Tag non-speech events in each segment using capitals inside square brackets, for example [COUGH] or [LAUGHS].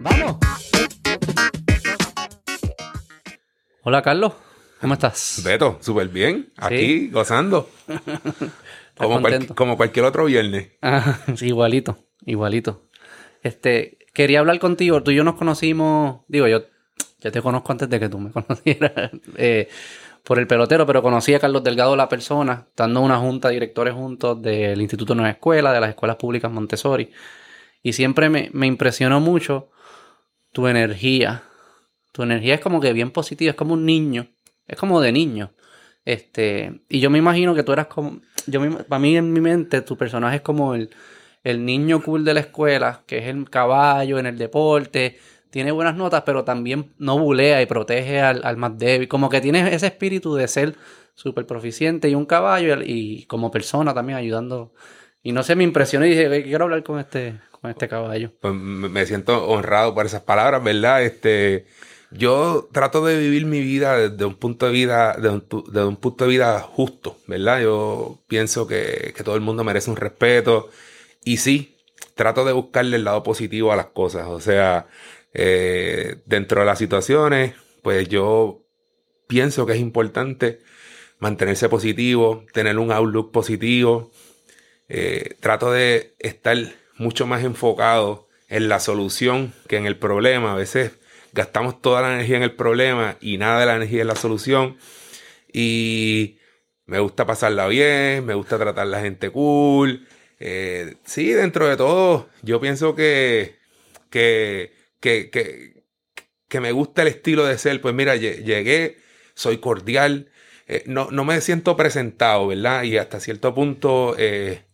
Vamos. Hola Carlos, ¿cómo estás? Beto, súper bien. Aquí, gozando. [LAUGHS] como, cual- contento? como cualquier otro viernes. Ah, [LAUGHS] sí, igualito, igualito. Este, quería hablar contigo. Tú y yo nos conocimos, digo, yo ya te conozco antes de que tú me [LAUGHS] conocieras eh, por el pelotero, pero conocí a Carlos Delgado, la persona, dando una junta de directores juntos del Instituto Nueva Escuela, de las escuelas públicas Montessori. Y siempre me, me impresionó mucho tu energía. Tu energía es como que bien positiva, es como un niño, es como de niño. Este, y yo me imagino que tú eras como, yo para mí en mi mente tu personaje es como el, el niño cool de la escuela, que es el caballo en el deporte, tiene buenas notas, pero también no bulea y protege al, al más débil, como que tienes ese espíritu de ser súper proficiente y un caballo y, como persona también ayudando. Y no sé, me impresionó y dije, "Oye, quiero hablar con este, con este caballo. Pues me siento honrado por esas palabras, ¿verdad? Este, yo trato de vivir mi vida desde un punto de vida, desde un punto de vida justo, ¿verdad? Yo pienso que, que todo el mundo merece un respeto. Y sí, trato de buscarle el lado positivo a las cosas. O sea, eh, dentro de las situaciones, pues yo pienso que es importante mantenerse positivo, tener un outlook positivo. Eh, trato de estar mucho más enfocado en la solución que en el problema. A veces gastamos toda la energía en el problema y nada de la energía en la solución. Y me gusta pasarla bien, me gusta tratar a la gente cool. Eh, sí, dentro de todo, yo pienso que, que, que, que, que me gusta el estilo de ser. Pues mira, lle- llegué, soy cordial, eh, no, no me siento presentado, ¿verdad? Y hasta cierto punto eh,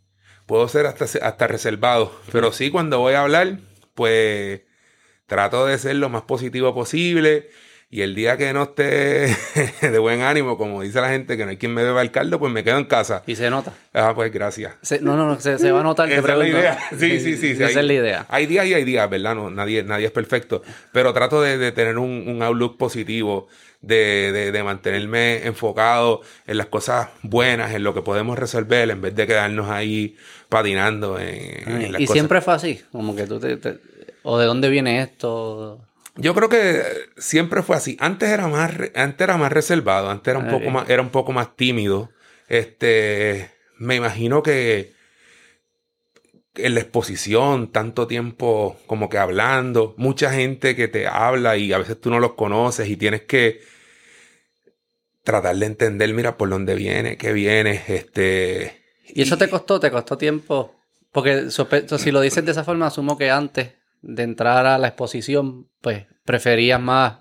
puedo ser hasta, hasta reservado. Pero sí, cuando voy a hablar, pues trato de ser lo más positivo posible. Y el día que no esté [LAUGHS] de buen ánimo, como dice la gente, que no hay quien me beba el caldo, pues me quedo en casa. Y se nota. Ah, pues gracias. Se- no, no, no, se, se va a notar. Esa es la idea. [LAUGHS] Sí, sí, sí. sí, Esa hay- es la idea. Hay días y hay días, ¿verdad? No, nadie, nadie es perfecto. Pero trato de, de tener un, un outlook positivo, de, de- de mantenerme enfocado en las cosas buenas, en lo que podemos resolver, en vez de quedarnos ahí patinando en, en las y cosas. siempre fue así, como que tú te, te- o de dónde viene esto. Yo creo que siempre fue así. Antes era más, antes era más reservado, antes era un Ah, poco ok. más, era un poco más tímido. Este, me imagino que en la exposición, tanto tiempo como que hablando, mucha gente que te habla y a veces tú no los conoces y tienes que tratar de entender, mira, por dónde viene, qué viene, este. Y eso te costó, te costó tiempo, porque si lo dices de esa forma, asumo que antes de entrar a la exposición, pues preferías más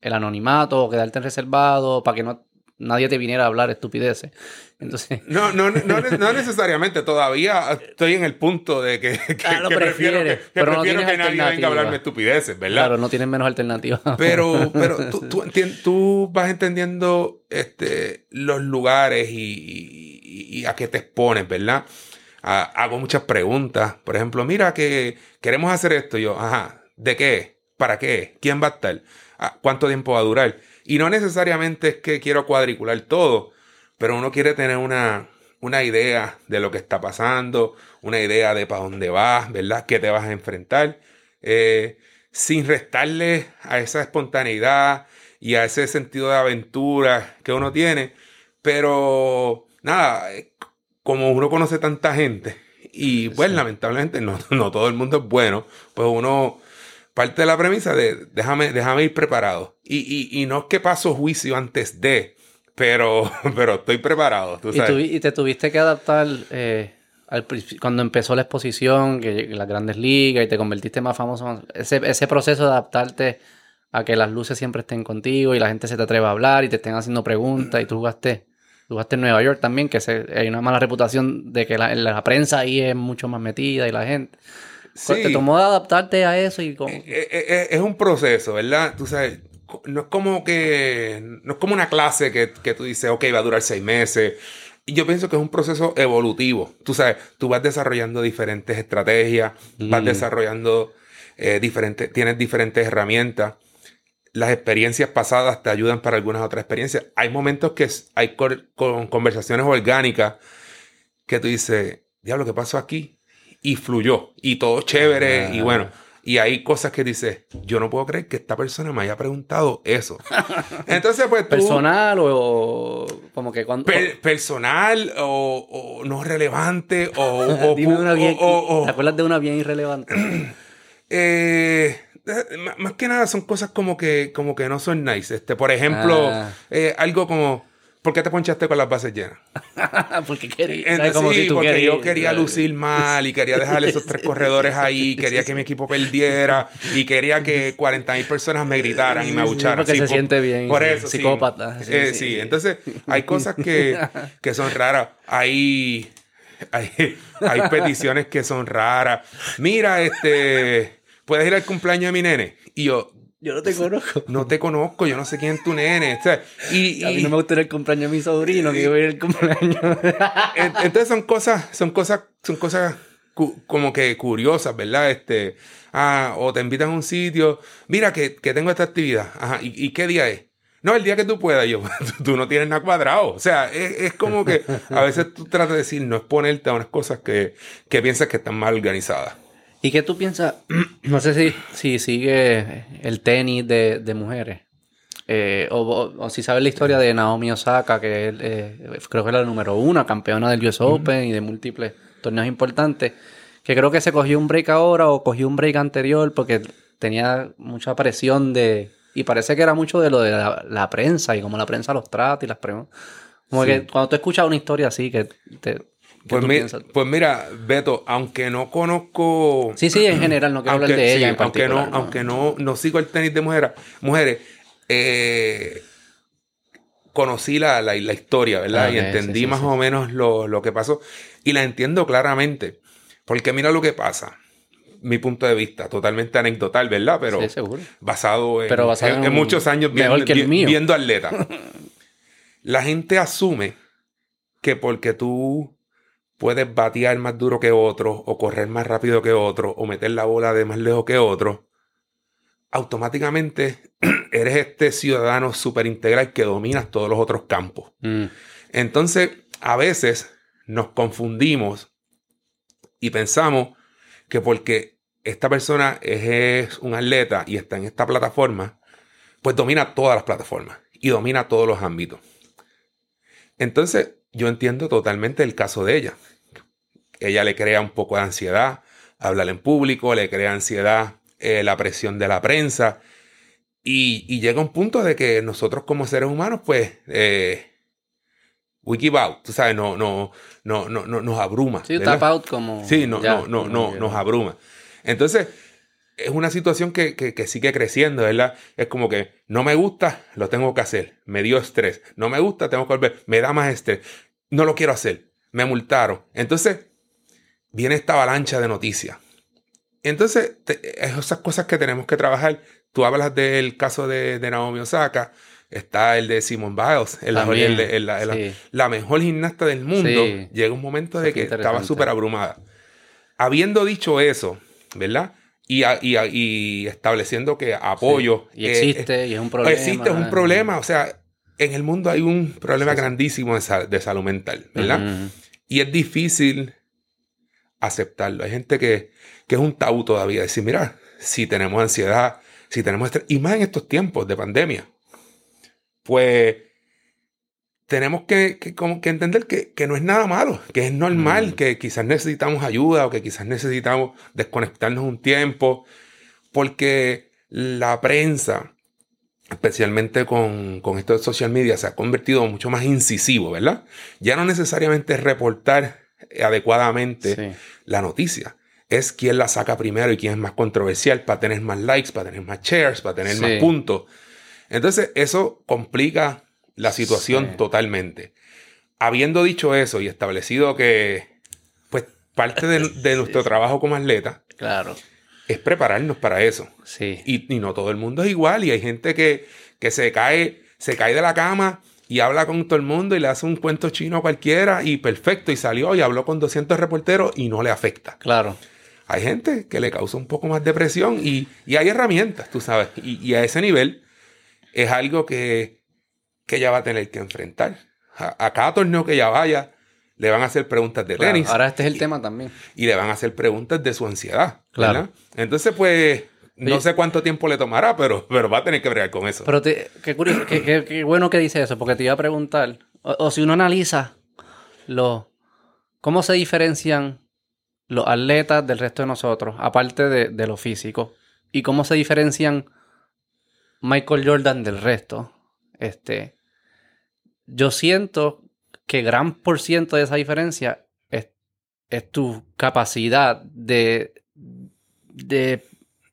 el anonimato o quedarte reservado para que no nadie te viniera a hablar estupideces. Entonces, [LAUGHS] No, no, no, no necesariamente. Todavía estoy en el punto de que, que, Ah, que prefiero, que, pero no prefiero tienes que nadie venga a hablarme estupideces, ¿verdad? claro, no tienes menos alternativa. Pero, [LAUGHS] pero tú, tú, tú vas entendiendo este, los lugares y, y- y a qué te expones, ¿verdad? Hago muchas preguntas. Por ejemplo, mira que queremos hacer esto. Yo, ajá, ¿de qué? ¿Para qué? ¿Quién va a estar? Ah, ¿Cuánto tiempo va a durar? Y no necesariamente es que quiero cuadricular todo, pero uno quiere tener una, una idea de lo que está pasando, una idea de para dónde vas, ¿verdad? ¿Qué te vas a enfrentar? Eh, sin restarle a esa espontaneidad y a ese sentido de aventura que uno tiene. Pero nada, como uno conoce tanta gente y pues lamentablemente no, [LAUGHS] no todo el mundo es bueno, pues uno parte de la premisa de déjame, déjame ir preparado. Y, y, y no es que paso juicio antes de, pero, [LAUGHS] pero estoy preparado. Tú Y, te tuviste que adaptar eh, al cuando empezó la exposición, que las grandes ligas y te convertiste más famoso. Ese, ese proceso de adaptarte a que las luces siempre estén contigo y la gente se te atreva a hablar y te estén haciendo preguntas y tú jugaste, tú jugaste en Nueva York también, que se- hay una mala reputación de que la, la prensa ahí es mucho más metida y la gente. Sí. ¿Te tomó adaptarte a eso y como... Eh, eh, eh, es un proceso, ¿verdad? Tú sabes, no es como que, no es como una clase que, que tú dices, ok, va a durar seis meses. Y yo pienso que es un proceso evolutivo. Tú sabes, tú vas desarrollando diferentes estrategias, vas Mm. desarrollando eh, diferentes, tienes diferentes herramientas. Las experiencias pasadas te ayudan para algunas otras experiencias. Hay momentos que hay con conversaciones orgánicas que tú dices, diablo, ¿qué pasó aquí? Y fluyó, y todo chévere, y bueno. Y hay cosas que dices, yo no puedo creer que esta persona me haya preguntado eso. [LAUGHS] Entonces, pues tú, ¿Personal o como que cuando... personal o, no relevante o... [LAUGHS] Dime una bien, ¿Te acuerdas de una bien irrelevante? [CLEARS THROAT] eh, más que nada son cosas como que, como que no son nice. Este, por ejemplo, ah. eh, algo como ¿Por qué te ponchaste con las bases llenas? [LAUGHS] porque quería. sí, porque yo quería lucir mal y quería dejar esos tres corredores ahí, [LAUGHS] quería que mi equipo perdiera y quería que 40 mil personas me gritaran y me abucharan. porque se siente bien. Por eso. Psicópata. Eh, sí, entonces hay cosas que, [LAUGHS] que son raras. Hay, hay, hay peticiones que son raras. Mira, este. ¿Puedes ir al cumpleaños de mi nene? Y yo, yo no te conozco. [LAUGHS] No te conozco, yo no sé quién es tu nene. y, a mí no me gusta el cumpleaños de mi sobrino, que yo voy el cumpleaños. [LAUGHS] Entonces son cosas, son cosas, son cosas como que curiosas, ¿verdad? Este, ah, o te invitan a un sitio, mira que, tengo esta actividad. Ajá, ¿y, qué día es? No, el día que tú puedas, yo, [LAUGHS] tú no tienes nada cuadrado. O sea, es, como que a veces tú tratas de decir, no es ponerte a unas cosas que, que piensas que están mal organizadas. ¿Y qué tú piensas? [CLEARS THROAT] No sé si, si sigue el tenis de, mujeres. Eh, o, si sabes la historia de Naomi Osaka, que eh, creo que era la número uno, campeona del US Open y de múltiples torneos importantes. Que creo que se cogió un break ahora o cogió un break anterior porque tenía mucha presión de. Y parece que era mucho de lo de la, prensa y como la prensa los trata y las preguntas. Como que cuando tú escuchas una historia así que te, pues, pues, mira, Beto, aunque no conozco. Sí, sí, en general, no quiero hablar de ella. aunque no, aunque no, no sigo el tenis de mujeres, mujeres, eh, conocí la, la, historia, ¿verdad? y entendí más o menos lo, lo, que pasó. Y la entiendo claramente. Porque mira lo que pasa. Mi punto de vista, totalmente anecdotal, ¿verdad? Pero basado, en, en, muchos años viendo, viendo atleta. [LAUGHS] la gente asume que porque tú puedes batear más duro que otro, o correr más rápido que otro, o meter la bola de más lejos que otro, automáticamente [CLEARS THROAT] eres este ciudadano súper integral que dominas todos los otros campos. Mm. Entonces, a veces nos confundimos y pensamos que porque esta persona es, un atleta y está en esta plataforma, pues domina todas las plataformas y domina todos los ámbitos. Entonces, yo entiendo totalmente el caso de ella ella le crea un poco de ansiedad hablar en público, le crea ansiedad eh, la presión de la prensa. Y, llega un punto de que nosotros como seres humanos, pues, eh, we give out, tú sabes, no, no, no, no, nos abruma. Sí, tap out como... Sí, no, no, no, no, nos abruma. Entonces, es una situación que, que, sigue creciendo, ¿verdad? Es como que no me gusta, lo tengo que hacer. Me dio estrés. No me gusta, tengo que volver. Me da más estrés. No lo quiero hacer. Me multaron. Entonces, viene esta avalancha de noticias. Entonces, esas cosas que tenemos que trabajar. Tú hablas del caso de, Naomi Osaka, está el de Simon Biles, la, mejor gimnasta del mundo. Llega un momento de que estaba súper abrumada. Habiendo dicho eso, ¿verdad? Y, y, estableciendo que apoyo. Y existe, y es un problema. Existe, es un problema. O sea, en el mundo hay un problema grandísimo de, salud mental, ¿verdad? Y es difícil aceptarlo. Hay gente que, es un tabú todavía. Decir, mira, si tenemos ansiedad, si tenemos estrés, y más en estos tiempos de pandemia, pues tenemos que, entender que, no es nada malo, que es normal, mm. que quizás necesitamos ayuda o que quizás necesitamos desconectarnos un tiempo, porque la prensa, especialmente con, con esto de social media, se ha convertido mucho más incisivo, ¿verdad? Ya no necesariamente reportar adecuadamente la noticia. Es quién la saca primero y quién es más controversial para tener más likes, para tener más shares, para tener más puntos. Entonces, eso complica la situación totalmente. Habiendo dicho eso y establecido que, pues, parte de, [LAUGHS] nuestro trabajo como atleta claro. es prepararnos para eso. Sí. Y, no todo el mundo es igual y hay gente que, que se cae, se cae de la cama y habla con todo el mundo y le hace un cuento chino a cualquiera y perfecto, y salió y habló con 200 reporteros y no le afecta. Claro. Hay gente que le causa un poco más de presión y, hay herramientas, tú sabes, y, a ese nivel, es algo que, que ella va a tener que enfrentar. A, cada torneo que ella vaya, le van a hacer preguntas de tenis. ahora este es el tema también. Y le van a hacer preguntas de su ansiedad. Claro. Entonces, pues, no sé cuánto tiempo le tomará, pero, pero va a tener que bregar con eso. Pero qué curioso, qué, bueno que dice eso, porque te iba a preguntar, o, si uno analiza lo, cómo se diferencian los atletas del resto de nosotros, aparte de, de lo físico, y cómo se diferencian Michael Jordan del resto. Este, yo siento que gran por ciento de esa diferencia es, es tu capacidad de, de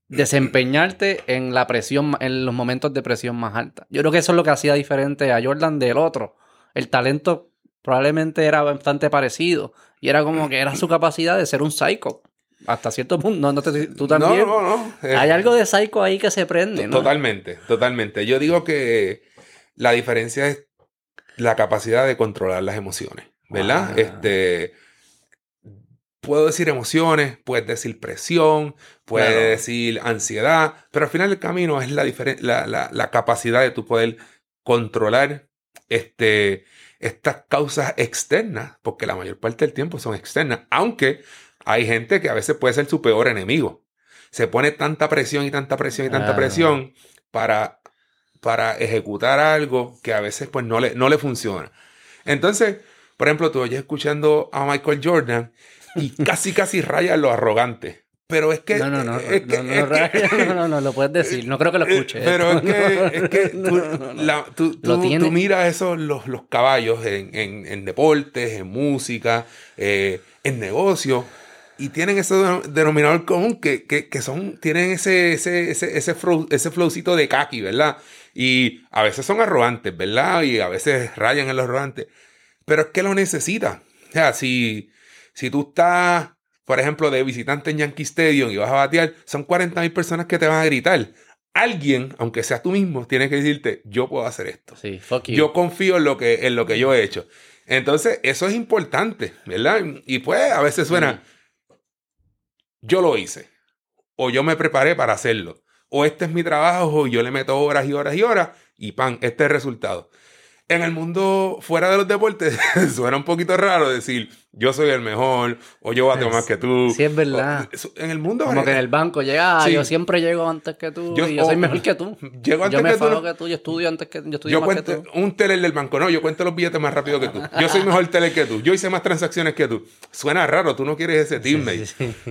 desempeñarte en la presión, en los momentos de presión más alta. Yo creo que eso es lo que hacía diferente a Jordan del otro. El talento probablemente era bastante parecido y era como que era su capacidad de ser un psycho. Hasta cierto punto, no, tú también. No, no, no. Hay algo de psycho ahí que se prende, ¿no? Totalmente, totalmente. Yo digo que la diferencia es la capacidad de controlar las emociones, ¿verdad? Ah. Este puedo decir emociones, puedes decir presión, puedes decir ansiedad, pero al final del camino es la, la, la, capacidad de tu poder controlar este, estas causas externas, porque la mayor parte del tiempo son externas, aunque hay gente que a veces puede ser su peor enemigo. Se pone tanta presión y tanta presión y tanta presión para, para ejecutar algo que a veces pues no le, no le funciona. Entonces, por ejemplo, tú oyes escuchando a Michael Jordan y casi, casi raya en lo arrogante. Pero es que. No, no, no. no, no, no, lo puedes decir. No creo que lo escuche. Pero es que, [LAUGHS] es que tú, tú, miras esos, los, los caballos en, en, en, deportes, en música, eh, en negocio, y tienen ese denominador común que, que, que son, tienen ese, ese, ese, ese, ese flowcito de kaki, ¿verdad? Y a veces son arrogantes, ¿verdad? Y a veces rayan en los arrogantes. Pero es que lo necesitan. O sea, si si tú estás, por ejemplo, de visitante en Yankee Stadium y vas a batear, son 40 mil personas que te van a gritar. Alguien, aunque seas tú mismo, tiene que decirte, yo puedo hacer esto. Sí, fuck you. Yo confío en lo, que, en lo que yo he hecho. Entonces, eso es importante, ¿verdad? Y pues a veces suena, yo lo hice, o yo me preparé para hacerlo, o este es mi trabajo, yo le meto horas y horas y horas, y pan, este es el resultado. En el mundo fuera de los deportes [LAUGHS] suena un poquito raro decir yo soy el mejor o yo bateo más que tú. Sí, es verdad. en el mundo. Como que en el banco llega, ah, yo siempre llego antes que tú yo, y yo soy mejor que tú. Llego antes yo me que tú. que tú, yo estudio antes que yo estudio más que tú. Un teller del banco, no, yo cuento los billetes más rápido que tú. Yo soy mejor teller que tú. Yo hice más transacciones que tú. Suena raro, tú no quieres ese teammate.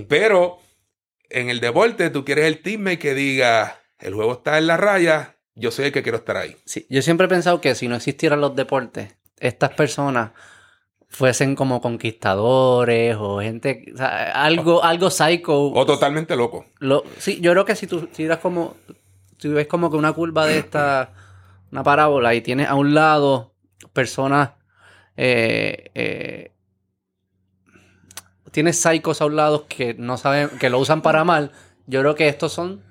Pero en el deporte tú quieres el teammate que diga el juego está en la raya, yo soy el que quiero estar ahí. Sí, yo siempre he pensado que si no existieran los deportes, estas personas fuesen como conquistadores o gente, algo, algo psycho. O totalmente loco. Lo, sí, yo creo que si tú si como, si ves como que una curva de esta, [CLEARS THROAT] una parábola y tienes a un lado personas, eh, eh, tienes psicos a un lado que no saben, que lo usan para mal, yo creo que estos son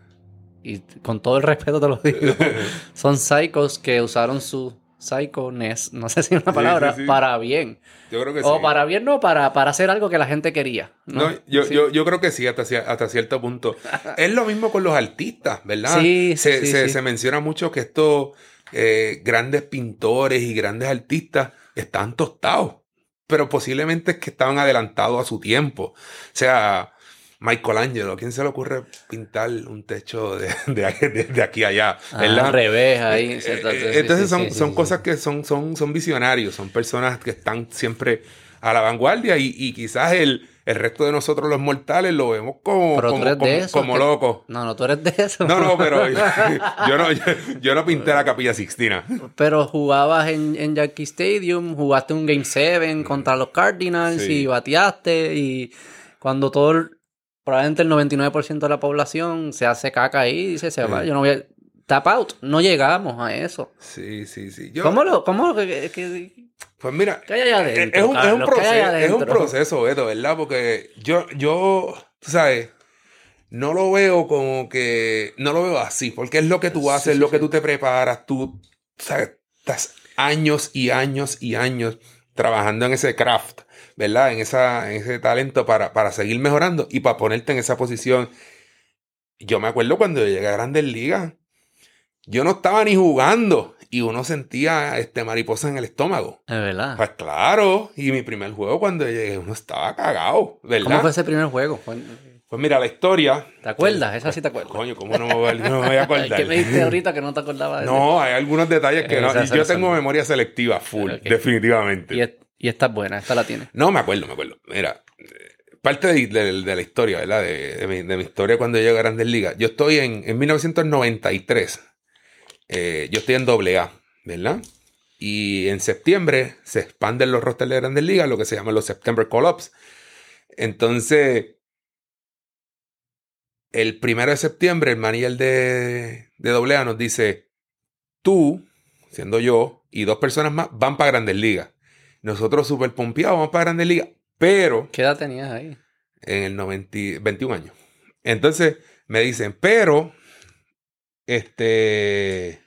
y con todo el respeto te lo digo, [LAUGHS] son psychos que usaron su psychoness, no sé si es una palabra, para bien. Yo creo que o para bien, no, para, para hacer algo que la gente quería. No, yo, yo, yo, creo que sí, hasta, hasta cierto punto. [LAUGHS] es lo mismo con los artistas, ¿verdad? Sí, se, se, se menciona mucho que estos eh, grandes pintores y grandes artistas están tostados, pero posiblemente es que estaban adelantados a su tiempo. O sea, Michelangelo, ¿quién se le ocurre pintar un techo de, de, aquí a allá? Ah, al revés, ahí. Eh, eh, entonces son, son cosas que son, son, son visionarios, son personas que están siempre a la vanguardia y, quizás el, el resto de nosotros los mortales lo vemos como, como, locos. No, no, tú eres de eso. No, no, pero [LAUGHS] [LAUGHS] yo, no, yo, no pinté la capilla Sixtina. Pero jugabas en, en Yankee Stadium, jugaste un Game 7 contra los Cardinals y bateaste y cuando todo probablemente el 99% de la población se hace caca ahí y dice, se va, yo no voy a... Tap out, no llegamos a eso. Sí, sí, sí. ¿Cómo lo, cómo que, Pues mira, es, un, es, un proceso, es un proceso, ¿verdad? Porque yo, yo, tú sabes, no lo veo como que, no lo veo así, porque es lo que tú haces, es lo que tú te preparas, tú, sabes, estás años y años y años trabajando en ese craft. ¿Verdad? En, esa, en ese talento para, para seguir mejorando y para ponerte en esa posición. Yo me acuerdo cuando llegué a Grandes Ligas, Yo no estaba ni jugando y uno sentía este mariposa en el estómago. Es verdad. Pues claro, y mi primer juego cuando llegué uno estaba cagado, ¿verdad? ¿Cómo fue ese primer juego? Pues mira, la historia. ¿Te acuerdas? Esa sí te acuerdas. Coño, ¿cómo no me voy, no me voy a [LAUGHS] acordar? ¿Qué me dijiste ahorita que no te acordabas de No, hay algunos detalles que no. Y yo tengo memoria selectiva full, definitivamente. Y, y esta es buena, esta la tiene. No, me acuerdo, me acuerdo. Mira, eh, parte de, la historia, ¿verdad? De, mi, de mi historia cuando llegué a Grandes Ligas. Yo estoy en, en 1993. eh, yo estoy en AA, ¿verdad? Y en septiembre se expanden los rosters de Grandes Ligas, lo que se llaman los September Call-Ups. Entonces, el primero de septiembre, el manager de, de AA nos dice, tú, siendo yo, y dos personas más, van para Grandes Ligas. Nosotros súper pompeados, vamos para Grandes Ligas, pero ¿Qué edad tenías ahí? en el 90, 21 años. Entonces me dicen, pero, este,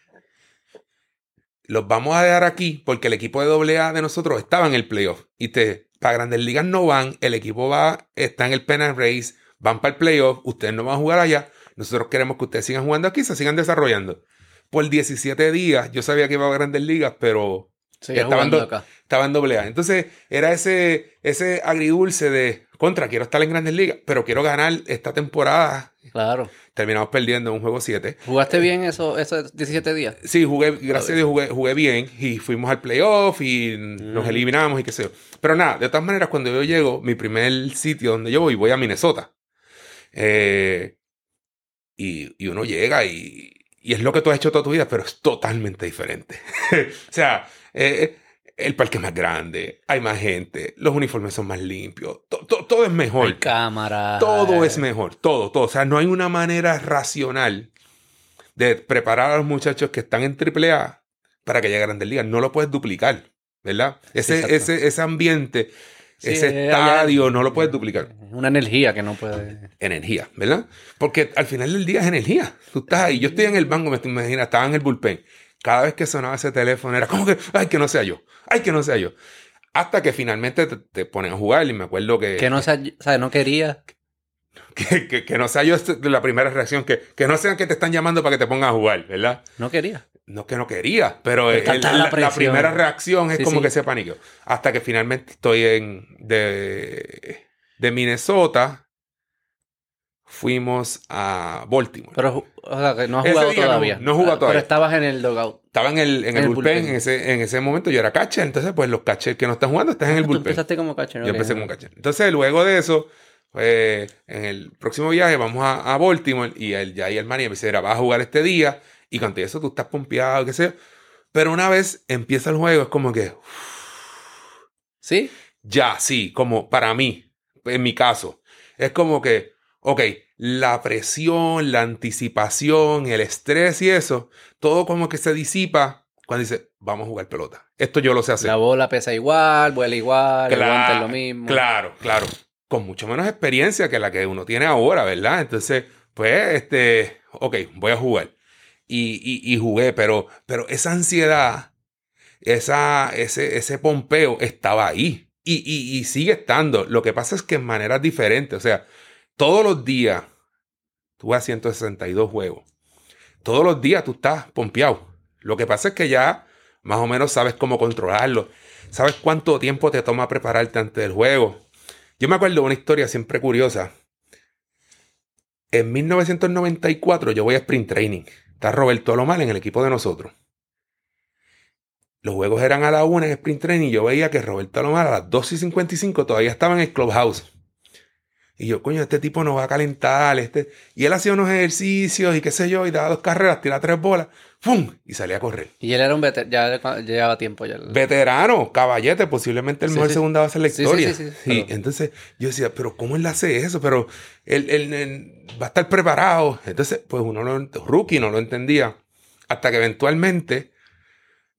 los vamos a dejar aquí porque el equipo de AA de nosotros estaba en el playoff. Y te, para Grandes Ligas no van, el equipo va, está en el pennant race, van para el playoff, ustedes no van a jugar allá. Nosotros queremos que ustedes sigan jugando aquí, se sigan desarrollando. Por 17 días, yo sabía que iba a Grandes Ligas, pero Estaban do- acá. doble A. Entonces, era ese, ese agridulce de contra, quiero estar en grandes ligas, pero quiero ganar esta temporada. Claro. Terminamos perdiendo en un juego 7. ¿Jugaste bien eso, esos 17 días? Sí, jugué, gracias a Dios, jugué, jugué bien y fuimos al playoff y nos Mm. eliminamos y qué sé yo. Pero nada, de todas maneras, cuando yo llego, mi primer sitio donde yo voy, voy a Minnesota. Eh, y, y uno llega y, y es lo que tú has hecho toda tu vida, pero es totalmente diferente. [LAUGHS] o sea, eh, el parque es más grande, hay más gente, los uniformes son más limpios, to- to- todo es mejor. Hay cámara. Todo es mejor, todo, todo. O sea, no hay una manera racional de preparar a los muchachos que están en AAA para que lleguen a Grandes Ligas. No lo puedes duplicar, ¿verdad? Ese, ese, ese ambiente, Sí, ese estadio, no lo puedes duplicar. Una energía que no puede. Energía, ¿verdad? Porque al final del día es energía. Tú estás ahí. Yo estoy en el banco, me imaginas, estaba en el bullpen. Cada vez que sonaba ese teléfono era como que, ay, que no sea yo, ay, que no sea yo. Hasta que finalmente te, te ponen a jugar y me acuerdo que... Que no sea, o sea, no quería. [LAUGHS] que, que- que no sea yo este- la primera reacción, que, que no sean que te están llamando para que te pongas a jugar, ¿verdad? No quería. No que no quería, pero el- el- la, primera reacción es Sí, como sí. que se paniqueó. Hasta que finalmente estoy en de, de Minnesota, fuimos a Baltimore. Pero, o sea, que no has jugado no- todavía. no he jugado Ah, todavía. Pero estabas en el dugout. Estaba en el, en el el bullpen, bullpen. En, ese, en ese momento yo era catcher, entonces pues los catchers que no están jugando están en el [LAUGHS] Tú bullpen. empezaste como catcher. Yo ok. empecé como catcher. Entonces, luego de eso, pues, en el próximo viaje vamos a, a Baltimore y el, ya ahí el manager me dice, "Mira, vas a jugar este día y todo eso tú estás pompeado, qué sé yo. Pero una vez empieza el juego, es como que, ¿Sí? ya, sí, como para mí, en mi caso, es como que, ok, la presión, la anticipación, el estrés y eso, todo como que se disipa cuando dice, vamos a jugar pelota. Esto yo lo sé hacer. La bola pesa igual, vuela igual, Claro, es lo mismo. Claro, claro. Con mucho menos experiencia que la que uno tiene ahora, ¿verdad? Entonces, pues, este, ok, voy a jugar. Y, y- y jugué, pero, pero esa ansiedad, esa, ese, ese pompeo estaba ahí. Y, y- y sigue estando. Lo que pasa es que en maneras diferentes. O sea, todos los días, tú vas a 162 juegos. Todos los días tú estás pompeado. Lo que pasa es que ya más o menos sabes cómo controlarlo. Sabes cuánto tiempo te toma prepararte antes del juego. Yo me acuerdo de una historia siempre curiosa. En 1994 yo voy a Sprint Training. Está Roberto Lomar en el equipo de nosotros. Los juegos eran a la 1 en Sprint Training y yo veía que Roberto Lomar a las 2 y 55 todavía estaba en el clubhouse. Y yo, coño, este tipo no va a calentar. Este... Y él hacía unos ejercicios y qué sé yo, y daba dos carreras, tiraba tres bolas, ¡pum! Y salía a correr. Y él era un veterano, ya llevaba tiempo ya. Veterano, caballete, posiblemente el Sí, mejor sí. segunda base de la historia. sí, sí, Sí, pero- entonces yo decía, pero ¿cómo él hace eso? Pero él, él- él va a estar preparado. Entonces, pues uno, lo, rookie, no lo entendía. Hasta que eventualmente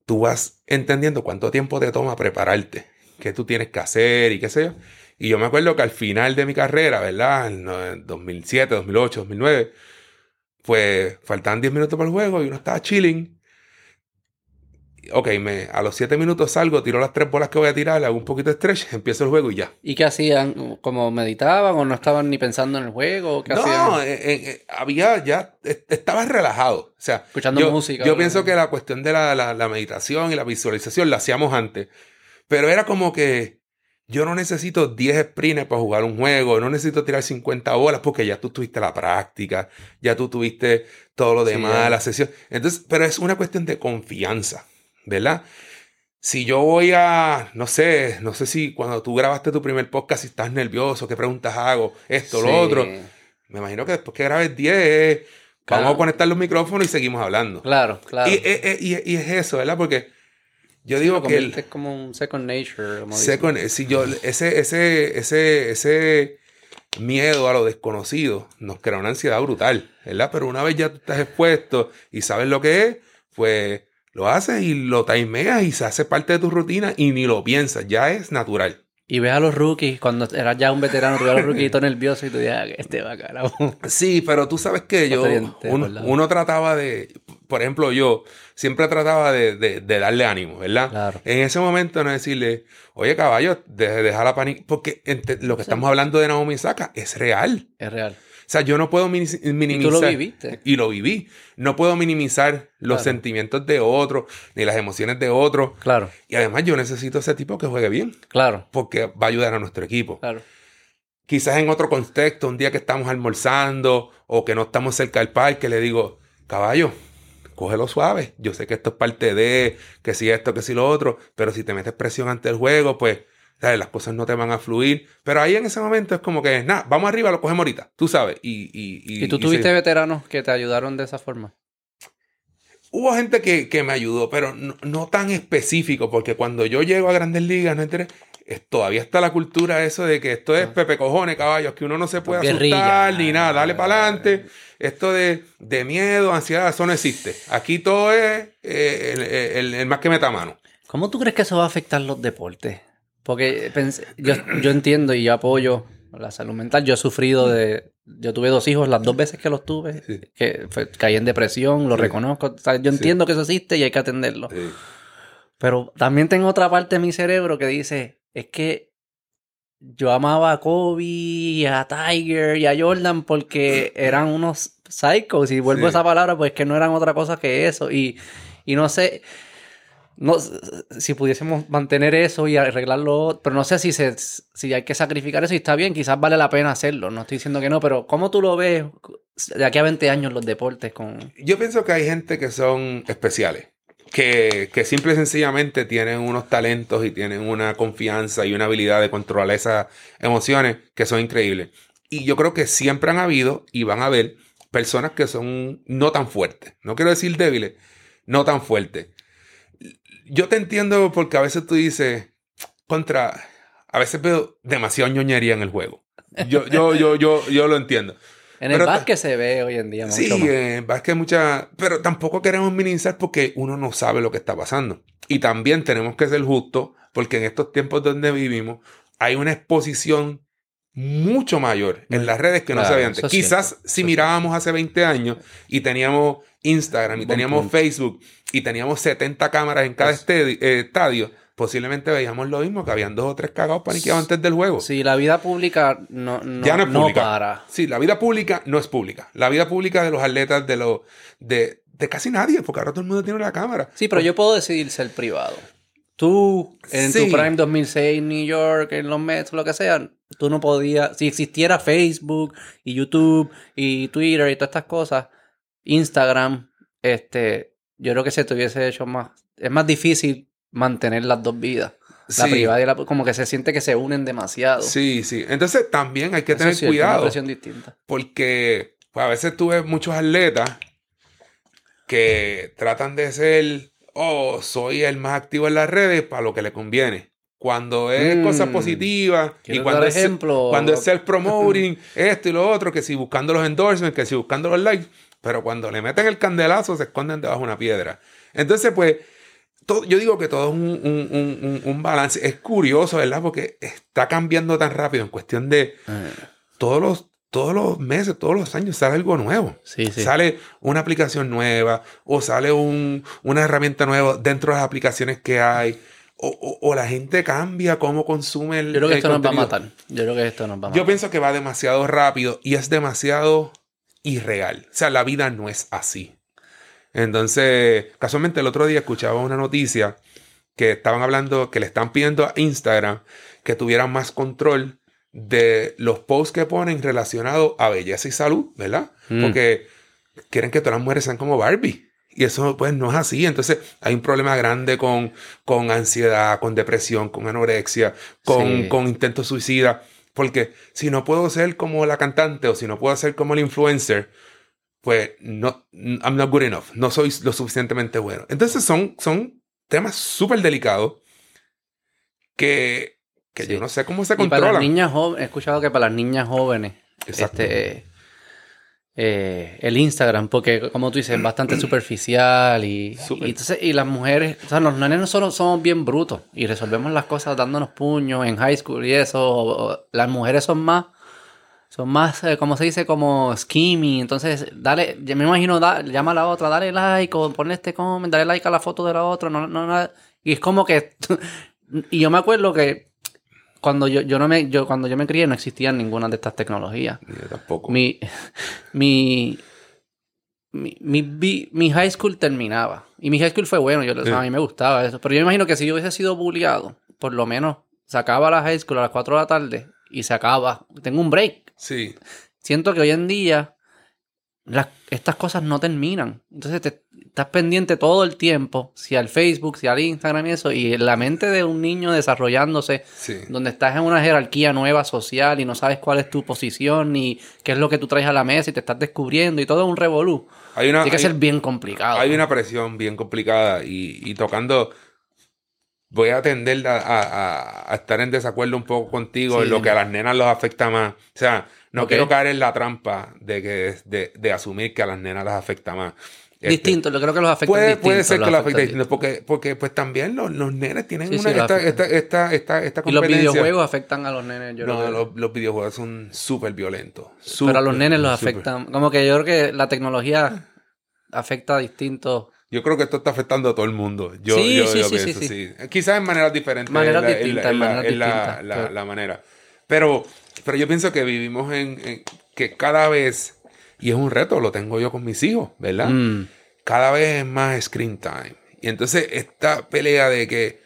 tú vas entendiendo cuánto tiempo te toma prepararte, qué tú tienes que hacer y qué sé yo. Y yo me acuerdo que al final de mi carrera, ¿verdad? En eh, 2007, 2008, 2009, pues faltaban 10 minutos para el juego y uno estaba chilling ok, me, a los siete minutos salgo, tiro las tres bolas que voy a tirar, le hago un poquito de stretch, [LAUGHS] empiezo el juego y ya. ¿Y qué hacían? ¿Como meditaban o no estaban ni pensando en el juego? ¿Qué no, hacían? eh, eh, eh, había ya, estaba relajado. O sea, Escuchando yo, música, Yo ¿verdad? pienso que la cuestión de la, la- la meditación y la visualización la hacíamos antes. Pero era como que yo no necesito 10 sprints para jugar un juego, no necesito tirar 50 bolas porque ya tú tuviste la práctica, ya tú tuviste todo lo demás, la sesión. Entonces, pero es una cuestión de confianza, ¿verdad? Si yo voy a, no sé, no sé si cuando tú grabaste tu primer podcast, si estás nervioso, qué preguntas hago, esto, Sí. lo otro. Me imagino que después que grabes 10, eh, Claro. vamos a conectar los micrófonos y seguimos hablando. Claro, claro. Y, eh, eh, y- y es eso, ¿verdad? Porque yo Lo digo que el conviertes como un second nature. como second- si yo, ese, ese, ese, ese miedo a lo desconocido nos crea una ansiedad brutal, ¿verdad? Pero una vez ya tú estás expuesto y sabes lo que es, pues lo haces y lo timeas y se hace parte de tu rutina y ni lo piensas, ya es natural. Y ves a los rookies, cuando eras ya un veterano, tú ves a los rookies todo nervioso y tú dices, ah, que este va carajo. Sí, pero tú sabes que yo, un- uno trataba de, por ejemplo, yo siempre trataba de, de- de darle ánimo, ¿verdad? Claro. En ese momento no decirle, oye caballo, de, deja la pánico, porque lo que Sí. estamos hablando de Naomi Saka es real. Es real. O sea, yo no puedo mini- minimizar. lo viviste. Y lo viví. No puedo minimizar los Claro. sentimientos de otro, ni las emociones de otro. Claro, Y además yo necesito ese tipo que juegue bien, claro, porque va a ayudar a nuestro equipo claro. quizás en otro contexto, un día que estamos almorzando o que no estamos cerca del parque, le digo, caballo, cógelo suave. Yo sé que esto es parte de, que si esto, que si lo otro, pero si te metes presión ante el juego, pues ¿sabes? las cosas no te van a fluir. Pero ahí en ese momento es como que, nada, vamos arriba, lo cogemos ahorita, tú sabes. Y, y, ¿Y tú y tuviste sí. veteranos que te ayudaron de esa forma? Hubo gente que, que me ayudó, pero no, no tan específico, porque cuando yo llego a Grandes Ligas, no enteré, es- todavía está la cultura eso de que esto es Pepe Cojones, caballos, que uno no se puede Guerrilla. asustar ni nada, dale para adelante. Esto de, de miedo, ansiedad, eso no existe. Aquí todo es eh, el, el- el más que meta mano. ¿Cómo tú crees que eso va a afectar los deportes? Porque yo, yo entiendo y yo apoyo la salud mental. Yo he sufrido de... Yo tuve dos hijos las dos veces que los tuve, Sí. que fue- caí en depresión, lo Sí. reconozco. O sea, yo Sí. entiendo que eso existe y hay que atenderlo. Pero también tengo otra parte de mi cerebro que dice, es que yo amaba a Kobe, y a Tiger y a Jordan porque [CLEARS THROAT] eran unos psychos. Y vuelvo Sí. a esa palabra, pues que no eran otra cosa que eso. Y, y no sé, no, si pudiésemos mantener eso y arreglarlo, pero no sé si, se, si hay que sacrificar eso y está bien, quizás vale la pena hacerlo. No estoy diciendo que no, pero ¿cómo tú lo ves de aquí a 20 años los deportes con... Yo pienso que hay gente que son especiales. Que, que simple y sencillamente tienen unos talentos y tienen una confianza y una habilidad de controlar esas emociones que son increíbles. Y yo creo que siempre han habido y van a haber personas que son no tan fuertes. No quiero decir débiles, no tan fuertes. Yo te entiendo porque a veces tú dices, contra, a veces veo demasiado ñoñería en el juego. Yo, yo, yo, yo, yo lo entiendo. En el básquet se ve hoy en día mucho Sí, más. es que hay mucha. Pero tampoco queremos minimizar porque uno no sabe lo que está pasando. Y también tenemos que ser justos porque en estos tiempos donde vivimos hay una exposición mucho mayor en las redes que no se veía antes. Quizás cierto, si mirábamos hace 20 años y teníamos Instagram y teníamos punto. Facebook y teníamos 70 cámaras en cada eh, estadio, posiblemente veíamos lo mismo, que habían dos o tres cagados paniqueados antes del juego. Sí, la vida pública no, no, Ya no es no pública. para. Sí, la vida pública no es pública. La vida pública de los atletas, de los de, de casi nadie, porque ahora todo el mundo tiene una cámara. Sí, pero yo puedo decidir ser privado. Tú, en Sí. tu Prime 2006 en New York, en los Mets, lo que sea, tú no podías... Si existiera Facebook y YouTube y Twitter y todas estas cosas, Instagram, este, yo creo que se te hubiese hecho más... Es más difícil mantener las dos vidas. La Sí. privada y la... Como que se siente que se unen demasiado. Sí, sí. Entonces también hay que Eso tener es cierto, una cuidado. presión distinta. Porque pues, a veces tú ves muchos atletas que tratan de ser, oh, soy el más activo en las redes para lo que le conviene. Cuando es Mm. cosas positivas y ¿Quieres cuando es, ejemplo? cuando es self-promoting, [LAUGHS] esto y lo otro, que si buscando los endorsements, que si buscando los likes, pero cuando le meten el candelazo se esconden debajo de una piedra. Entonces, pues, todo- yo digo que todo es un, un- un- balance. Es curioso, ¿verdad? Porque está cambiando tan rápido en cuestión de Eh, todos los todos los meses, todos los años sale algo nuevo. Sí, sí. Sale una aplicación nueva o sale un- una herramienta nueva dentro de las aplicaciones que hay. O, o- o la gente cambia cómo consume el Yo creo que esto nos va a matar. Yo creo que esto nos va a matar. Yo pienso que va demasiado rápido y es demasiado irreal. O sea, la vida no es así. Entonces, casualmente el otro día escuchaba una noticia que estaban hablando, que le están pidiendo a Instagram que tuvieran más control de los posts que ponen relacionados a belleza y salud, ¿verdad? Mm. Porque quieren que todas las mujeres sean como Barbie. Y eso pues no es así. Entonces hay un problema grande con, con ansiedad, con depresión, con anorexia, con, Sí. con intentos suicida. Porque si no puedo ser como la cantante o si no puedo ser como el influencer, pues no, I'm not good enough. No soy lo suficientemente bueno. Entonces son, son temas súper delicados que, que Sí. yo no sé cómo se Y para las controlan. niñas jóvenes, he escuchado que para las niñas jóvenes, Exacto. este, eh, el Instagram, porque como tú dices, es bastante [CLEARS THROAT] superficial y, entonces, y las mujeres, o sea, los nenes nosotros somos bien brutos y resolvemos las cosas dándonos puños en high school y eso. o- o las mujeres son más, son más, eh, como se dice, como scheming. Entonces, dale, yo me imagino, da- llama a la otra, dale like o ponle este comment, dale like a la foto de la otra. No, no, no, y es como que, [LAUGHS] y yo me acuerdo que cuando yo, yo no me, yo, cuando yo me crié no existían ninguna de estas tecnologías. Yo tampoco. Mi, [LAUGHS] mi, mi, mi, high school terminaba. Y mi high school fue bueno, yo, o sea, a mí me gustaba eso. Pero yo me imagino que si yo hubiese sido bulleado, por lo menos sacaba la high school a las 4 de la tarde y se acaba. Tengo un break. Sí. Siento que hoy en día las- estas cosas no terminan. Entonces te, estás pendiente todo el tiempo, si al Facebook, si al Instagram y eso, y la mente de un niño desarrollándose Sí. donde estás en una jerarquía nueva social y no sabes cuál es tu posición ni qué es lo que tú traes a la mesa y te estás descubriendo y todo es un revolú. Hay una, Tiene que hay- ser bien complicado. Hay una presión bien complicada y, y tocando. Voy a tender a, a- a- a estar en desacuerdo un poco contigo Sí. en lo que a las nenas los afecta más. O sea, no quiero caer en la trampa de que de, de asumir que a las nenas las afecta más. Este, Distinto, yo creo que los afecta Puede, puede ser los que lo afecta afecte distinto, porque, porque pues también los, los nenes tienen Sí, una, los esta, esta, esta, esta, esta Y los competencia. videojuegos afectan a los nenes. Yo No, los, los videojuegos son súper violentos. pero a los nenes los afectan. Como que yo creo que la tecnología afecta a distintos. Yo creo que esto está afectando a todo el mundo. Yo, Sí, yo, sí, yo sí, pienso, sí. Quizás en maneras diferentes. Maneras distintas, la- manera. Pero, pero yo pienso que vivimos en, en- que cada vez, y es un reto, lo tengo yo con mis hijos, ¿verdad? Mm, Cada vez es más screen time. Y entonces esta pelea de que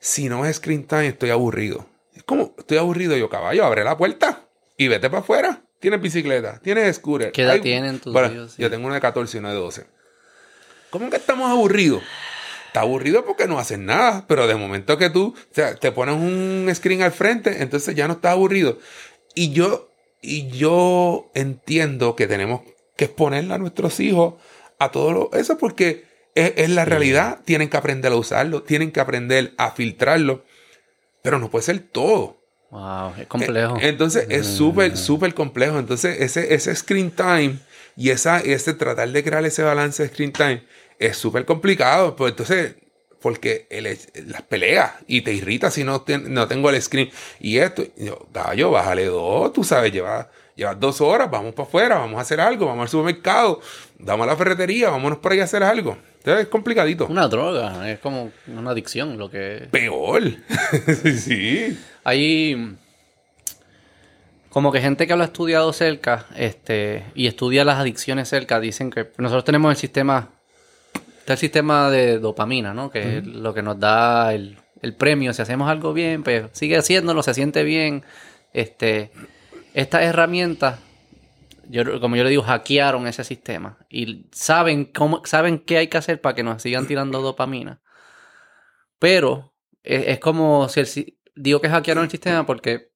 si no es screen time estoy aburrido. Es como, estoy aburrido yo, caballo, abre la puerta y vete para afuera. Tienes bicicleta, tienes scooter. ¿Qué edad Hay- tienen tus Bueno, hijos? Sí. Yo tengo una de 14 y una de 12. ¿Cómo que estamos aburridos? Está aburrido porque no haces nada, pero de momento que tú o sea, te pones un screen al frente, entonces ya no estás aburrido. Y yo, y yo entiendo que tenemos que exponerle a nuestros hijos a todo lo- eso porque es, es la realidad. Tienen que aprender a usarlo, tienen que aprender a filtrarlo, pero no puede ser todo. wow, es complejo. Eh, Entonces es súper, súper complejo. Entonces ese, ese screen time y esa, ese tratar de crear ese balance de screen time es súper complicado. Pues entonces, porque el- las peleas y te irrita si no, ten- no tengo el screen y esto. Y yo, gallo, bájale dos, tú sabes, llevas, llevas dos horas, vamos para afuera, vamos a hacer algo, vamos al supermercado, vamos a la ferretería, vámonos por ahí a hacer algo. Entonces es complicadito. Una droga, es como una adicción lo que Peor. [LAUGHS] sí. Hay como que gente que lo ha estudiado cerca, este, y estudia las adicciones cerca, dicen que nosotros tenemos el sistema, está el sistema de dopamina, ¿no? Que es lo que nos da el, el premio. Si hacemos algo bien, pues sigue haciéndolo, se siente bien. Este, estas herramientas, yo, como yo le digo, hackearon ese sistema y saben cómo, saben qué hay que hacer para que nos sigan tirando dopamina. Pero es, es como si el, digo que hackearon el sistema porque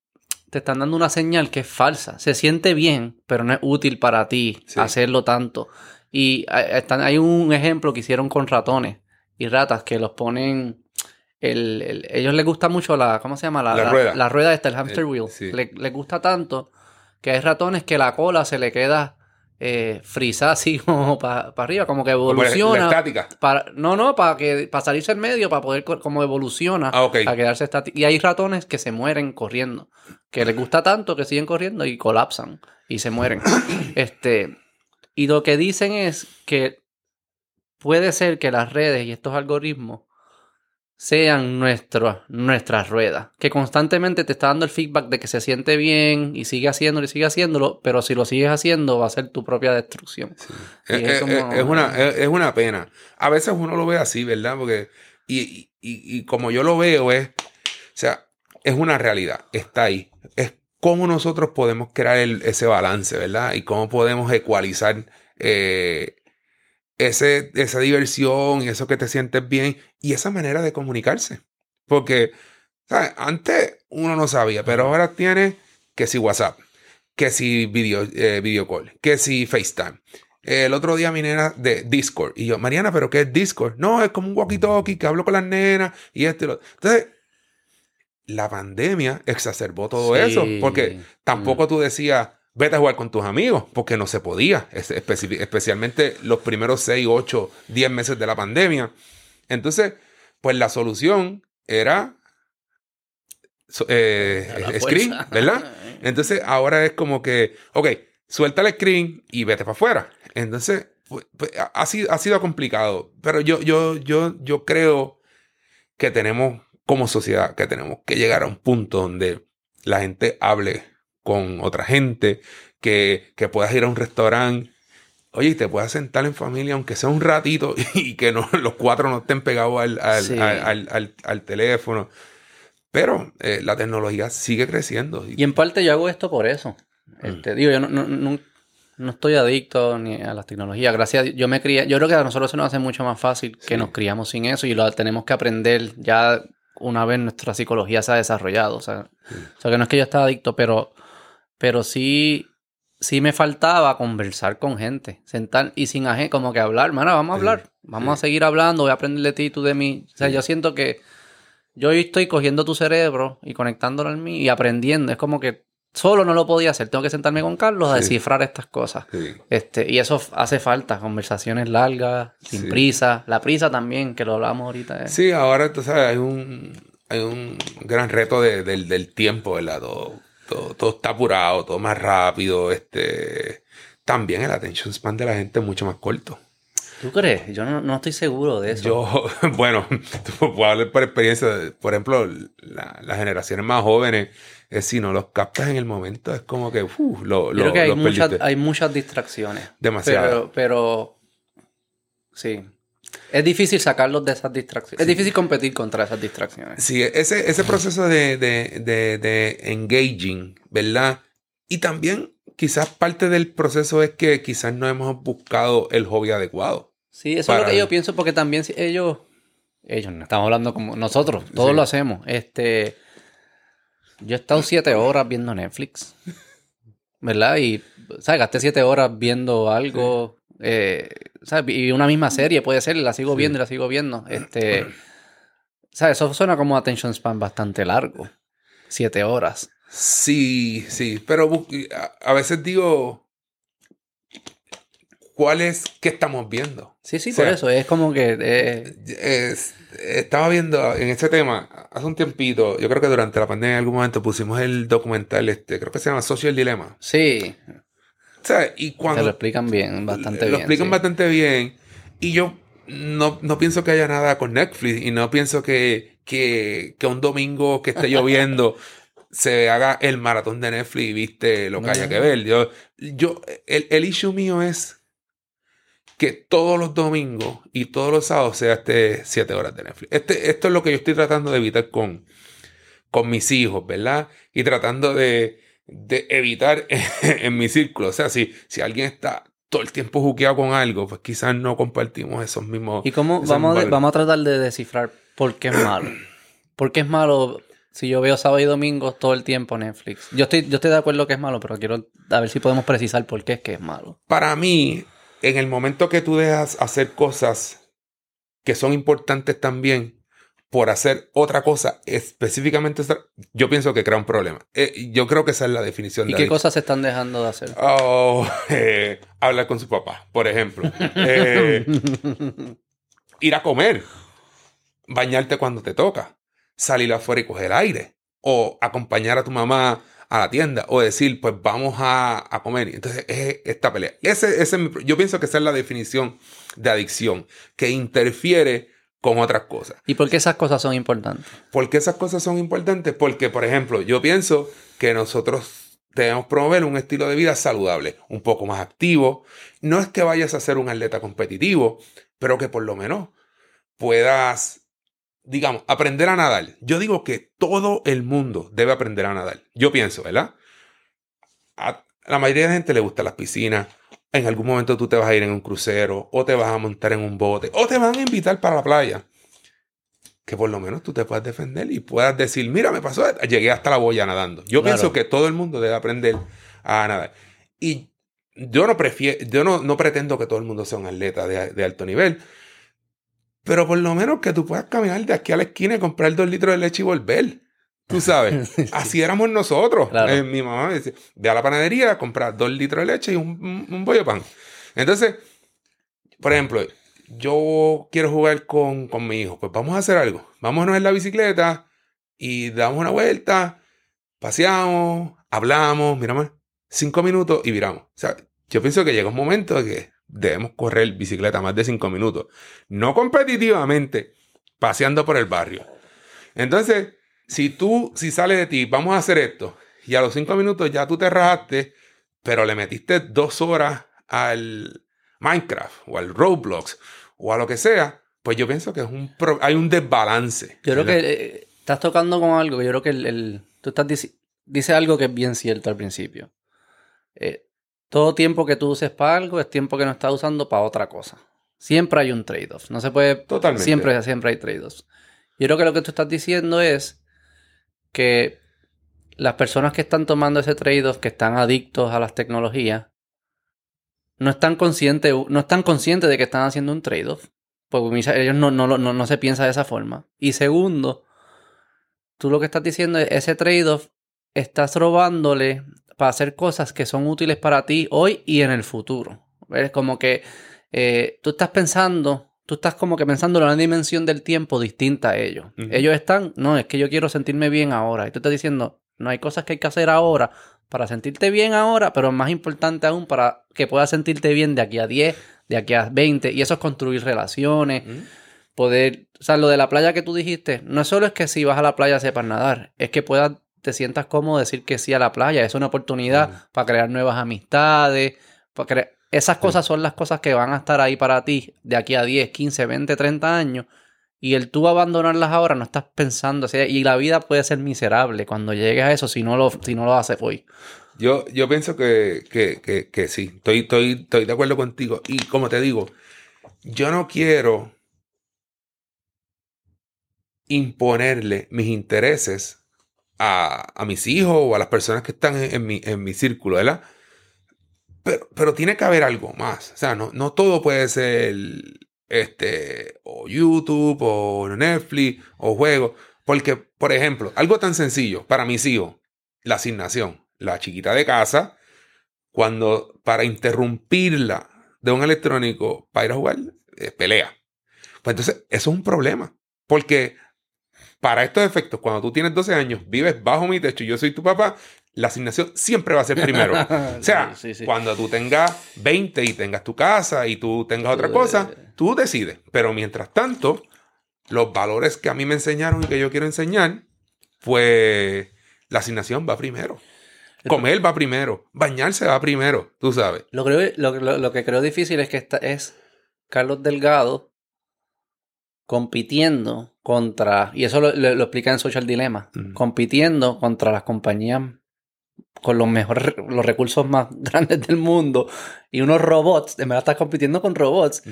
te están dando una señal que es falsa. Se siente bien, pero no es útil para ti Sí. hacerlo tanto. Y están, hay un ejemplo que hicieron con ratones y ratas que los ponen. El, el- ellos les gusta mucho la. ¿Cómo se llama? La rueda. La rueda esta, el hamster Eh, wheel. sí. Le- les gusta tanto que hay ratones que la cola se le queda eh, frisa así [LAUGHS] como para arriba, como que evoluciona. la estática. Para, no, no, para que para salirse al medio, para poder co- como evoluciona, Ah, para quedarse estático. Y hay ratones que se mueren corriendo, que les gusta tanto que siguen corriendo y colapsan y se mueren. [COUGHS] este, y lo que dicen es que puede ser que las redes y estos algoritmos sean nuestra- nuestras ruedas, que constantemente te está dando el feedback de que se siente bien y sigue haciéndolo y sigue haciéndolo, pero si lo sigues haciendo va a ser tu propia destrucción. Es, es es- como- es una, es, es una pena. A veces uno lo ve así, ¿verdad? Porque, y, y- y- y como yo lo veo, es, o sea, es una realidad, está ahí. Es cómo nosotros podemos crear el- ese balance, ¿verdad? Y cómo podemos ecualizar eh, ese, esa diversión y eso que te sientes bien y esa manera de comunicarse. Porque, ¿sabes? Antes uno no sabía, pero ahora tiene que si WhatsApp, que si video, eh, video call, que si FaceTime. El otro día mi nena de Discord. Y yo, Mariana, ¿pero qué es Discord? No, es como un walkie-talkie que hablo con las nenas y esto y lo Entonces, la pandemia exacerbó todo Sí. eso. Porque tampoco tú decías, vete a jugar con tus amigos, porque no se podía. Es- especi- especialmente los primeros 6, 8, 10 meses de la pandemia. Entonces, pues la solución era eh, screen. ¿verdad? [LAUGHS] Entonces ahora es como que, ok, suelta el screen y vete para afuera. Entonces, pues, pues, ha, ha sido, ha sido complicado. Pero yo, yo, yo, yo creo que tenemos, como sociedad, que tenemos que llegar a un punto donde la gente hable con otra gente, que, que puedas ir a un restaurante. Oye, y te puedas sentar en familia, aunque sea un ratito, [LAUGHS] y que no, los cuatro no estén pegados al, al, Sí. al- teléfono. Pero eh, la tecnología sigue creciendo. Y en parte yo hago esto por eso. Mm. Este, digo, yo no, no, no- no estoy adicto ni a las tecnologías. Gracias a yo me crié, yo creo que a nosotros se nos hace mucho más fácil que Sí. nos criamos sin eso y lo tenemos que aprender ya una vez nuestra psicología se ha desarrollado. O sea, o sea, que no es que yo estaba adicto, pero, pero sí, sí me faltaba conversar con gente, sentar y sin aje, como que hablar, hermano, vamos a hablar, vamos sí. a seguir hablando, voy a aprender de ti, tú de mí. O sea, Sí. yo siento que yo estoy cogiendo tu cerebro y conectándolo al mí y aprendiendo. Es como que solo no lo podía hacer. Tengo que sentarme con Carlos a Sí. descifrar estas cosas. Sí. Este, y eso hace falta, conversaciones largas, sin Sí. prisa. La prisa también, que lo hablamos ahorita. eh. Sí, ahora tú sabes, hay un, hay un gran reto de- del, del tiempo, ¿verdad? Todo, todo, todo está apurado, todo más rápido. Este, también el attention span de la gente es mucho más corto. ¿Tú crees? Yo no, no estoy seguro de eso. Yo, [LAUGHS] bueno, [LAUGHS] puedo hablar por experiencia. Por ejemplo, la- las generaciones más jóvenes, es si no los captas en el momento, es como que lo, lo, creo que hay muchas, hay muchas distracciones. Demasiado. Pero, pero sí. Es difícil sacarlos de esas distracciones. Es difícil competir contra esas distracciones. Sí, ese, ese proceso de, de, de, de engaging, ¿verdad? Y también quizás parte del proceso es que quizás no hemos buscado el hobby adecuado. Sí, eso es lo que yo pienso, porque también si ellos, ellos, no estamos hablando como nosotros, todos Sí. lo hacemos. Este, yo he estado siete [LAUGHS] horas viendo Netflix, ¿verdad? Y, ¿sabes? Gasté siete horas viendo algo, eh, ¿sabes? Y una misma serie puede ser, la sigo Sí. viendo y la sigo viendo. Este, ¿sabes? Eso suena como attention span bastante largo. Siete horas. Sí, sí, pero a veces digo, ¿cuál es que estamos viendo? Sí, sí, O sea, por eso. Es como que... eh, Es- estaba viendo en este tema hace un tiempito, yo creo que durante la pandemia en algún momento pusimos el documental, este, creo que se llama Social Dilemma. sí, ¿Sabes? Y te cuando lo explican bien, bastante lo bien. explican sí. bastante bien. Y yo no, no pienso que haya nada con Netflix y no pienso que, que, que un domingo que esté lloviendo [LAUGHS] se haga el maratón de Netflix y viste lo que No. haya que ver. Yo, yo, el, el issue mío es que todos los domingos y todos los sábados sea este siete horas de Netflix. Este, esto es lo que yo estoy tratando de evitar con, con mis hijos, ¿verdad? Y tratando de, de evitar [LAUGHS] en mi círculo. O sea, si, si alguien está todo el tiempo juqueado con algo, pues quizás no compartimos esos mismos... ¿Y cómo vamos, vamos a tratar de descifrar por qué es malo? [CLEARS THROAT] ¿Por qué es malo si yo veo sábado y domingo todo el tiempo Netflix? Yo estoy, yo estoy de acuerdo que es malo, pero quiero a ver si podemos precisar por qué es que es malo. Para mí, en el momento que tú dejas hacer cosas que son importantes también, por hacer otra cosa específicamente, yo pienso que crea un problema. Eh, yo creo que esa es la definición ¿Y qué cosas se están dejando de hacer? Oh, [LAUGHS] eh, hablar con su papá, por ejemplo. Eh, [LAUGHS] ir a comer. Bañarte cuando te toca. Salir afuera y coger aire. O acompañar a tu mamá a la tienda. O decir, pues vamos a, comer. Entonces, es esta pelea. Ese, ese, yo pienso que esa es la definición de adicción. Que interfiere con otras cosas. ¿Y por qué esas cosas son importantes? ¿Por qué esas cosas son importantes? Porque, por ejemplo, yo pienso que nosotros debemos promover un estilo de vida saludable, un poco más activo. No es que vayas a ser un atleta competitivo, pero que por lo menos puedas, digamos, aprender a nadar. Yo digo que todo el mundo debe aprender a nadar. Yo pienso, ¿verdad? A la mayoría de la gente le gusta las piscinas, en algún momento tú te vas a ir en un crucero, o te vas a montar en un bote, o te van a invitar para la playa. Que por lo menos tú te puedas defender y puedas decir, mira, me pasó, llegué hasta la boya nadando. Yo pienso que todo el mundo debe aprender a nadar. Y yo no prefiero, yo no, no pretendo que todo el mundo sea un atleta de, alto nivel, pero por lo menos que tú puedas caminar de aquí a la esquina y comprar dos litros de leche y volver. Tú sabes, [LAUGHS] así éramos nosotros. Eh, mi mamá me decía, ve a la panadería, compra dos litros de leche y un, un, bollo de pan. Entonces, por ejemplo, yo quiero jugar con, con, mi hijo. Pues vamos a hacer algo. Vámonos en la bicicleta y damos una vuelta, paseamos, hablamos, miramos, cinco minutos y viramos. O sea, yo pienso que llega un momento en que debemos correr bicicleta más de cinco minutos. No competitivamente, paseando por el barrio. Entonces, si tú, si sale de ti, vamos a hacer esto, y a los cinco minutos ya tú te rajaste, pero le metiste dos horas al Minecraft o al Roblox o a lo que sea, pues yo pienso que es un hay un desbalance. Yo creo que eh, estás tocando con algo que yo creo que el, tú estás dice algo que es bien cierto al principio. Eh, todo tiempo que tú uses para algo es tiempo que no estás usando para otra cosa. Siempre hay un trade-off. No se puede. Totalmente. Siempre, siempre hay trade-offs. Yo creo que lo que tú estás diciendo es que las personas que están tomando ese trade-off, que están adictos a las tecnologías, no están conscientes, no están conscientes de que están haciendo un trade-off. Porque ellos no, no, no, no se piensa de esa forma. Y segundo, tú lo que estás diciendo es ese trade-off estás robándole para hacer cosas que son útiles para ti hoy y en el futuro. Es como que eh, tú estás pensando tú estás como que pensando en una dimensión del tiempo distinta a ellos. Ellos están, no, es que yo quiero sentirme bien ahora. Y tú estás diciendo, no hay cosas que hay que hacer ahora para sentirte bien ahora, pero más importante aún para que puedas sentirte bien de aquí a 10, de aquí a 20. Y eso es construir relaciones, poder, o sea, lo de la playa que tú dijiste, no solo es que si vas a la playa sepas nadar, es que puedas, te sientas cómodo decir que sí a la playa. Es una oportunidad para crear nuevas amistades, para esas cosas son las cosas que van a estar ahí para ti de aquí a 10, 15, 20, 30 años. Y el tú abandonarlas ahora no estás pensando. y la vida puede ser miserable cuando llegues a eso si no lo, si no lo haces hoy. Yo, yo pienso que, que, sí. Estoy, estoy, estoy de acuerdo contigo. Y como te digo, yo no quiero imponerle mis intereses a, mis hijos o a las personas que están en, mi, en mi círculo, ¿verdad? Pero, tiene que haber algo más. O sea, no, no todo puede ser este, o YouTube, o Netflix, o juegos. Porque, por ejemplo, algo tan sencillo para mis hijos, la asignación. La chiquita de casa, cuando para interrumpirla de un electrónico para ir a jugar, eh, pelea. Pues entonces, eso es un problema. Porque para estos efectos, cuando tú tienes 12 años, vives bajo mi techo y yo soy tu papá, la asignación siempre va a ser primero. [LAUGHS] o sea, cuando tú tengas 20 y tengas tu casa y tú tengas otra cosa, tú decides. Pero mientras tanto, los valores que a mí me enseñaron y que yo quiero enseñar, pues la asignación va primero. Comer va primero, bañarse va primero, tú sabes. Lo, lo, que creo difícil es que esta es Carlos Delgado compitiendo contra, y eso lo, explica en Social Dilemma, compitiendo contra las compañías con los mejores, los recursos más [LAUGHS] grandes del mundo y unos robots, de verdad estás compitiendo con robots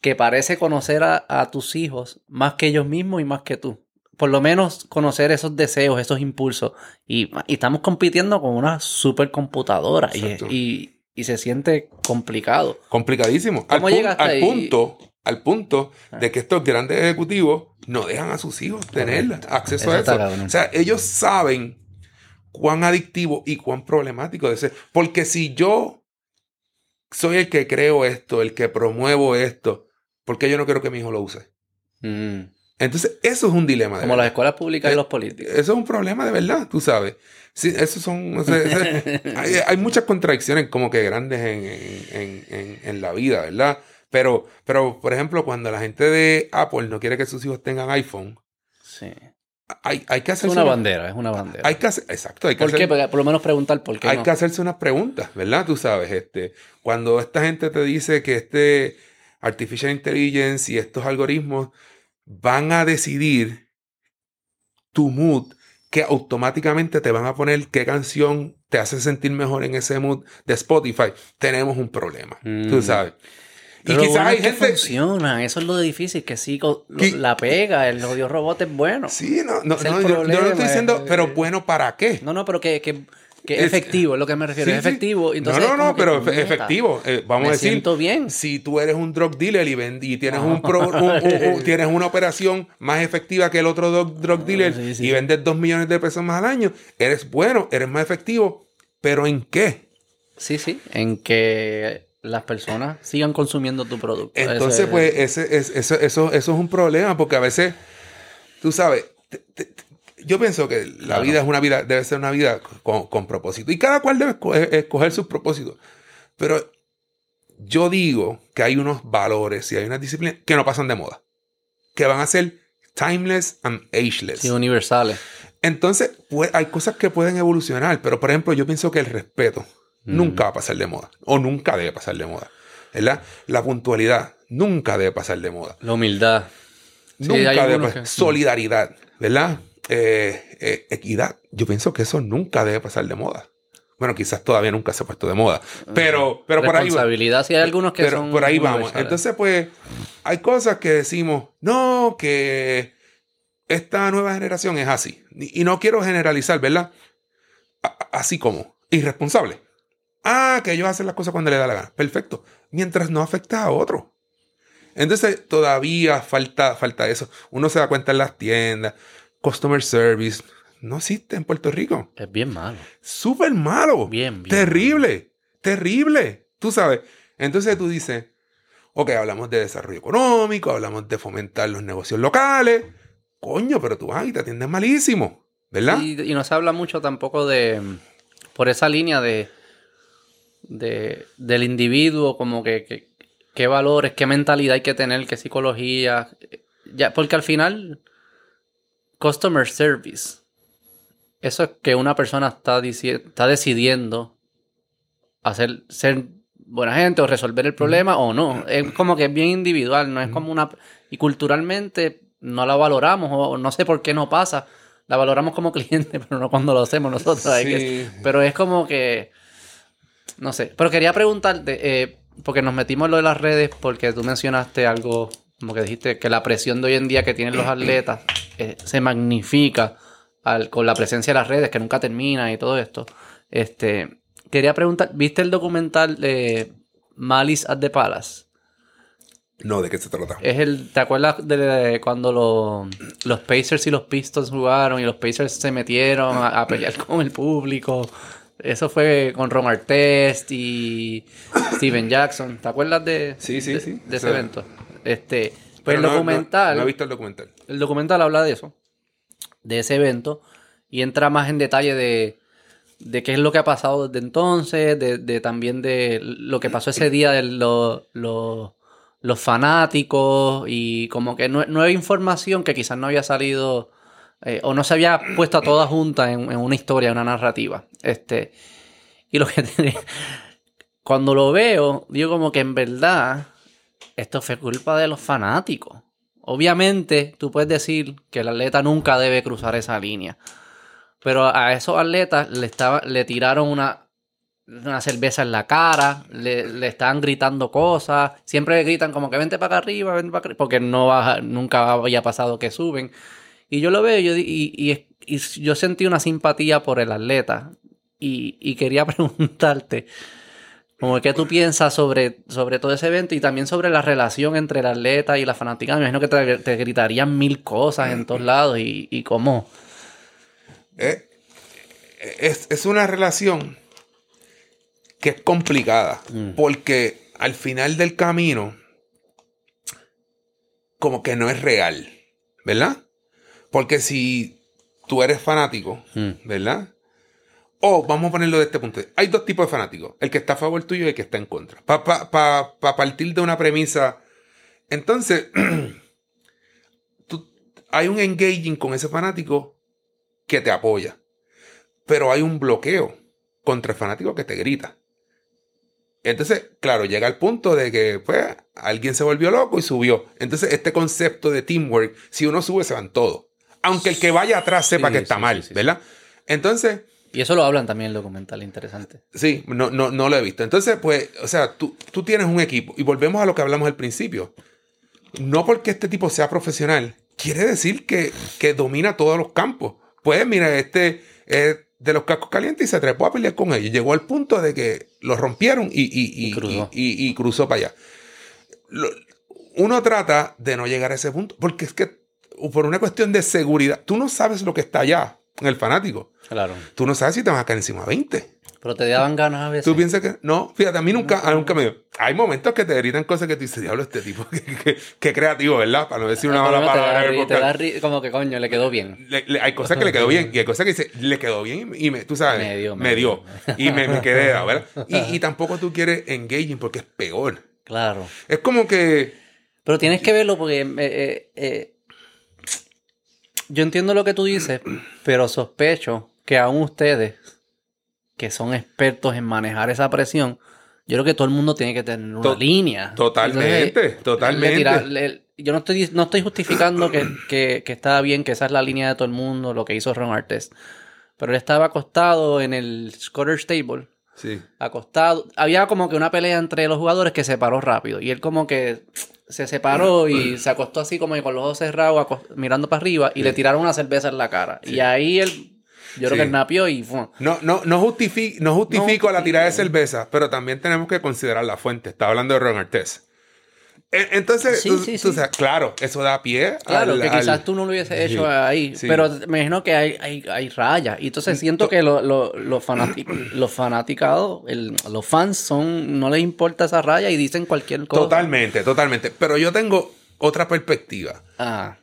que parece conocer a, tus hijos más que ellos mismos y más que tú. Por lo menos conocer esos deseos, esos impulsos. Y, estamos compitiendo con una supercomputadora y, y, se siente complicado. Complicadísimo. al, al punto al punto Ah. de que estos grandes ejecutivos no dejan a sus hijos tener acceso Eso a eso. O sea, ellos saben cuán adictivo y cuán problemático debe ser. Porque si yo soy el que creo esto, el que promuevo esto, ¿por qué yo no quiero que mi hijo lo use? Mm. Entonces, eso es un dilema. de Como verdad. las escuelas públicas y Eh, los políticos. Eso es un problema de verdad, tú sabes. Sí, esos son. o sea, [LAUGHS] hay, hay muchas contradicciones como que grandes en, en- en- en- en la vida, ¿verdad? Pero, pero, por ejemplo, cuando la gente de Apple no quiere que sus hijos tengan iPhone, Sí. hay, hay que Es hacerse. una una- bandera, es una bandera. Hay que hacer, exacto, hay que, ¿Por qué? hacer- Porque por lo menos preguntar por qué hay no. que hacerse unas preguntas, ¿verdad? Tú sabes, este, cuando esta gente te dice que este artificial intelligence y estos algoritmos van a decidir tu mood, que automáticamente te van a poner qué canción te hace sentir mejor en ese mood de Spotify, tenemos un problema, tú Mm. sabes. Y Pero quizás bueno hay es que gente... funciona, eso es lo difícil, que sí, lo- la pega, el odio robot es bueno. Sí, no, no, no, yo, yo no estoy diciendo, eh. pero bueno, ¿para qué? No, no, pero que, que, que es efectivo, es lo que me refiero, Sí, es efectivo. Entonces no, no, no, que, pero efectivo. Eh, vamos a decir, siento bien. si tú eres un drug dealer y, y tienes, un pro- un- un- un- [LAUGHS] tienes una operación más efectiva que el otro drug, drug dealer sí, sí. y vendes dos millones de pesos más al año, eres bueno, eres más efectivo, pero ¿en qué? Sí, sí, en que las personas sigan consumiendo tu producto. Entonces, Ese- pues, ese, es- eso, eso, eso es un problema, porque a veces, tú sabes, te- te- te- yo pienso que la Claro. vida es una vida, debe ser una vida con, con propósito. Y cada cual debe escoger, escoger sus propósitos. Pero yo digo que hay unos valores y hay unas disciplinas que no pasan de moda. Que van a ser timeless and ageless. sí, universales. Entonces, pues, hay cosas que pueden evolucionar, pero por ejemplo, yo pienso que el respeto Mm. nunca va a pasar de moda, o nunca debe pasar de moda. ¿verdad? La puntualidad nunca debe pasar de moda. La humildad. Nunca debe pasar. que- Solidaridad, ¿verdad? Eh, eh, equidad. Yo pienso que eso nunca debe pasar de moda. Bueno, quizás todavía nunca se ha puesto de moda, pero, pero por ahí. Responsabilidad, sí hay algunos que Pero son por ahí vamos. Entonces, pues, hay cosas que decimos, no, que esta nueva generación es así. Y, no quiero generalizar, ¿verdad? A- así como, irresponsable. Ah, que ellos hacen las cosas cuando les da la gana. Perfecto. Mientras no afecta a otro. Entonces, todavía falta, falta eso. Uno se da cuenta en las tiendas, customer service. No existe en Puerto Rico. Es bien malo. Súper malo. Bien, bien. Terrible, terrible. Tú sabes. Entonces tú dices, ok, hablamos de desarrollo económico, hablamos de fomentar los negocios locales. Coño, pero tú vas y te atiendes malísimo, ¿verdad? Y, y no se habla mucho tampoco de. Por esa línea de. De del individuo, como que, que- qué valores, qué mentalidad hay que tener, qué psicología. Ya, porque al final. Customer service. Eso es que una persona está, está decidiendo hacer ser buena gente o resolver el problema o no. Es como que es bien individual, no es como una... Y culturalmente no la valoramos o no sé por qué no pasa. La valoramos como [LAUGHS] cliente, pero no cuando lo hacemos nosotros. hay Sí. que- pero es como que... No sé. Pero quería preguntarte, eh, porque nos metimos en lo de las redes, porque tú mencionaste algo, como que dijiste que la presión de hoy en día que tienen los [CLEARS THROAT] atletas eh, se magnifica al- con la presencia de las redes, que nunca termina y todo esto. Este, quería preguntar, ¿viste el documental de Malice at the Palace? No, ¿de qué se trata? Es el, ¿te acuerdas de, de cuando lo- los Pacers y los Pistons jugaron y los Pacers se metieron a, a pelear [LAUGHS] con el público? Eso fue con Ron Artest y Steven Jackson. ¿Te acuerdas de, Sí, sí, de- sí. de ese O sea, evento? Este, pues Pero el no- no- documental, No, he visto el documental. el documental habla de eso, de ese evento, y entra más en detalle de, de qué es lo que ha pasado desde entonces, de, de también de lo que pasó ese día de lo- lo- los fanáticos y como que nue- nueva información que quizás no había salido eh, o no se había puesto a toda junta en, una historia, una narrativa. Este, y lo que [LAUGHS] cuando lo veo, digo como que en verdad esto fue culpa de los fanáticos. Obviamente, tú puedes decir que el atleta nunca debe cruzar esa línea. Pero a esos atletas le, le tiraron una, una cerveza en la cara, le, le estaban gritando cosas. Siempre le gritan como que vente para acá arriba, vente para acá arriba", porque no baja- nunca había pasado que suben. Y yo lo veo y yo, y, y- y yo sentí una simpatía por el atleta. Y, y quería [LAUGHS] preguntarte, Como que tú piensas sobre, sobre todo ese evento y también sobre la relación entre el atleta y la fanática. Me imagino que te, te gritarían mil cosas en todos lados y, y cómo. Eh, es, es una relación que es complicada. Mm. Porque al final del camino, como que no es real. ¿Verdad? Porque si tú eres fanático, Mm. ¿verdad? O vamos a ponerlo de este punto. Hay dos tipos de fanáticos. El que está a favor tuyo y el que está en contra. Para partir de una premisa. Entonces, [CLEARS THROAT] tú- hay un engaging con ese fanático que te apoya. Pero hay un bloqueo contra el fanático que te grita. Entonces, claro, llega el punto de que pues, alguien se volvió loco y subió. Entonces, este concepto de teamwork, si uno sube, se van todos. Aunque el que vaya atrás sepa Sí, que está sí, mal, sí, ¿verdad? Entonces, Y eso lo hablan también en el documental, interesante. Sí, no, no, no lo he visto. Entonces, pues, o sea, tú, tú tienes un equipo y volvemos a lo que hablamos al principio. No porque este tipo sea profesional, quiere decir que, que domina todos los campos. Pues, mira, este es de los cascos calientes y se trepó a pelear con ellos. Llegó al punto de que lo rompieron y, y, y, Y cruzó. y- cruzó para allá. Lo- uno trata de no llegar a ese punto porque es que por una cuestión de seguridad, tú no sabes lo que está allá en el fanático. Claro. Tú no sabes si te van a caer encima de 20. Pero te daban ganas a veces. Tú piensas que. No, fíjate, a mí nunca, nunca me dio. Hay momentos que te gritan cosas que tú dices, diablo, este tipo, [LAUGHS] qué, creativo, ¿verdad? Para no decir una mala te da palabra. te da ri- como que coño, le quedó bien. le- le- hay cosas que le quedó bien y hay cosas que dice, le quedó bien y me, tú sabes, Me dio, me dio. Y me, me quedé, ¿verdad? [LAUGHS] Y, y tampoco tú quieres engaging porque es peor. Claro. Es como que. Pero tienes que verlo porque eh, eh, eh, yo entiendo lo que tú dices, pero sospecho que aún ustedes, que son expertos en manejar esa presión, yo creo que todo el mundo tiene que tener una To- línea. totalmente, Entonces, totalmente. le tira- le- yo no estoy, no estoy justificando que, que, que está bien, que esa es la línea de todo el mundo, lo que hizo Ron Artes. Pero él estaba acostado en el Scottish Table Sí. acostado. Había como que una pelea entre los jugadores que se paró rápido. Y él como que se separó [CLEARS THROAT] y se acostó así como con los ojos cerrados, mirando para arriba, y le tiraron una cerveza en la cara. Y ahí él, yo creo que él napió y fue. No, no, no, justifi- no justifico No, la tirada de cerveza, pero también tenemos que considerar la fuente. Está hablando de Ron Artes. E- Entonces, Sí, sí, claro, eso da pie Claro, al- que al- quizás tú no lo hubiese hecho ahí, pero me imagino que hay, hay, hay rayas. Y entonces siento que lo- lo- [CLEARS THROAT] los, fanati- los fanaticados, el- los fans son, no les importa esa raya y dicen cualquier cosa. Totalmente, totalmente. Pero yo tengo otra perspectiva. Ah,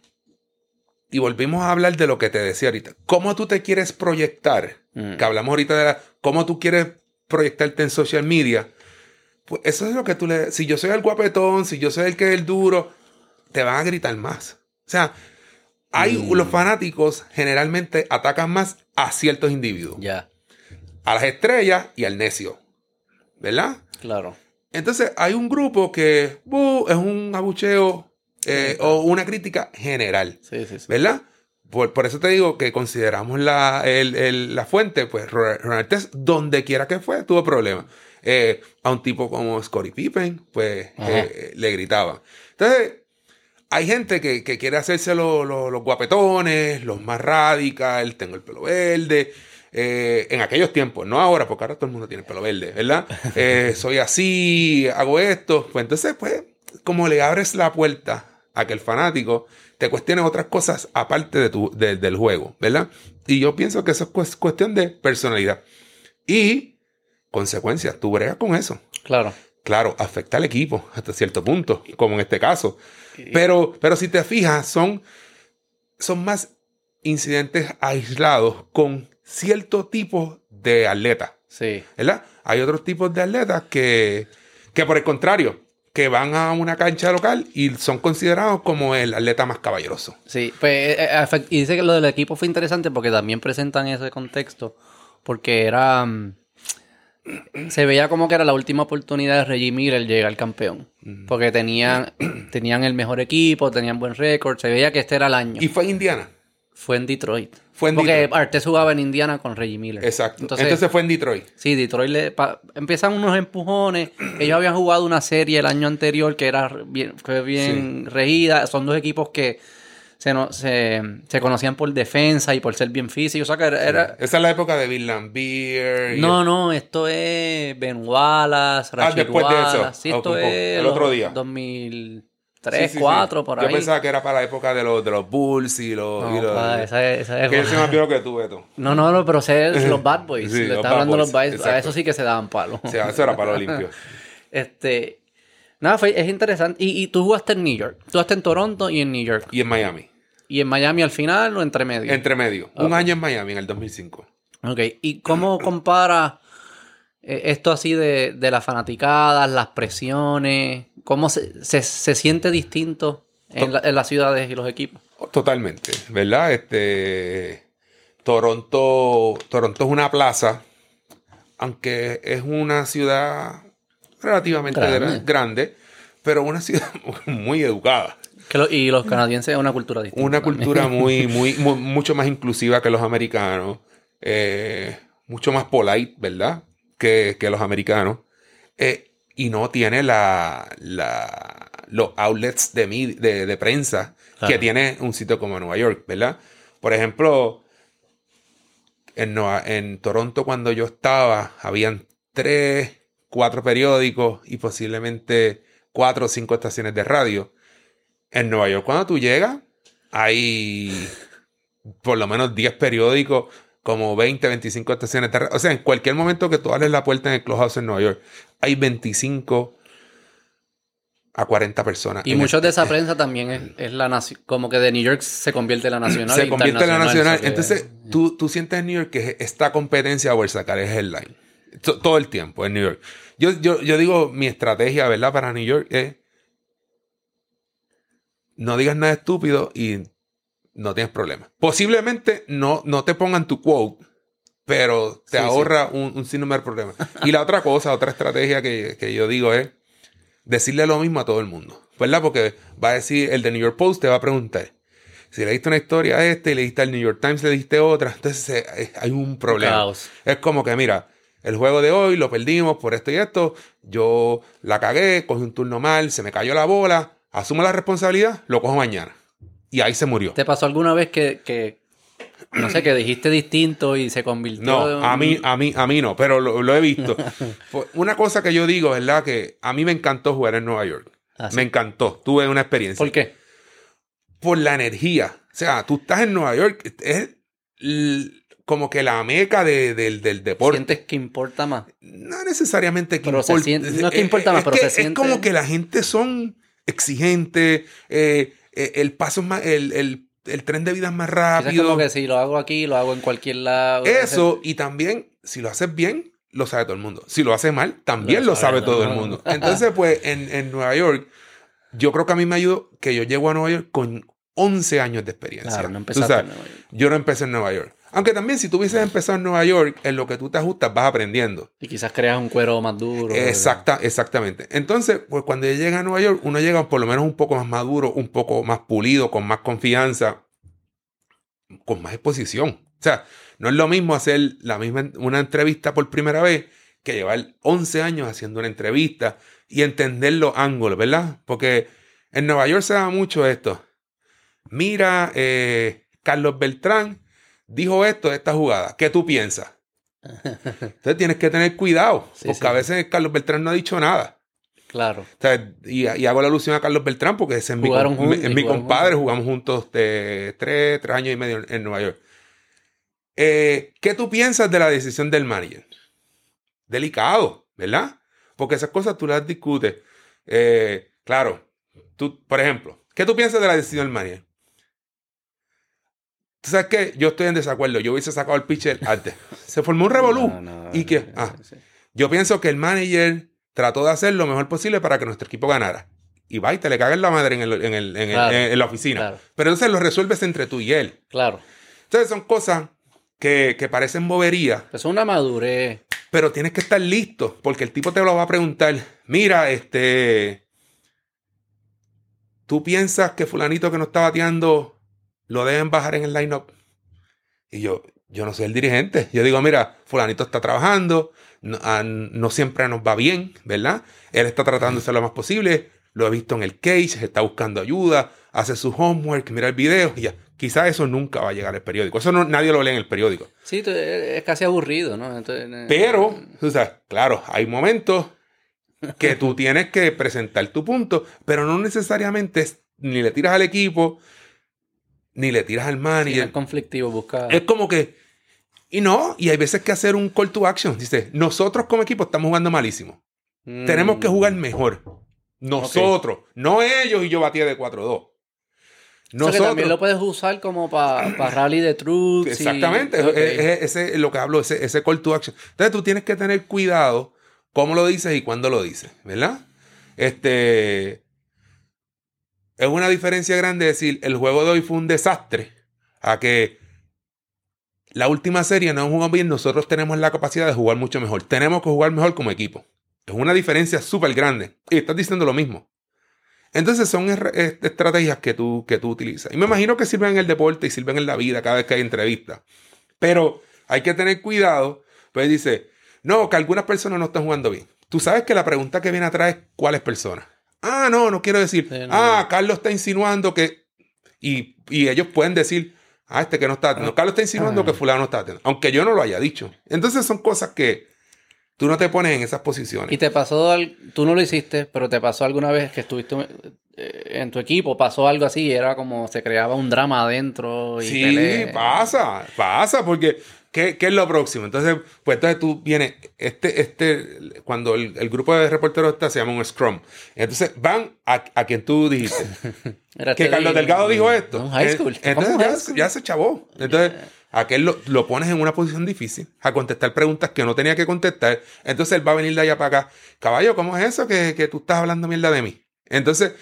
Y volvimos a hablar de lo que te decía ahorita. ¿Cómo tú te quieres proyectar? Mm. Que hablamos ahorita de la, cómo tú quieres proyectarte en social media. Pues eso es lo que tú le... Si yo soy el guapetón, si yo soy el que es el duro, te van a gritar más. O sea, hay Mm. los fanáticos generalmente atacan más a ciertos individuos. ya, A las estrellas y al necio. ¿Verdad? claro. Entonces hay un grupo que es un abucheo eh, o una crítica general. Sí, sí, sí. ¿Verdad? Por, por eso te digo que consideramos la, el- el- la fuente, pues Ron- Ron Artest, donde quiera que fue, tuvo problemas. Eh, a un tipo como Scottie Pippen, pues eh, le gritaban. Entonces, hay gente que, que quiere hacerse lo- lo- los guapetones, los más radical, tengo el pelo verde. eh, en aquellos tiempos, no ahora, porque ahora todo el mundo tiene el pelo verde, ¿verdad? [LAUGHS] Eh, soy así, hago esto. Pues entonces, pues, como le abres la puerta a que el fanático te cuestione otras cosas aparte de tu, de- del juego, ¿verdad? Y yo pienso que eso es cues- cuestión de personalidad. Y consecuencias, tú bregas con eso. Claro. Claro, afecta al equipo hasta cierto punto, como en este caso. Pero, pero si te fijas, son, son más incidentes aislados con cierto tipo de atletas, Sí. ¿verdad? Hay otros tipos de atletas que, que por el contrario, que van a una cancha local y son considerados como el atleta más caballeroso. Sí, pues eh, eh, y dice que lo del equipo fue interesante porque también presentan ese contexto, porque era, mm, se veía como que era la última oportunidad de Reggie Miller llegar campeón, porque tenían, [CLEARS THROAT] tenían el mejor equipo, tenían buen récord, se veía que este era el año. Y fue en Indiana. fue en Detroit. Fue en porque Detroit. Artes jugaba en Indiana con Reggie Miller. Exacto. Entonces, Entonces, fue en Detroit. Sí, Detroit le pa- empiezan unos empujones. [CLEARS THROAT] Ellos habían jugado una serie el año anterior que era bien, fue bien regida. Son dos equipos que se, no, se, se conocían por defensa y por ser bien físicos. O sea, que era... era- Esa es la época de Bill Lambier. y No, no, esto es Ben Wallace, Rashid Ah, después de eso. Wallace. Sí, Ok, esto es... El otro día. 2003, Sí, sí, sí. 2004, por ahí. Yo pensaba que era para la época de los, de los Bulls y los... No, y los- pa, esa es- esa es- que más viejo que tú, Beto. No, no, no, pero sé [LAUGHS] los Bad Boys. Sí, Le Bad hablando de los Bad Boys. A eso sí que se daban palos. O sea, eso era para los limpios. [LAUGHS] Este. Nada, fue, es interesante. Y, y tú jugaste en New York. Tú jugaste en Toronto y en New York. Y en Miami. Y en Miami al final o entre medio. Entre medio. Un año en Miami, en el 2005. Ok. ¿Y cómo [CLEARS THROAT] compara eh, esto así de, de las fanaticadas, las presiones? ¿Cómo se, se, se siente distinto en, la- en las ciudades y los equipos? Totalmente, ¿verdad? Este Toronto, Toronto es una plaza, aunque es una ciudad relativamente grande, grande pero una ciudad [LAUGHS] muy educada. Que lo- y los canadienses es una cultura distinta. Una también. cultura [LAUGHS] muy, muy, mu- mucho más inclusiva que los americanos, eh, mucho más polite, ¿verdad? Que, que los americanos. Eh, y no tiene la, la- los outlets de, mid- de, de prensa Claro. que tiene un sitio como Nueva York, ¿verdad? Por ejemplo, en, Nueva- en Toronto cuando yo estaba, habían tres, cuatro periódicos y posiblemente cuatro o cinco estaciones de radio. En Nueva York, cuando tú llegas, hay por lo menos 10 periódicos, como 20, 25 estaciones. O sea, en cualquier momento que tú abres la puerta en el Clubhouse en Nueva York, hay 25 a 40 personas. Y muchos el- de esa [LAUGHS] prensa también es, es la nación, como que de New York se convierte en la nacional. se e convierte en la nacional. Entonces, tú, tú sientes en New York que esta competencia por sacar el headline. To- Todo el tiempo en New York. Yo, yo, yo digo, mi estrategia, ¿verdad? Para New York es no digas nada estúpido y no tienes problema. Posiblemente no, no te pongan tu quote, pero te Sí, sí. ahorra un, un sinnúmero de problemas. Y la otra cosa, otra estrategia que, que yo digo es decirle lo mismo a todo el mundo. ¿Verdad? Porque va a decir, el de New York Post te va a preguntar. Si le diste una historia a este y le diste al New York Times, le diste otra, entonces eh, eh, hay un problema. Caos. Es como que, mira, el juego de hoy lo perdimos por esto y esto, yo la cagué, cogí un turno mal, se me cayó la bola, asumo la responsabilidad, lo cojo mañana. Y ahí se murió. ¿Te pasó alguna vez que, que, no sé, que dijiste distinto y se convirtió No, en- a mí, a mí, a mí no, pero lo, lo he visto. [LAUGHS] Una cosa que yo digo, ¿verdad? Que a mí me encantó jugar en Nueva York. Ah, sí. Me encantó. Tuve una experiencia. ¿Por qué? Por la energía. O sea, tú estás en Nueva York, es como que la meca de- del, del deporte. ¿Sientes que importa más? No necesariamente que Pero se importa. siente- no es que importa más, pero que se Es siente- como que la gente son exigentes, eh, eh, el paso es más, el, el- el tren de vida es más rápido. como que si lo hago aquí, lo hago en cualquier lado. Eso, y también, si lo haces bien, lo sabe todo el mundo. Si lo haces mal, también Lo lo, sabe todo todo el mundo. Entonces, [LAUGHS] pues, en, en Nueva York, yo creo que a mí me ayudó que yo llego a Nueva York con 11 años de experiencia. Claro, no Tú sabes. Yo no empecé en Nueva York. Aunque también, si tú hubieses empezado en Nueva York, en lo que tú te ajustas, vas aprendiendo. Y quizás creas un cuero más duro. Exacta, exactamente. Entonces, pues cuando llega a Nueva York, uno llega por lo menos un poco más maduro, un poco más pulido, con más confianza, con más exposición. O sea, no es lo mismo hacer la misma una entrevista por primera vez que llevar 11 años haciendo una entrevista y entender los ángulos, ¿verdad? Porque en Nueva York se da mucho esto. Mira, eh, Carlos Beltrán dijo esto de esta jugada. ¿Qué tú piensas? [LAUGHS] Entonces tienes que tener cuidado, Sí, porque sí. a veces Carlos Beltrán no ha dicho nada. Claro. O sea, y, y hago la alusión a Carlos Beltrán porque ese es mi, juntos, es compadre, juntos. jugamos juntos de tres, tres años y medio en, en Nueva York. Eh, ¿Qué tú piensas de la decisión del manager? Delicado, ¿verdad? Porque esas cosas tú las discutes. Eh, claro, tú, por ejemplo, ¿qué tú piensas de la decisión del manager? ¿Tú sabes qué? Yo estoy en desacuerdo. Yo hubiese sacado el pitcher antes. Se formó un revolú. No, no, ¿Y sí, Ah, sí. yo pienso que el manager trató de hacer lo mejor posible para que nuestro equipo ganara. Y va y te le cagas la madre en, el- en el- en Claro, la oficina. claro. Pero entonces lo resuelves entre tú y él. Claro. Entonces son cosas que, que parecen boberías, Eso es una madurez. pero tienes que estar listo porque el tipo te lo va a preguntar. Mira, este. ¿Tú piensas que Fulanito que no está bateando lo deben bajar en el lineup? Y yo, yo no soy el dirigente. Yo digo, mira, Fulanito está trabajando, no, ah, no siempre nos va bien, ¿verdad? Él está tratando de hacer lo más posible. lo he visto en el cage, está buscando ayuda, hace su homework, mira el video y ya. Quizá eso nunca va a llegar al periódico. Eso no, nadie lo lee en el periódico. Sí, es casi aburrido, ¿no? Eh, Pero, o sea, claro, hay momentos que tú tienes que presentar tu punto, pero no necesariamente ni le tiras al equipo, ni le tiras al manager. es conflictivo buscar. Es como que, y no, y hay veces que hacer un call to action. Dice, nosotros como equipo estamos jugando malísimo. Tenemos que jugar mejor. Nosotros, no ellos y yo batía de 4-2. Nosotros, también lo puedes usar como para rally de truth. Exactamente, ese es lo que hablo, ese, ese call to action. Entonces tú tienes que tener cuidado cómo lo dices y cuándo lo dices, ¿verdad? Este. Es una diferencia grande decir el juego de hoy fue un desastre a que la última serie no jugado bien, nosotros tenemos la capacidad de jugar mucho mejor. Tenemos que jugar mejor como equipo. Es una diferencia súper grande. Y estás diciendo lo mismo. Entonces son estrategias que tú, que tú utilizas. Y me imagino que sirven en el deporte y sirven en la vida cada vez que hay entrevistas. Pero hay que tener cuidado. Pues dice, no, que algunas personas no están jugando bien. Tú sabes que la pregunta que viene atrás es cuáles personas. Ah, no, no quiero decir. Ah, Carlos está insinuando que. Y, ellos pueden decir, ah, este que no está atendiendo. Carlos está insinuando que fulano no está atendiendo. Aunque yo no lo haya dicho. Entonces son cosas que Tú no te pones en esas posiciones. Y te pasó, tú no lo hiciste, pero te pasó alguna vez que estuviste eh, en tu equipo, pasó algo así, era como se creaba un drama adentro. Y sí, pasa, pasa, porque ¿qué, es lo próximo? Entonces, pues entonces tú vienes, este, este, cuando el, grupo de reporteros está, se llama un Scrum. Entonces van a, quien tú dijiste. [LAUGHS] que Carlos Delgado dijo esto. high school. Entonces ya, se chavó. Entonces aquel lo, lo, pones en una posición difícil a contestar preguntas que no tenía que contestar. Entonces él va a venir de allá para acá. Caballo, ¿cómo es eso que, tú estás hablando mierda de mí? Entonces,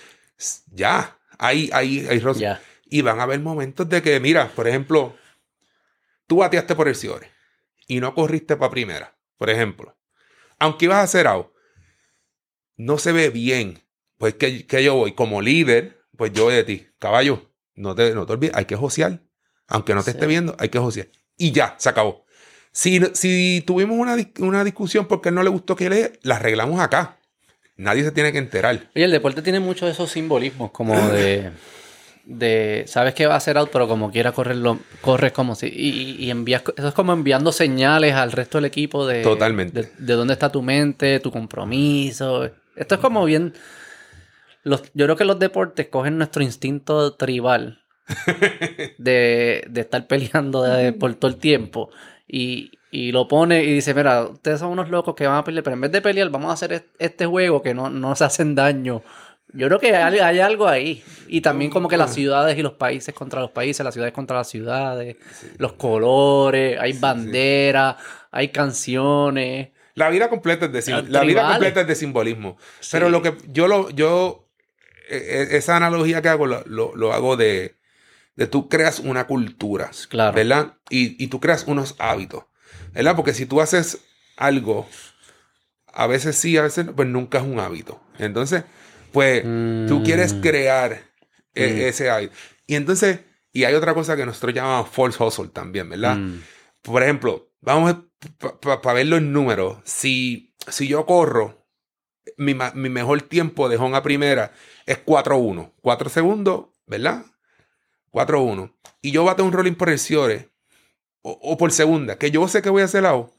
ya, ahí, ahí, ahí, Rosa. Y van a haber momentos de que, mira, por ejemplo, tú bateaste por el Ciore y no corriste para primera, por ejemplo. Aunque ibas a hacer algo, no se ve bien. Pues que, que yo voy como líder, pues yo voy de ti. Caballo, no te, no te olvides, hay que josear. Aunque no te esté viendo, hay que josear. Y ya, se acabó. Si, si tuvimos una, una discusión porque no le gustó que lea, la arreglamos acá. Nadie se tiene que enterar. Oye, el deporte tiene muchos de esos simbolismos, como de. [CLEARS THROAT] de sabes que va a ser out, pero como quiera correrlo, corres como si. Y, y, envías. Eso es como enviando señales al resto del equipo de. Totalmente. De, dónde está tu mente, tu compromiso. Esto es como bien. Los, yo creo que los deportes cogen nuestro instinto tribal [LAUGHS] de, estar peleando por todo el tiempo. Y, lo pone y dice, mira, ustedes son unos locos que van a pelear, pero en vez de pelear vamos a hacer este juego que no, no se hacen daño. Yo creo que hay, algo ahí. Y también como que las ciudades y los países contra los países, las ciudades contra las ciudades, los colores, hay banderas, hay canciones. La vida completa es de, la vida completa es de simbolismo. Pero lo que yo lo, yo, e, e, esa analogía que hago, lo hago de, de tú creas una cultura, claro. ¿verdad? Y, tú creas unos hábitos, ¿verdad? Porque si tú haces algo, a veces sí, a veces pues nunca es un hábito. Entonces, pues tú quieres mm. crear e, mm. ese hábito. Y entonces, y hay otra cosa que nosotros llamamos false hustle también, ¿verdad? Mm. Por ejemplo, vamos para verlo en números. Si, si yo corro, mi, mi mejor tiempo de home a primera es 4-1. 4 segundos, ¿verdad? 4-1, y yo bate un rolling por el Ciore, o, por segunda, que yo sé que voy a hacer lado,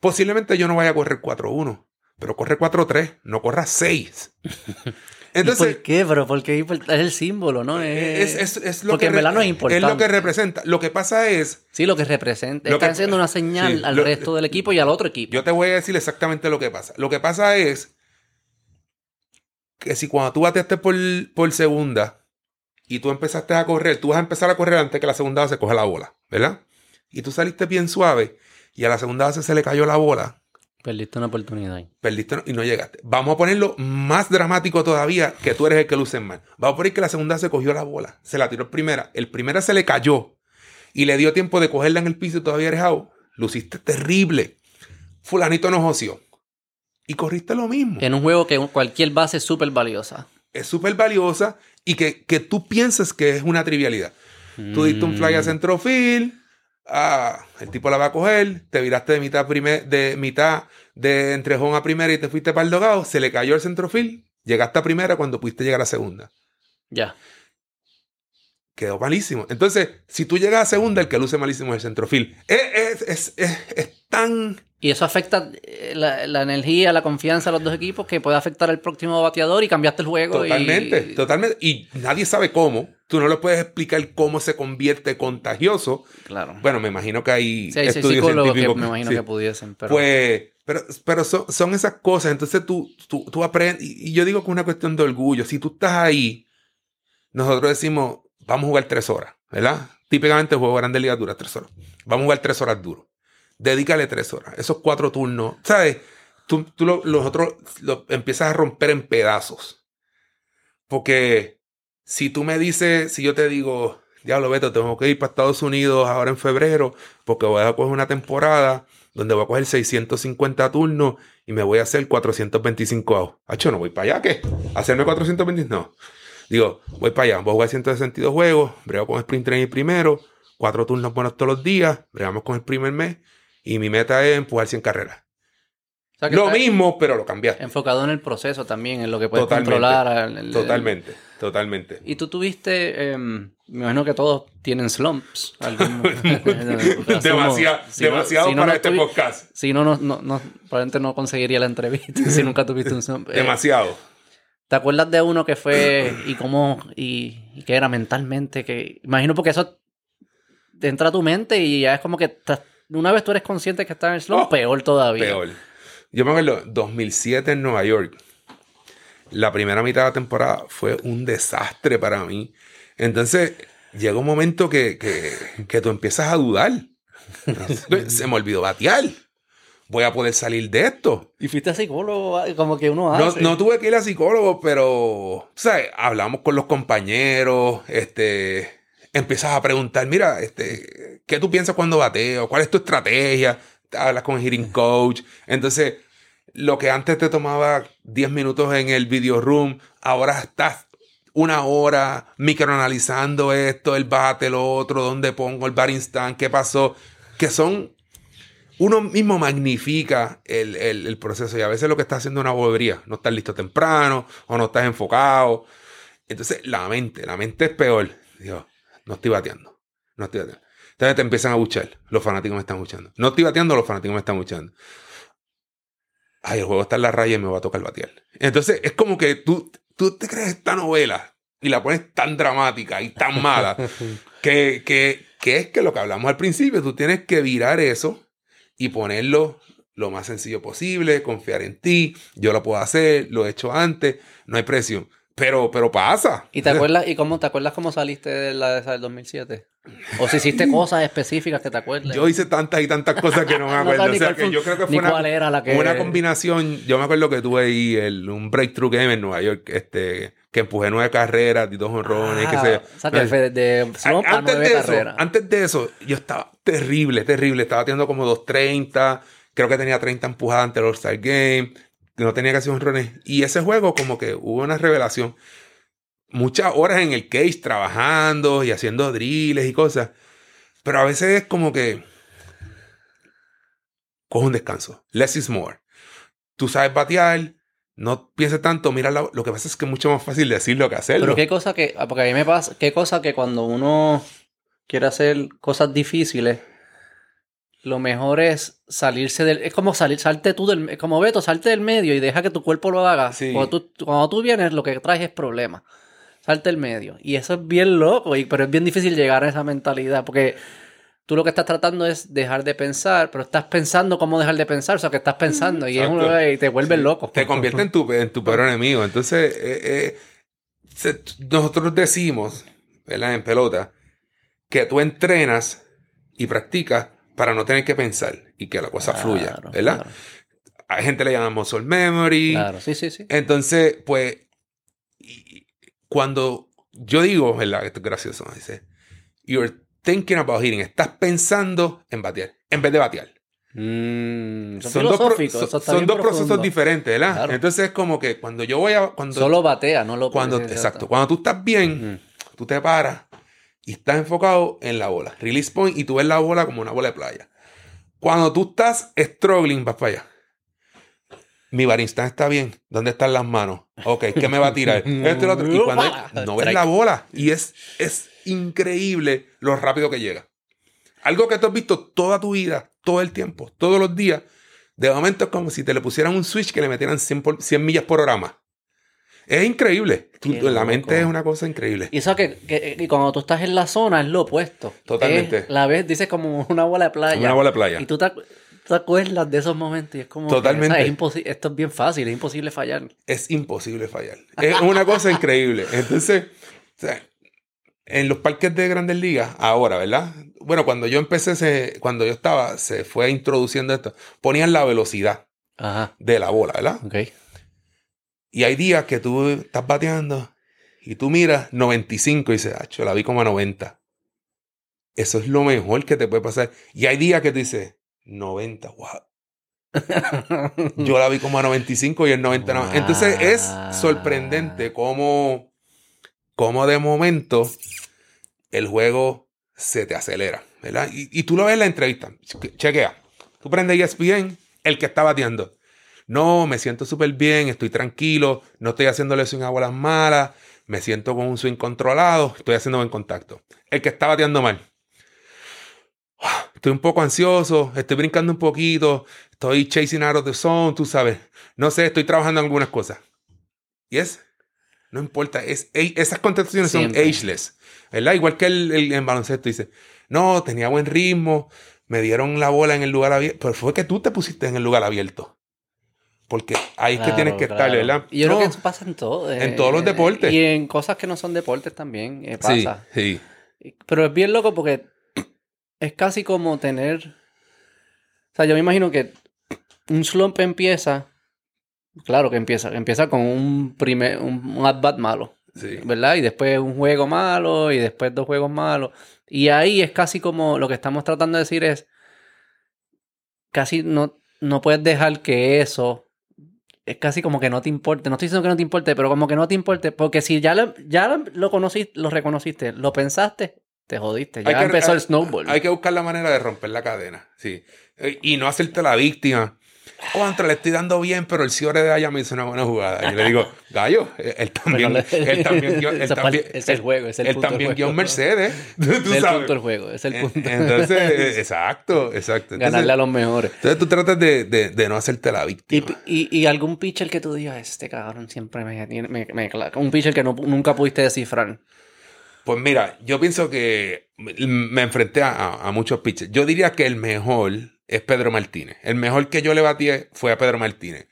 posiblemente yo no vaya a correr 4-1, pero corre 4-3, no corra 6. [LAUGHS] Entonces, ¿Por qué? Pero porque es el símbolo, ¿no? Es, es, lo porque que en verdad no es importante. Es lo que representa. Lo que pasa es. Sí, lo que representa. Está haciendo una señal al resto del equipo y al otro equipo. Yo te voy a decir exactamente lo que pasa. Lo que pasa es que si cuando tú bateaste por, por segunda, y tú empezaste a correr, tú vas a empezar a correr antes que la segunda base coja la bola, ¿verdad? Y tú saliste bien suave y a la segunda base se le cayó la bola. Perdiste una oportunidad. Perdiste y no llegaste. Vamos a ponerlo más dramático todavía que tú eres el que luce mal. Vamos a poner que la segunda se cogió la bola, se la tiró el primera, el primera se le cayó y le dio tiempo de cogerla en el piso y todavía eres out. Luciste terrible. Fulanito no joció. Y corriste lo mismo. En un juego que cualquier base es súper valiosa. Es súper valiosa y que, que tú pienses que es una trivialidad. Tú diste un fly a mm. centrofield, ah, el tipo la va a coger, te viraste de mitad, primer, de mitad de entre a primera y te fuiste para el dogado, se le cayó el centrofield Llegaste a primera cuando pudiste llegar a segunda. Ya. Quedó malísimo. Entonces, si tú llegas a segunda, el que luce malísimo es el centrofil. Es, es, es, es, tan Y eso afecta eh, la, la energía, la confianza de los dos equipos, que puede afectar al próximo bateador y cambiaste el juego. y- Totalmente, totalmente. Y nadie sabe cómo. Tú no le puedes explicar cómo se convierte contagioso. Claro. Bueno, me imagino que hay Sí, estudios que científicos. me imagino sí. que pudiesen, pero... Pues, pero, pero son, son esas cosas. Entonces tú, tú, tú aprendes. Y y yo digo que es una cuestión de orgullo. Si tú estás ahí, nosotros decimos, vamos a jugar tres horas, ¿verdad? Típicamente el juego de Grandes Ligas dura tres horas. Vamos a jugar tres horas duro. Dedícale tres horas. Esos cuatro turnos, ¿sabes? Tú, tú lo- los otros lo empiezas a romper en pedazos. Porque si tú me dices, si yo te digo, diablo Beto, tengo que ir para Estados Unidos ahora en febrero, porque voy a coger una temporada donde voy a coger 650 turnos y me voy a hacer 425 outs. Hacho, no voy para allá, ¿qué? ¿Hacerme 425? No. Digo, voy para allá, voy a jugar 162 juegos, brego con Sprint Training primero, cuatro turnos buenos todos los días, bregamos con el primer mes y mi meta es empujar 100 carreras. O sea, que Lo mismo, pero lo cambiaste. Enfocado en el proceso también, en lo que puedes Totalmente. controlar. el- el- Totalmente, totalmente. Y tú tuviste, em, me imagino que todos tienen slumps. [LAUGHS] Demasiado, Si demasiado no, para no este podcast. Si no, no, no, no, probablemente no conseguiría la entrevista si nunca tuviste un slump. Eh, Demasiado. ¿Te acuerdas de uno que fue y cómo, y, y qué era mentalmente? Que, imagino porque eso te entra a tu mente y ya es como que una vez tú eres consciente que estás en el slump, Oh, peor todavía. Peor. Yo me acuerdo, 2007 en Nueva York. La primera mitad de la temporada fue un desastre para mí. Entonces, llega un momento que, que, que tú empiezas a dudar. [LAUGHS] Se me olvidó batear. Voy a poder salir de esto. Y fuiste psicólogo, como que uno No, hace. no tuve que ir a psicólogo, pero, ¿sabes? Hablamos con los compañeros, este, empiezas a preguntar, mira, este, ¿qué tú piensas cuando bateo? ¿Cuál es tu estrategia? Hablas con el hitting coach. Entonces, lo que antes te tomaba 10 minutos en el video room, ahora estás una hora microanalizando esto, el bate, lo otro, dónde pongo el batting stand, qué pasó, que son uno mismo magnifica el, el- el proceso y a veces lo que está haciendo es una bobería. No estás listo temprano o no estás enfocado. Entonces, la mente, la mente es peor. Digo, no estoy bateando. No estoy bateando. Entonces te empiezan a buchar. Los fanáticos me están buchando. No estoy bateando, los fanáticos me están buchando. Ay, el juego está en la raya y me va a tocar batear. Entonces, es como que tú, tú te crees esta novela y la pones tan dramática y tan mala [LAUGHS] que, que, que es que lo que hablamos al principio, tú tienes que virar eso y ponerlo lo más sencillo posible, confiar en ti, yo lo puedo hacer, lo he hecho antes, no hay presión. Pero, pero pasa. ¿Y te acuerdas, y cómo, te acuerdas cómo saliste de la de esa del 2007? O si hiciste [LAUGHS] cosas específicas que te acuerdes. Yo hice tantas y tantas cosas que no me [LAUGHS] No acuerdo. ni o sea, que yo creo que fue una, era la que- una combinación. Yo me acuerdo que tuve ahí el, un breakthrough game en Nueva York, este, que empujé nueve carreras, di dos honrones, Ah, sé yo. O sea, que de a antes, nueve de eso, carreras. antes de eso, yo estaba terrible, terrible. Estaba teniendo como 2.30. Creo que tenía 30 empujadas ante el All-Star Game. que No tenía casi honrones. Y ese juego, como que hubo una revelación. Muchas horas en el cage trabajando y haciendo drills y cosas. Pero a veces es como que. Coge un descanso. Less is more. Tú sabes batear. No pienses tanto. Mira, la- lo que pasa es que es mucho más fácil decirlo que hacerlo. Pero qué cosa que, ah, porque a mí me pasa, qué cosa que cuando uno quiere hacer cosas difíciles, lo mejor es salirse del, es como salir, salte tú del, como Beto, salte del medio y deja que tu cuerpo lo haga. Sí. Cuando, tú, cuando tú vienes, lo que traes es problemas. Salte del medio. Y eso es bien loco, y, pero es bien difícil llegar a esa mentalidad, porque tú lo que estás tratando es dejar de pensar, pero estás pensando cómo dejar de pensar, o sea, que estás pensando, y, es un- Exacto. y te vuelves Sí. loco. Te convierte en tu, en tu peor enemigo. Entonces, eh, eh, se- nosotros decimos, ¿verdad? En pelota, que tú entrenas y practicas para no tener que pensar y que la cosa fluya, ¿verdad? claro. Hay gente le llama muscle memory. Claro, sí, sí, sí. Entonces, pues, cuando yo digo, ¿verdad? Esto es gracioso, dice, you're thinking about hitting, estás pensando en batear, en vez de batear. Mm, Son dos, pro- son- procesos profundo. diferentes, ¿verdad? Claro. Entonces es como que cuando yo voy a... Cuando, Solo batea, no lo cuando, exacto. Cuando tú estás bien, tú te paras y estás enfocado en la bola. Release point y tú ves la bola como una bola de playa. Cuando tú estás struggling, vas para allá. Mi barista está bien. ¿Dónde están las manos? Ok, ¿qué me va a tirar? [LAUGHS] Esto y lo otro. Y cuando [LAUGHS] no ves la bola. Y es, es increíble lo rápido que llega. Algo que tú has visto toda tu vida, todo el tiempo, todos los días. De momento es como si te le pusieran un switch que le metieran 100, por- 100 millas por hora más. Es increíble. Tú- la loco. mente es una cosa increíble. Y eso que, que- cuando tú estás en la zona es lo opuesto. Totalmente. Es- la ves, dices como una bola de playa. Una bola de playa. Y tú te, te acuerdas de esos momentos y es como. que, Totalmente. o sea, es imposi- esto es bien fácil, es imposible fallar. es imposible fallar. Es una cosa increíble. [LAUGHS] Entonces, o sea, en los parques de grandes ligas, ahora, ¿verdad? Bueno, cuando yo empecé, se- cuando yo estaba, se fue introduciendo esto, ponían la velocidad Ajá. de la bola, ¿verdad? Ok. Y hay días que tú estás bateando y tú miras 95 y dices, ah, yo la vi como a 90. Eso es lo mejor que te puede pasar. Y hay días que tú dices, 90, wow. [LAUGHS] Yo la vi como a 95 y el 99. Wow. Entonces es sorprendente cómo, cómo de momento el juego se te acelera, ¿verdad? Y, y tú lo ves en la entrevista. Che- Chequea. Tú prendes ESPN, el que está bateando. No, me siento súper bien, estoy tranquilo, no estoy haciéndole swing a bolas malas, me siento con un swing controlado, estoy haciendo buen contacto. El que está bateando mal. Estoy un poco ansioso, estoy brincando un poquito, estoy chasing out of the zone, tú sabes. No sé, estoy trabajando en algunas cosas. Y es, no importa, es, e- esas contestaciones son ageless, ¿verdad? Igual que el, el- en baloncesto dice, no, tenía buen ritmo, me dieron la bola en el lugar abierto, pero fue que tú te pusiste en el lugar abierto. Porque ahí es que tienes que estar. ¿verdad? Y yo No, creo que eso pasa en todo. eh, En todos los deportes. Y en cosas que no son deportes también eh, sí, pasa. sí. Pero es bien loco porque es casi como tener. O sea, yo me imagino que un slump empieza. Claro que empieza. Empieza con un primer. un, un at-bat malo. sí. ¿Verdad? Y después un juego malo. Y después dos juegos malos. Y ahí es casi como. Lo que estamos tratando de decir es. Casi no, no puedes dejar que eso. Es casi como que no te importe. No estoy diciendo que no te importe, pero como que no te importe. Porque si ya lo, ya lo- lo conociste, lo reconociste, lo pensaste, te jodiste. Ya Hay que- empezó hay- el snowball. Hay que buscar la manera de romper la cadena, sí. Eh, Y no hacerte la víctima. Contra, le estoy dando bien, pero el Ciore de allá me hizo una buena jugada. Y le digo, [LAUGHS] Gallo, eh, él también, él también, guió- [LAUGHS] él también, es el juego, es el él punto también guió. Mercedes. [LAUGHS] Tú es el sabes. punto del juego, es el punto. Entonces, exacto, exacto. Entonces, Ganarle a los mejores. entonces tú tratas de, de- de no hacerte la Y, víctima. y, y algún pitcher que tú digas, este cabrón siempre me, me, me, me clava". Un pitcher que no, nunca pudiste descifrar. Pues mira, yo pienso que me- enfrenté a, muchos pitchers. Yo diría que el mejor es Pedro Martínez. El mejor que yo le batí fue a Pedro Martínez.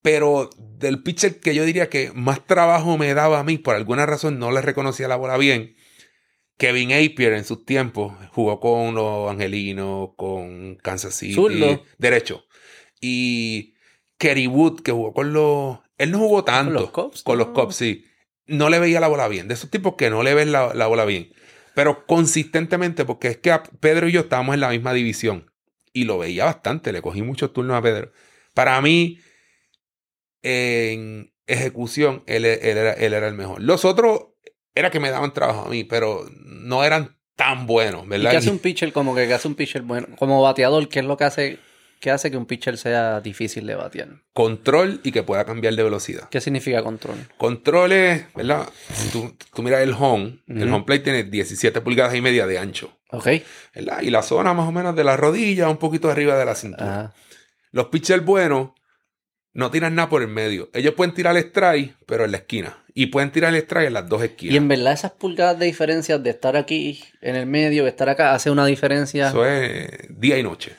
Pero del pitcher que yo diría que más trabajo me daba a mí, por alguna razón no le reconocía la bola bien, Kevin Apier en sus tiempos jugó con los Angelinos, con Kansas City, derecho. Y Kerry Wood, que jugó con los... Él no jugó tanto. los Cubs, Con los. Cubs, sí. No le veía la bola bien. De esos tipos que no le ven la, la bola bien. Pero consistentemente, porque es que a Pedro y yo estábamos en la misma división. Y lo veía bastante. Le cogí muchos turnos a Pedro. Para mí, en ejecución, él, él era, él era el mejor. Los otros era que me daban trabajo a mí, pero no eran tan buenos, ¿Y ¿verdad? qué hace un pitcher como que, que hace un pitcher bueno? Como bateador, ¿qué es lo que hace, que hace que un pitcher sea difícil de batear? Control y que pueda cambiar de velocidad. ¿Qué significa control? Controles, ¿verdad? Si tú, tú miras el home, el home plate tiene 17 pulgadas y media de ancho, ¿Ok? ¿verdad? Y la zona más o menos de la rodilla, un poquito arriba de la cintura. Ajá. Los pitchers buenos no tiran nada por el medio. Ellos pueden tirar el strike, pero en la esquina. Y pueden tirar el strike en las dos esquinas. Y en verdad esas pulgadas de diferencia de estar aquí en el medio, de estar acá, hace una diferencia. Eso es día y noche.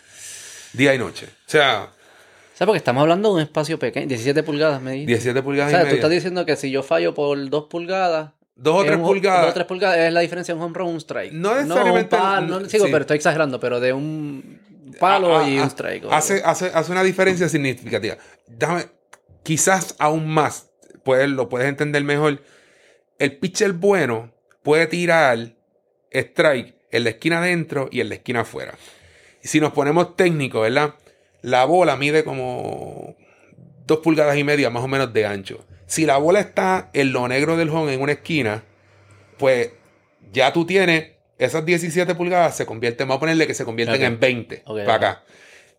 Día y noche. O sea, O sea, porque estamos hablando de un espacio pequeño, 17 pulgadas, me dijiste. 17 O pulgadas sea, y tú media. estás diciendo que si yo fallo por 2 pulgadas. Dos o es tres un- pulgadas. Dos o tres pulgadas es la diferencia de un home run o un strike. No necesariamente- un palo, no- sigo, sí. pero estoy exagerando, pero de un palo Ah, y ah, un strike. ok. Hace, hace, hace una diferencia significativa. Déjame, quizás aún más, puedes, lo puedes entender mejor. El pitcher bueno puede tirar strike en la esquina adentro y en la esquina afuera. Y si nos ponemos técnicos, ¿verdad? La bola mide como dos pulgadas y media más o menos de ancho. Si la bola está en lo negro del home en una esquina, pues ya tú tienes esas 17 pulgadas se convierten, vamos a ponerle que se convierten en 20 Ok, para acá.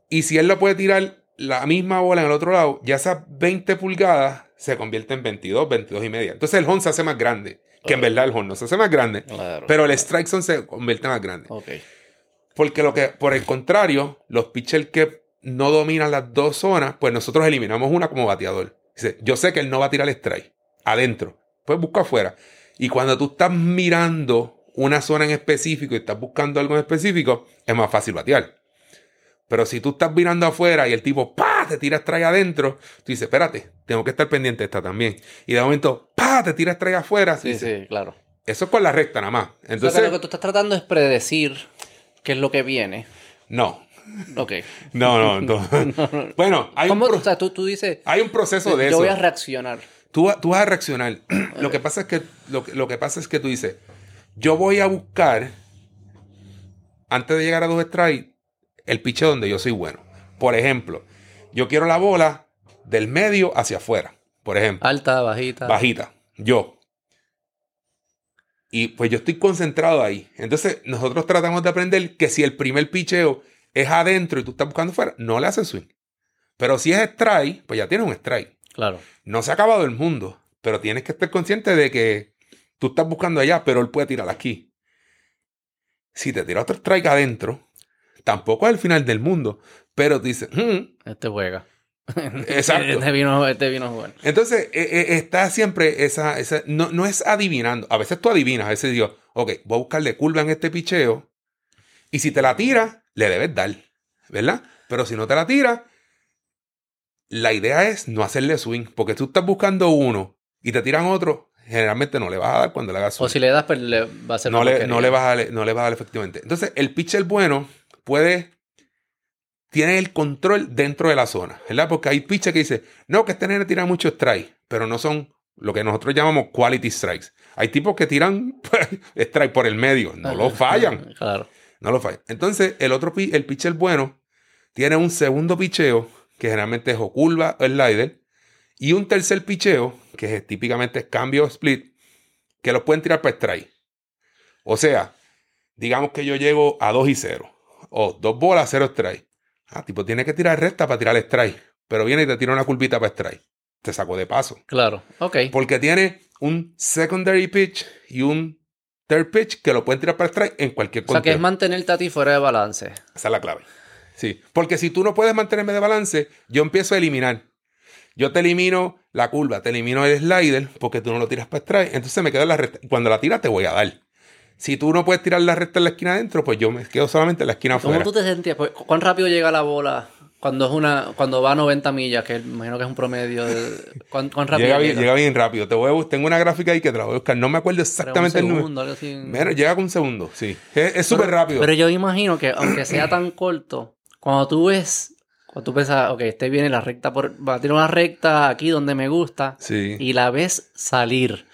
Y si él lo puede tirar la misma bola en el otro lado, ya esas 20 pulgadas se convierte en 22, 22 y media. Entonces el home se hace más grande. Que en verdad el home no se hace más grande. Claro. Pero el strike zone se convierte más grande. Porque lo que, por el contrario, los pitchers que no dominan las dos zonas, pues nosotros eliminamos una como bateador. Dice, yo sé que él no va a tirar el strike adentro. Pues busca afuera. Y cuando tú estás mirando una zona en específico y estás buscando algo en específico, es más fácil batear. Pero si tú estás mirando afuera y el tipo, ¡pa! te tira strike adentro, tú dices, espérate, tengo que estar pendiente de esta también. Y de momento, ¡pa! te tira strike afuera. Sí, dices, sí, claro. Eso es con la recta nada más. o sea, que Entonces, lo que tú estás tratando es predecir qué es lo que viene. no. Ok. [LAUGHS] [LAUGHS] No, no, no. Bueno, hay un, tú, tú dices, hay un proceso de yo eso. voy a reaccionar. Tú, tú vas a reaccionar. [CLEARS THROAT] lo, que pasa es que, lo, que- lo que pasa es que tú dices, yo voy a buscar, antes de llegar a dos strikes, el piche donde yo soy bueno. Por ejemplo, yo quiero la bola del medio hacia afuera. Por ejemplo, Alta, bajita. bajita. Yo. Y pues yo estoy concentrado ahí. Entonces, nosotros tratamos de aprender que si el primer picheo es adentro y tú estás buscando fuera, no le haces swing. Pero si es strike, pues ya tienes un strike. Claro. No se ha acabado el mundo, pero tienes que estar consciente de que tú estás buscando allá, pero él puede tirar aquí. Si te tira otro strike adentro, tampoco es el final del mundo, pero tú dices, "Hmm". Este juega. [LAUGHS] Exacto. Este vino, este vino entonces eh, eh, está siempre esa, esa no, no es adivinando, a veces tú adivinas, a veces digo, ok, voy a buscarle curva en este picheo, y si te la tira, le debes dar, ¿verdad? Pero si no te la tira, la idea es no hacerle swing, porque tú estás buscando uno y te tiran otro, generalmente no le vas a dar cuando le hagas swing. O si le das, pues le va a ser no, le, no, le vas a dar, no le vas a dar efectivamente. Entonces, el pitcher bueno puede. Tiene el control dentro de la zona, ¿verdad? Porque hay pitchers que dicen, no, que este nene tira mucho strike, pero no son lo que nosotros llamamos quality strikes. Hay tipos que tiran pues, [LAUGHS] strike por el medio, no lo fallan. [LAUGHS] Claro. No lo fallan. Entonces, el otro el pitcher bueno tiene un segundo picheo, que generalmente es o curva o slider, y un tercer picheo, que es típicamente es cambio o split, que los pueden tirar para strike. O sea, digamos que yo llego a 2 y 0, o dos bolas, 0 strike. Ah, tipo, tiene que tirar recta para tirar el strike, pero viene y te tira una curvita para strike. Te sacó de paso. Claro. Ok. Porque tiene un secondary pitch y un third pitch que lo pueden tirar para strike en cualquier O sea, que es mantenerte a ti fuera de balance. Esa es la clave. Sí. Porque si tú no puedes mantenerme de balance, yo empiezo a eliminar. Yo te elimino la curva, te elimino el slider porque tú no lo tiras para strike. Entonces me quedo en la recta. Cuando la tiras, te voy a dar. Si tú no puedes tirar la recta en la esquina adentro, pues yo me quedo solamente en la esquina ¿Cómo afuera. tú te sentías? Pues, ¿Cuán rápido llega la bola cuando es una cuando va a 90 millas? Que imagino que es un promedio de... ¿Cuán, cuán rápido Llega bien, llega bien rápido. Te voy a tengo una gráfica ahí que te la voy a buscar. No me acuerdo un exactamente el número. así. Menos, llega con un segundo, sí. Es es súper rápido. Pero yo imagino que aunque sea tan corto, cuando tú ves, cuando tú piensas, ok, este viene la recta por, va a tirar una recta aquí donde me gusta, sí. y la ves salir.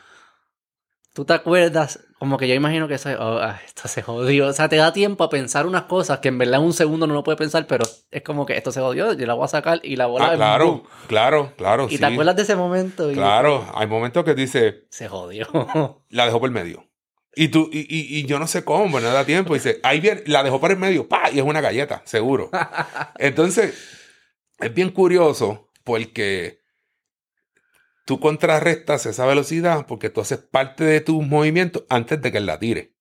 ¿Tú te acuerdas? Como que yo imagino que eso, oh, ah, esto se jodió. O sea, te da tiempo a pensar unas cosas que en verdad en un segundo no lo puedes pensar, pero es como que esto se jodió, yo la voy a sacar y la bola Ah, claro, boom. claro, claro. Y sí. te acuerdas de ese momento y Claro, hay momentos que dices, se jodió. [LAUGHS] la dejó por el medio. Y tú, y, y- y yo no sé cómo, pero no da tiempo. Y dice, ahí viene, la dejó por el medio, pa, y es una galleta, seguro. [LAUGHS] Entonces, es bien curioso porque tú contrarrestas esa velocidad porque tú haces parte de tus movimientos antes de que él la tire.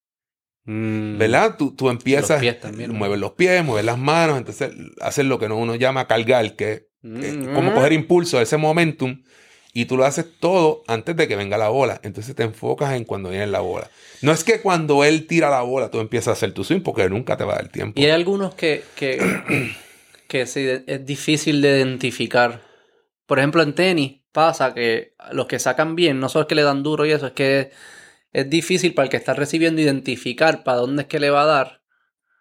Mm. ¿Verdad? Tú, tú empiezas, también, ¿no? mueves los pies, mueves las manos, entonces haces lo que uno llama cargar, que es Mm. como coger impulso, ese momentum, y tú lo haces todo antes de que venga la bola. Entonces te enfocas en cuando viene la bola. No es que cuando él tira la bola tú empiezas a hacer tu swing porque nunca te va a dar tiempo. Y hay algunos que, que, [CLEARS THROAT] que es difícil de identificar. Por ejemplo, en tenis pasa que los que sacan bien, no solo es que le dan duro y eso, es que es difícil para el que está recibiendo identificar para dónde es que le va a dar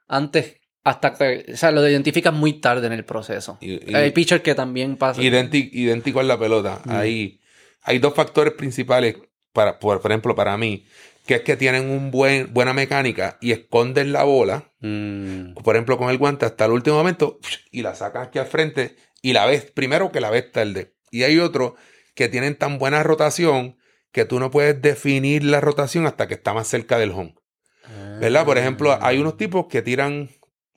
antes, hasta que, o sea, lo identificas muy tarde en el proceso. Y- y- hay pitchers que también pasa. Idéntico, en la pelota. Mm. Hay, hay dos factores principales, para, por, por ejemplo, para mí, que es que tienen un buen, buena mecánica y esconden la bola, Mm, por ejemplo, con el guante hasta el último momento, y la sacan aquí al frente y la ves primero que la ves tarde. Y hay otros que tienen tan buena rotación que tú no puedes definir la rotación hasta que está más cerca del home. ¿Verdad? Por ejemplo, hay unos tipos que tiran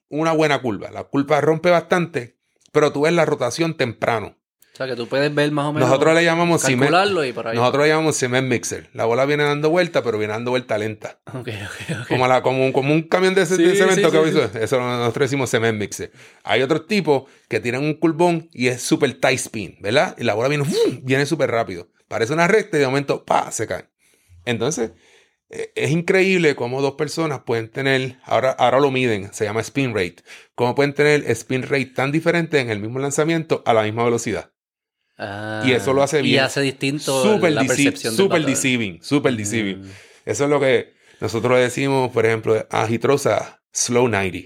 una buena curva. La curva rompe bastante pero tú ves la rotación temprano. O sea, que tú puedes ver más o menos. Nosotros le llamamos cement. calcularlo y por ahí. Nosotros le llamamos cement mixer. La bola viene dando vuelta, pero viene dando vuelta lenta. Ok, ok, ok. Como, la, como, un, como un camión de, cemento sí, que sí. Eso nosotros decimos cement mixer. Hay otros tipos que tienen un curvón y es súper tight spin, ¿verdad? Y la bola viene, ¡fum! viene súper rápido. Parece una recta y de momento, ¡pa! se cae. Entonces, eh, es increíble cómo dos personas pueden tener, ahora, ahora lo miden, se llama spin rate, cómo pueden tener spin rate tan diferente en el mismo lanzamiento a la misma velocidad. Ah, Y eso lo hace Y bien. hace distinto Súper la percepción súper deceiving, súper deceiving. Mm. Eso es lo que nosotros decimos, por ejemplo, a Hitrosa Slow 90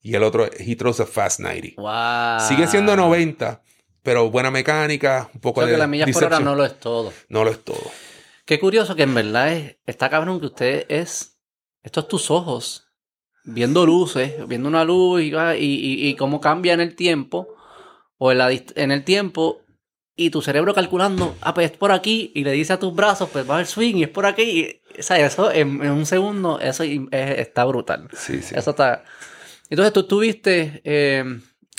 y el otro Hitrosa Fast 90. Wow. Sigue siendo 90, pero buena mecánica, un poco de que las millas por hora no lo es todo. No lo es todo. Qué curioso que en verdad es, está cabrón que usted es, esto es tus ojos, viendo luces, viendo una luz y, y, y- y cómo cambia en el tiempo, o la, en el tiempo, y tu cerebro calculando, ah, pues es por aquí, y le dice a tus brazos, pues va el swing y es por aquí, y, o sea, eso en, en un segundo, eso es- está brutal. Sí, sí. Eso está... Entonces tú tuviste, eh,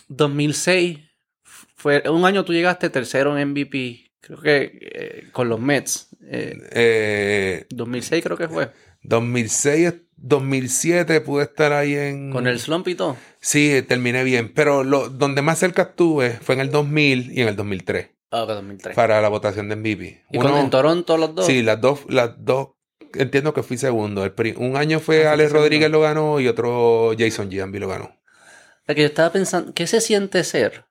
2006, fue un año tú llegaste tercero en MVP, creo que eh, con los Mets. Eh, Eh, 2006 creo que fue. 2006, 2007 pude estar ahí en... Con el slump y todo. Sí, terminé bien, pero lo, donde más cerca estuve fue en el 2000 y en el 2003 Ah, que 2003. para la votación de MVP. ¿Y con, Uno- en Toronto los dos? Sí, las dos, las dos, entiendo que fui segundo. El pri- un año fue Ah, Alex Rodríguez lo ganó y otro Jason Giambi lo ganó. O sea, que yo estaba pensando, ¿qué se siente ser?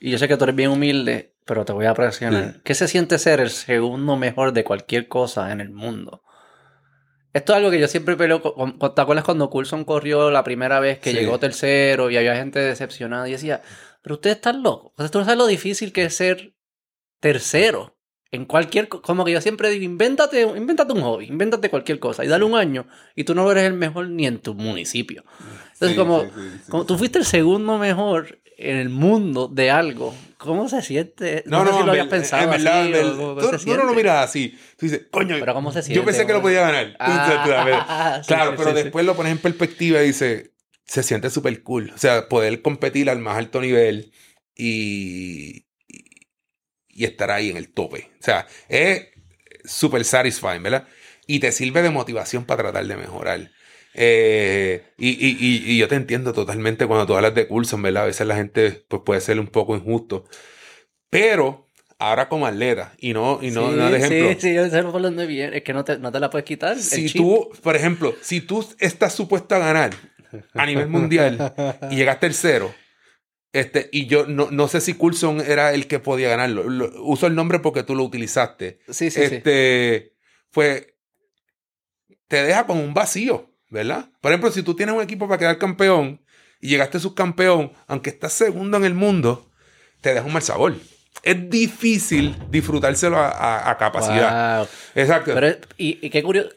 Y yo sé que tú eres bien humilde, pero te voy a presionar. Sí. ¿Qué se siente ser el segundo mejor de cualquier cosa en el mundo? Esto es algo que yo siempre peleo. con- con- ¿Te acuerdas cuando Coulson corrió la primera vez que Sí. llegó tercero y había gente decepcionada? Y decía, pero ustedes están locos. O sea, tú no sabes lo difícil que es ser tercero. En cualquier... co- Como que yo siempre digo, invéntate, invéntate un hobby, invéntate cualquier cosa. Y dale un año y tú no eres el mejor ni en tu municipio. Entonces, Sí, como, sí, sí, como tú fuiste el segundo mejor en el mundo de algo, ¿cómo se siente? No, no, sé si lo habías ver- pensado en verdad, así, en o tú, tú no lo miras así. Tú dices, coño, Pero ¿cómo se yo siente, pensé que lo podía ganar. Ah, [LAUGHS] claro, pero después lo pones en perspectiva y dice, se siente súper cool. O sea, poder competir al más alto nivel y, y, estar ahí en el tope. O sea, es súper satisfying, ¿verdad? Y te sirve de motivación para tratar de mejorar. Eh, y, y- y- y yo te entiendo totalmente cuando tú hablas de Coulson, ¿verdad? A veces la gente pues, puede ser un poco injusto. Pero ahora como atleta, y no, y no, sí, no de ejemplo. Sí, sí, yo sé por dónde viene. Es que no te, no te la puedes quitar. Si tú, por ejemplo, si tú estás supuesto a ganar a nivel mundial y llegaste tercero, este, y yo no, no sé si Coulson era el que podía ganarlo. Lo- uso el nombre porque tú lo utilizaste. Sí, sí, sí. este, pues, te deja con un vacío, ¿verdad? Por ejemplo, si tú tienes un equipo para quedar campeón y llegaste subcampeón, aunque estás segundo en el mundo, te deja un mal sabor. Es difícil disfrutárselo a, a- a capacidad. Wow. Exacto. Pero, y qué curioso.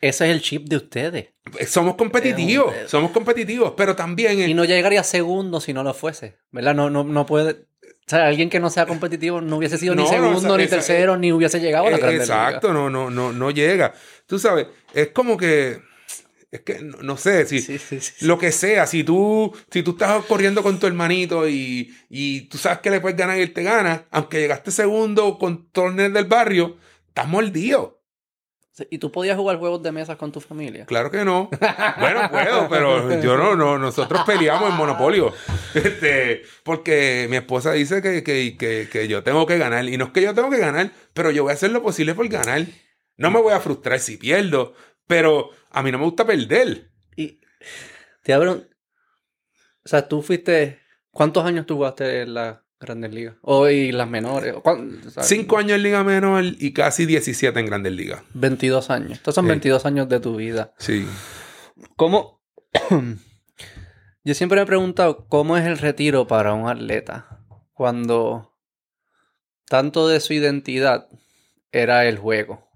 Ese es el chip de ustedes. Somos competitivos, Eh, eh. somos competitivos, pero también... Y no llegaría segundo si no lo fuese. ¿Verdad? No, no, no puede. O sea, alguien que no sea competitivo no hubiese sido No, ni no, segundo, esa- ni esa- tercero, ni hubiese llegado a la Eh, Exacto, no, no, no, no llega. Tú sabes, es como que, es que no, no sé, si Ligas. Sí, sí, sí. lo que sea, si tú, si tú estás corriendo con tu hermanito y, y tú sabes que le puedes ganar y él te gana, aunque llegaste segundo con torneos del barrio, estás mordido. ¿Y tú podías jugar juegos de mesas con tu familia? Claro que no. Bueno, puedo, pero yo no, no. Nosotros peleamos en Monopolio. [LAUGHS] Este, porque mi esposa dice que, que, que, que yo tengo que ganar. Y no es que yo tengo que ganar, pero yo voy a hacer lo posible por ganar. No me voy a frustrar si pierdo, pero a mí no me gusta perder. Y te abro. O sea, tú fuiste. ¿Cuántos años tú jugaste en las grandes ligas? O y las menores. ¿O cuán- o sea, Cinco años en Liga Menor y casi 17 en Grandes Ligas. 22 años. Estos son Sí. 22 años de tu vida. Sí. ¿Cómo? [CLEARS THROAT] Yo siempre me he preguntado cómo es el retiro para un atleta cuando tanto de su identidad era el juego.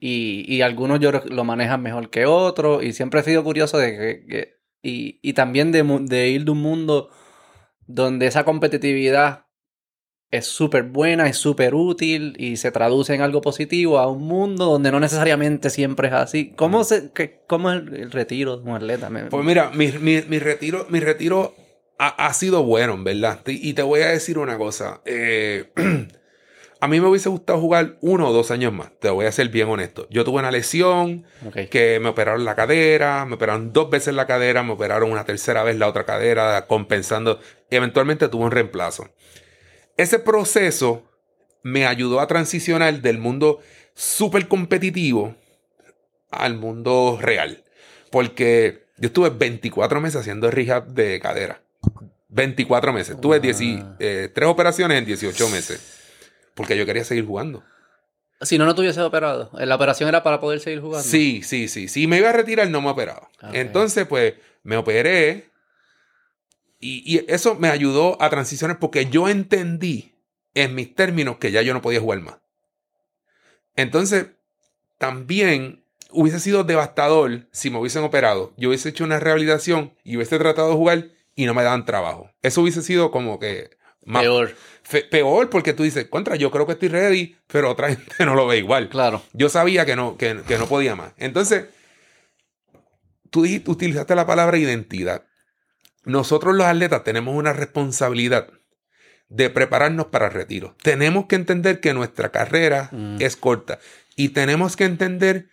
Y, y algunos yo lo manejan mejor que otros. Y siempre he sido curioso de que. que- y, y también de, de ir de un mundo donde esa competitividad es súper buena, es súper útil y se traduce en algo positivo a un mundo donde no necesariamente siempre es así. ¿Cómo, se, qué- cómo es el, el retiro de un atleta? Pues mira, mi, mi- mi retiro, mi retiro ha, ha sido bueno, en verdad. Y te voy a decir una cosa. Eh, [CLEARS THROAT] a mí me hubiese gustado jugar uno o dos años más. Te voy a ser bien honesto. Yo tuve una lesión que me operaron la cadera, me operaron dos veces la cadera, me operaron una tercera vez la otra cadera, compensando. Y eventualmente tuve un reemplazo. Ese proceso me ayudó a transicionar del mundo súper competitivo al mundo real. Porque yo estuve 24 meses haciendo rehab de cadera. 24 meses. Tuve Wow. 10 eh, tres operaciones en 18 meses. Porque yo quería seguir jugando. Si no, no te hubiese operado. La operación era para poder seguir jugando. Sí, sí, sí. Si me iba a retirar, no me operaba. Ok. Entonces, pues, me operé. Y, y eso me ayudó a transicionar porque yo entendí en mis términos que ya yo no podía jugar más. Entonces, también hubiese sido devastador si me hubiesen operado. Yo hubiese hecho una rehabilitación y hubiese tratado de jugar y no me daban trabajo. Eso hubiese sido como que más Peor. Peor porque tú dices, contra, yo creo que estoy ready, pero otra [LAUGHS] gente no lo ve igual. Claro. Yo sabía que no, que, que no podía más. Entonces, tú dijiste- utilizaste la palabra identidad. Nosotros los atletas tenemos una responsabilidad de prepararnos para el retiro. Tenemos que entender que nuestra carrera Mm. es corta y tenemos que entender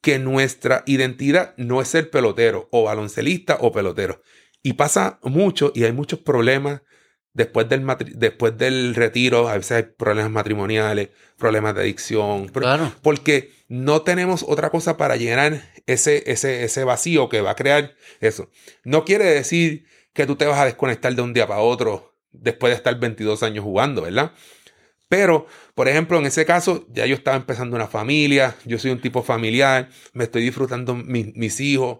que nuestra identidad no es ser pelotero o baloncelista o pelotero. Y pasa mucho y hay muchos problemas después del, después del retiro. A veces hay problemas matrimoniales, problemas de adicción. Claro. porque no tenemos otra cosa para llenar ese, ese, ese vacío que va a crear eso. No quiere decir que tú te vas a desconectar de un día para otro después de estar 22 años jugando, ¿verdad? Pero, por ejemplo, en ese caso, ya yo estaba empezando una familia, yo soy un tipo familiar, me estoy disfrutando mi- mis hijos,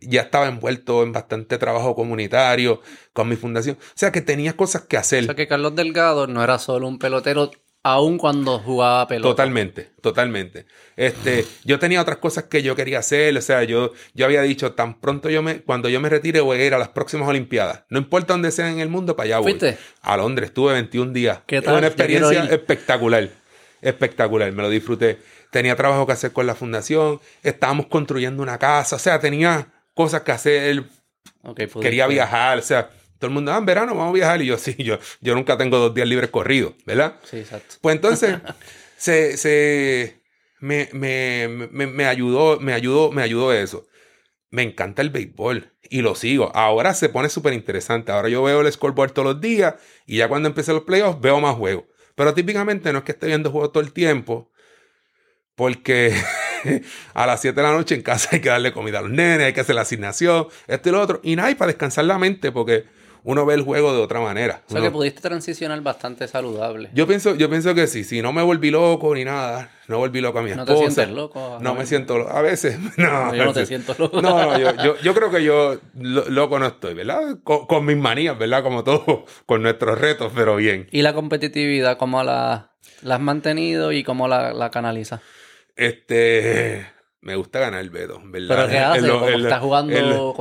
ya estaba envuelto en bastante trabajo comunitario con mi fundación. O sea que tenía cosas que hacer. O sea que Carlos Delgado no era solo un pelotero, aun cuando jugaba pelota. Totalmente, totalmente. Este, yo tenía otras cosas que yo quería hacer, o sea, yo, yo había dicho, tan pronto yo me, cuando yo me retire voy a ir a las próximas Olimpiadas. No importa dónde sea en el mundo, para allá voy. ¿Fuiste? A Londres, estuve 21 días. ¿Qué Fue tal? Una Yo quiero experiencia espectacular. Espectacular, me lo disfruté. Tenía trabajo que hacer con la fundación, estábamos construyendo una casa, o sea, tenía cosas que hacer, Ok, pudiste. quería viajar, o sea, todo el mundo, ah, en verano vamos a viajar, y yo [LAUGHS] sí, yo, yo nunca tengo dos días libres corridos, ¿verdad? Sí, exacto. Pues entonces, [LAUGHS] se, se me, me, me, me ayudó, me ayudó, me ayudó eso. Me encanta el béisbol y lo sigo. Ahora se pone súper interesante. Ahora yo veo el scoreboard todos los días y ya cuando empiecen los playoffs veo más juegos. Pero típicamente no es que esté viendo juegos todo el tiempo, porque [LAUGHS] [LAUGHS] a las 7 de la noche en casa hay que darle comida a los nenes, hay que hacer la asignación, esto y lo otro. Y nada, y para descansar la mente, porque uno ve el juego de otra manera. O sea Uno- que pudiste transicionar bastante saludable. yo pienso, yo pienso que sí. Si no me volví loco ni nada, no volví loco a mi ¿No te esposa. sientes loco? No me siento loco. A veces. [LAUGHS] No, Yo no te siento loco. No, no, yo, yo, yo creo que yo lo- loco no estoy, ¿verdad? Con, con mis manías, ¿verdad? Como todo, [LAUGHS] con nuestros retos, pero bien. ¿Y la competitividad, cómo la, la has mantenido y cómo la, la canalizas? Este. Me gusta ganar el Beto, ¿verdad? ¿Pero qué haces? En lo- ¿Cómo en lo- estás jugando,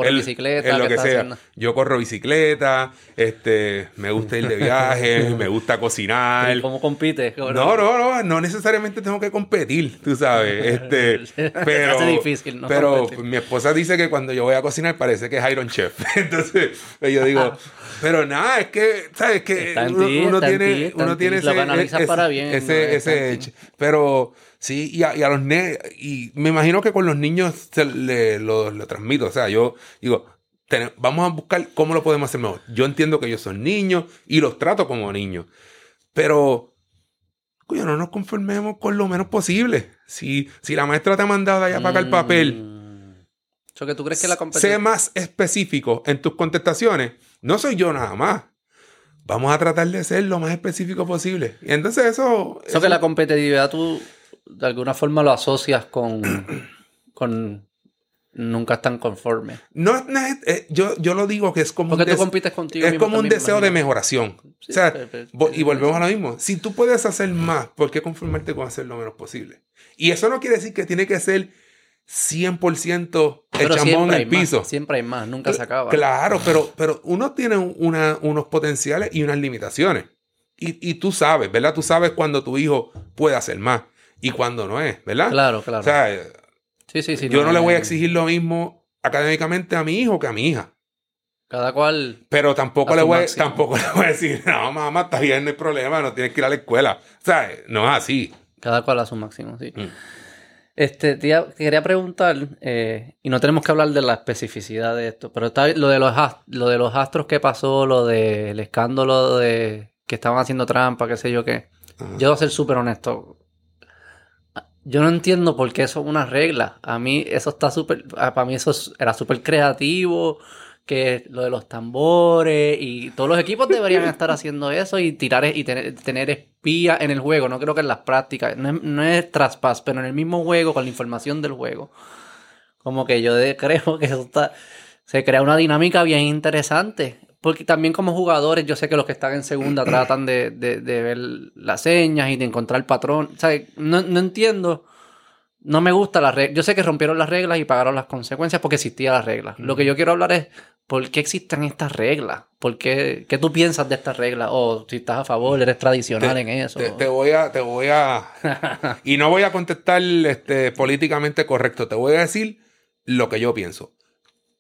en- bicicleta? En lo ¿Qué que sea. haciendo? Yo corro bicicleta, este, me gusta ir de [LAUGHS] viaje, me gusta cocinar. ¿Cómo compites? No, no, no, no necesariamente tengo que competir, tú sabes. [LAUGHS] Este, pero, hace difícil, ¿no? Pero Competir. mi esposa dice que cuando yo voy a cocinar parece que es Iron Chef. [LAUGHS] Entonces, pues yo digo, pero nada, es que, ¿sabes? Que Está uno, ti, uno está en ti, tiene, está uno en ti. tiene Lo ese, canalizas ese, para bien, ese, ¿no? Está ese edge. Pero sí, y a, y a los ne y me imagino que con los niños se le, lo, lo transmito. O sea, yo digo, ten- vamos a buscar cómo lo podemos hacer mejor. Yo entiendo que ellos son niños y los trato como niños. Pero, coño, no nos conformemos con lo menos posible. Si, si la maestra te ha mandado de allá para acá el papel, Mm. O sea, que tú crees que la sé más específico en tus contestaciones. No soy yo nada más. Vamos a tratar de ser lo más específico posible. Y entonces eso... Eso que la competitividad tú de alguna forma lo asocias con... [CLEARS THROAT] con nunca están conformes. No, no es- eh, yo, yo lo digo que es como Porque un, tú compites contigo es mismo como un deseo de mejoración. Sí, o sea, pe- pe- vo- pe- y volvemos a lo mismo. Si tú puedes hacer más, ¿por qué conformarte con hacer lo menos posible? Y eso no quiere decir que tiene que ser 100% el Pero chambón en el piso. más, siempre hay más, nunca se acaba. Claro, pero, pero uno tiene una- unos potenciales y unas limitaciones. Y, y tú sabes, ¿verdad? Tú sabes cuando tu hijo puede hacer más y cuando no es, ¿verdad? Claro, claro. O sea, sí, sí, sí. yo no le voy a exigir lo mismo académicamente a mi hijo que a mi hija. Cada cual. Pero tampoco le, voy, máximo. tampoco [LAUGHS] le voy a decir, no, mamá, está bien, no hay problema, no tienes que ir a la escuela. O sea, no es así. Cada cual a su máximo, sí. Mm. Este, tía, quería preguntar, eh, y no tenemos que hablar de la especificidad de esto, pero está lo de los, lo de los astros que pasó, lo del escándalo de que estaban haciendo trampa, qué sé yo qué. Ajá. Yo voy a ser súper honesto. Yo no entiendo por qué eso es una regla. A mí eso está súper, para mí eso es- era súper creativo, que lo de los tambores y todos los equipos deberían [LAUGHS] estar haciendo eso y tirar y tener, tener espía en el juego. No creo que en las prácticas, no es, no es traspas, pero en el mismo juego con la información del juego. Como que yo de- [LAUGHS] creo que eso está, se crea una dinámica bien interesante. Porque también como jugadores, yo sé que los que están en segunda [CLEARS THROAT] tratan de, de- de ver las señas y de encontrar el patrón. O sea, no, no entiendo. No me gusta la regla. Yo sé que rompieron las reglas y pagaron las consecuencias porque existían las reglas. Lo que yo quiero hablar es por qué existen estas reglas. ¿Por qué, ¿Qué tú piensas de estas reglas? O si estás a favor, eres tradicional Te- en eso. Te, te voy a, te voy a. [LAUGHS] y no voy a contestar este, políticamente correcto. Te voy a decir lo que yo pienso.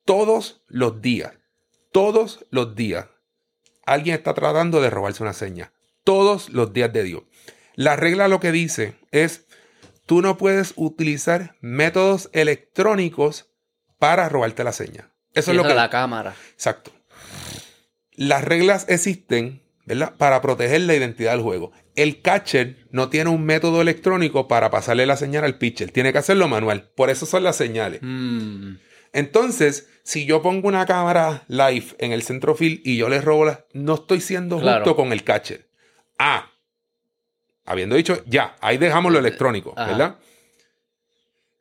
Todos los días, todos los días, alguien está tratando de robarse una seña. Todos los días de Dios. La regla lo que dice es: tú no puedes utilizar métodos electrónicos para robarte la seña. Eso es lo que. la cámara. Exacto. Las reglas existen, ¿verdad? Para proteger la identidad del juego. El catcher no tiene un método electrónico para pasarle la señal al pitcher. Tiene que hacerlo manual. Por eso son las señales. Mm. Entonces, si yo pongo una cámara live en el centrofield y yo le robo la... No estoy siendo Claro. justo con el catcher. Ah. Habiendo dicho, ya, ahí dejamos lo electrónico, Ajá. ¿verdad?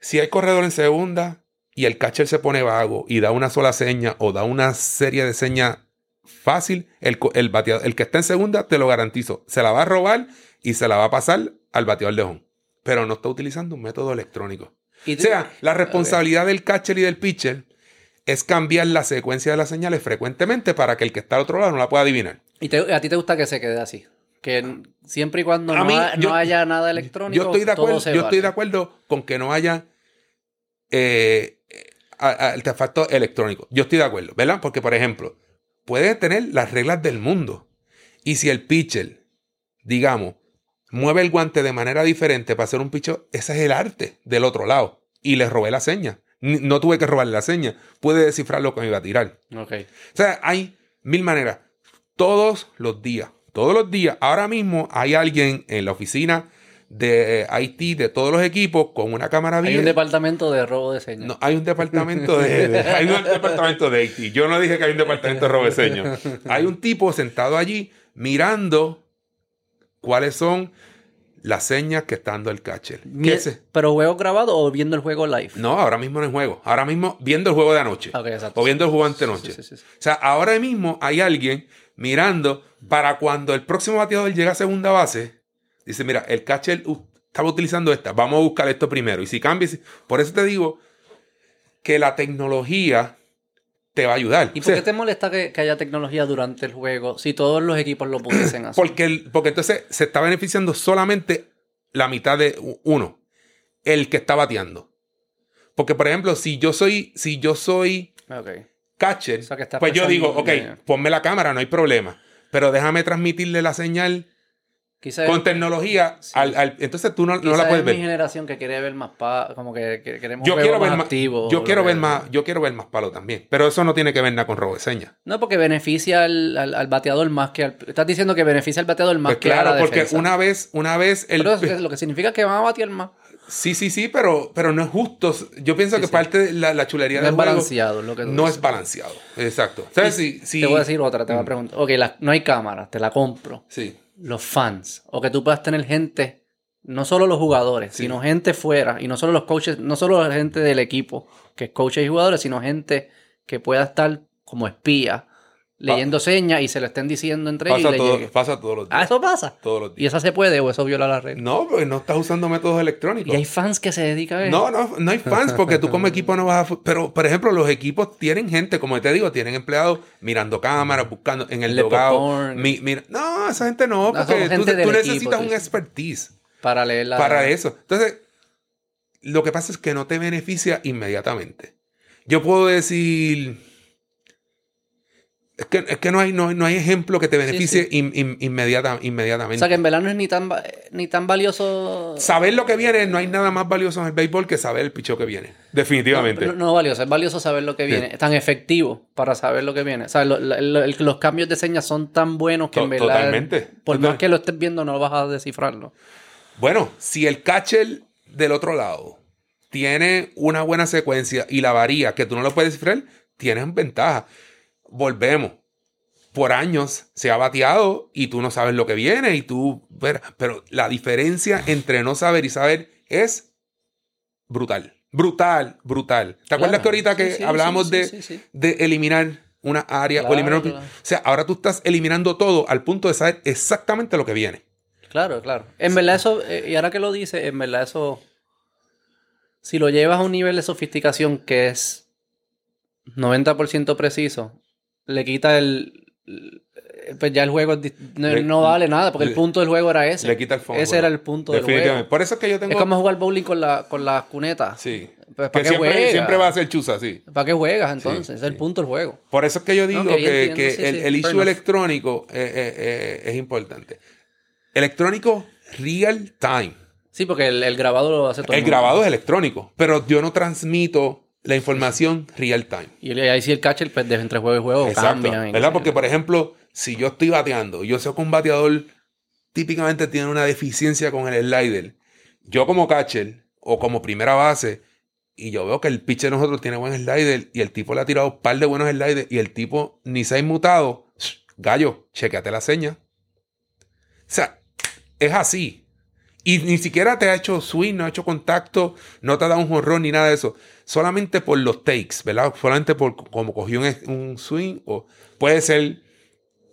Si hay corredor en segunda y el catcher se pone vago y da una sola seña o da una serie de señas fácil, el, el, bateador- el que está en segunda, te lo garantizo, se la va a robar y se la va a pasar al bateador de home. Pero no está utilizando un método electrónico. O sea, la responsabilidad del catcher y del pitcher es cambiar la secuencia de las señales frecuentemente para que el que está al otro lado no la pueda adivinar. ¿Y te- a ti te gusta que se quede así? Que siempre y cuando no, mí, ha- no yo- haya nada electrónico, Yo estoy de todo acuerdo, se yo estoy de acuerdo con que no haya eh, artefactos electrónicos. Yo estoy de acuerdo, ¿verdad? Porque, por ejemplo, puede tener las reglas del mundo. Y si el pitcher, digamos, mueve el guante de manera diferente para hacer un picho, ese es el arte del otro lado. Y le robé la seña. No tuve que robarle la seña. Puede descifrar lo que me iba a tirar. Ok. O sea, hay mil maneras. Todos los días. Todos los días. Ahora mismo hay alguien en la oficina de IT de todos los equipos con una cámara Hay bien. un departamento de robo de señas. No, hay un departamento de, [LAUGHS] de- hay un departamento de IT. Yo no dije que hay un departamento de robeseño. Hay un tipo sentado allí mirando cuáles son las señas que está dando el catcher. ¿Qué Mi- es? ¿Pero juego grabado o viendo el juego live? No, ahora mismo no en juego. Ahora mismo viendo el juego de anoche. Exacto. O viendo el juego antenoche. sí, sí, sí. O sea, ahora mismo hay alguien mirando para cuando el próximo bateador llega a segunda base, dice, mira, el catcher uh, estaba utilizando esta, vamos a buscar esto primero. Y si cambia, por eso te digo que la tecnología te va a ayudar. ¿Y O por sea, qué te molesta que, que haya tecnología durante el juego si todos los equipos lo pudiesen hacer? porque, el- porque entonces se está beneficiando solamente la mitad de uno, el que está bateando. Porque, por ejemplo, si yo soy, si yo soy catcher, O sea, pues yo digo, ok, ponme la cámara, no hay problema. Pero déjame transmitirle la señal Quizás con tecnología. sí. al, al- entonces tú no, no la puedes es mi ver. generación que quiere ver más pa como que, que queremos Yo quiero ver más, activos, yo lo quiero ver más, yo quiero ver más palo también. Pero eso no tiene que ver nada con robo de señas. No, porque beneficia al, al- bateador más que al... Estás diciendo que beneficia al bateador más Pues que a claro, la porque defensa. una vez, una vez el Pero eso es lo que significa que van a batear más. sí, sí, sí, pero, pero no es justo. Yo pienso Sí, que sí. parte de la, la chulería No del es juego balanceado lo que tú no dices. es balanceado. Exacto. ¿Sabes? Si, si- Te voy a decir otra, te Mm. voy a preguntar. Ok, la- no hay cámaras, te la compro. Sí. Los fans. O que tú puedas tener gente, no solo los jugadores, Sí. sino gente fuera. Y no solo los coaches, no solo la gente del equipo, que es coaches y jugadores, sino gente que pueda estar como espía, leyendo señas y se lo estén diciendo entre ellos. Y todo- pasa todos los días. Ah, eso pasa. Todos los ¿Y días. eso se puede o eso viola la regla? No, porque no estás usando métodos electrónicos. Y hay fans que se dedican a eso. No, no, no hay fans porque tú como equipo no vas a... Pero, por ejemplo, los equipos tienen gente, como te digo, tienen empleados mirando cámaras, buscando en el mi- mira, no, esa gente no, porque tú, necesitas equipo, un expertise Para leer la... para eso. Entonces, lo que pasa es que no te beneficia inmediatamente. Yo puedo decir, Es que, es que no, hay, no, no hay ejemplo que te beneficie sí. in- in- inmediata- O inmediatamente. sea que en verdad no es ni tan, ni tan valioso. Saber lo que viene, no hay nada más valioso en el béisbol que saber el picheo que viene. Definitivamente. No, no valioso, es valioso saber lo que viene. Es tan efectivo para saber lo que viene. O sea, lo- lo- lo- el- los cambios de señas son tan buenos que en verdad. totalmente. Por más que lo estés viendo, no vas a descifrarlo. Bueno, si el catcher del otro lado tiene una buena secuencia y la varía que tú no lo puedes descifrar, tienes ventaja. Volvemos. Por años se ha bateado y tú no sabes lo que viene y tú... Pero la diferencia entre no saber y saber es brutal. Brutal, brutal. ¿Te acuerdas Claro. que ahorita que Sí, sí, hablábamos sí, de, sí, sí, sí. de eliminar una área o eliminar... claro. O sea, ahora tú estás eliminando todo al punto de saber exactamente lo que viene. Claro, claro. En verdad eso, eh, y ahora que lo dice, en verdad eso, si lo llevas a un nivel de sofisticación que es 90% preciso, le quita el... el- Pues ya el juego no, Le- no vale nada, porque le- el punto del juego era ese. Le quita el fondo. Ese era el punto del juego. Por eso es que yo tengo... Es como jugar bowling con la, con las cunetas. Sí. Pues, ¿para que qué siempre, juegas? siempre va a ser chuza, sí. ¿Para qué juegas entonces? Sí, es el punto del juego. Por eso es que yo digo que, entiendo, que sí, el, el issue enough. electrónico eh, eh, eh, es importante. Electrónico real time. Sí, porque el, el grabado lo hace todo El mundo. grabado es electrónico, pero yo no transmito la información real time. Y ahí sí el catcher, pues, de entre juego y juego Exacto. cambia. ¿Verdad? Porque, por ejemplo, si yo estoy bateando, yo sé que un bateador típicamente tiene una deficiencia con el slider. Yo como catcher o como primera base, y yo veo que el pitcher de nosotros tiene buen slider y el tipo le ha tirado un par de buenos sliders y el tipo ni se ha inmutado, gallo, chequeate la seña. O sea, es así. Y ni siquiera te ha hecho swing, no ha hecho contacto, no te ha dado un jorrón ni nada de eso. Solamente por los takes, ¿verdad? Solamente por como cogió un, un swing. O puede ser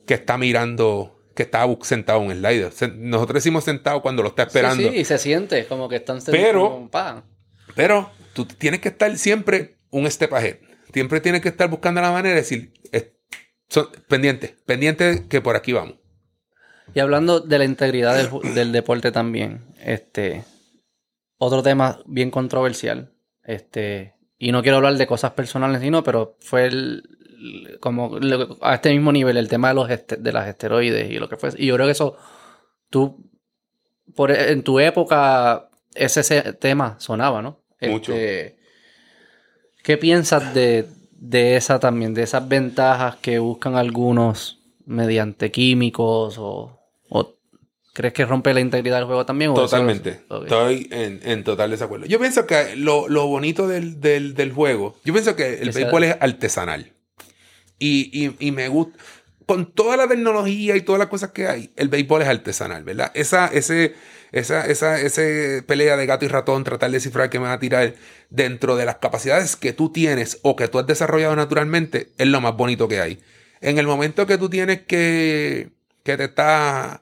que está mirando, que está sentado en un slider. Nosotros decimos sentado cuando lo está esperando. Sí, sí, y se siente como que están Pero- como, pa. Pero tú tienes que estar siempre un step ahead. Siempre tienes que estar buscando la manera de decir, es- son- pendiente, pendiente que por aquí vamos. Y hablando de la integridad del, [COUGHS] del deporte también, este otro tema bien controversial, este, y no quiero hablar de cosas personales, sino, pero fue el, como a este mismo nivel el tema de los este- de las esteroides y lo que fue. Y yo creo que eso, tú, por, en tu época, ese, ese tema sonaba, ¿no? Mucho. Este, ¿Qué piensas de, de esa también, de esas ventajas que buscan algunos mediante químicos o crees que rompe la integridad del juego también? o Totalmente. Estoy en, en total desacuerdo. Yo pienso que lo, lo bonito del, del- del juego, yo pienso que el Que béisbol es artesanal. Y, y- y me gusta. Con toda la tecnología y todas las cosas que hay, el béisbol es artesanal, ¿verdad? Esa, ese, esa, esa ese pelea de gato y ratón, tratar de descifrar qué me va a tirar dentro de las capacidades que tú tienes o que tú has desarrollado naturalmente, es lo más bonito que hay. En el momento que tú tienes que, que te estás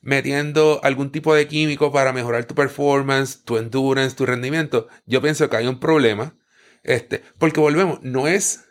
metiendo algún tipo de químico para mejorar tu performance, tu endurance, tu rendimiento, yo pienso que hay un problema. Este, porque volvemos, no es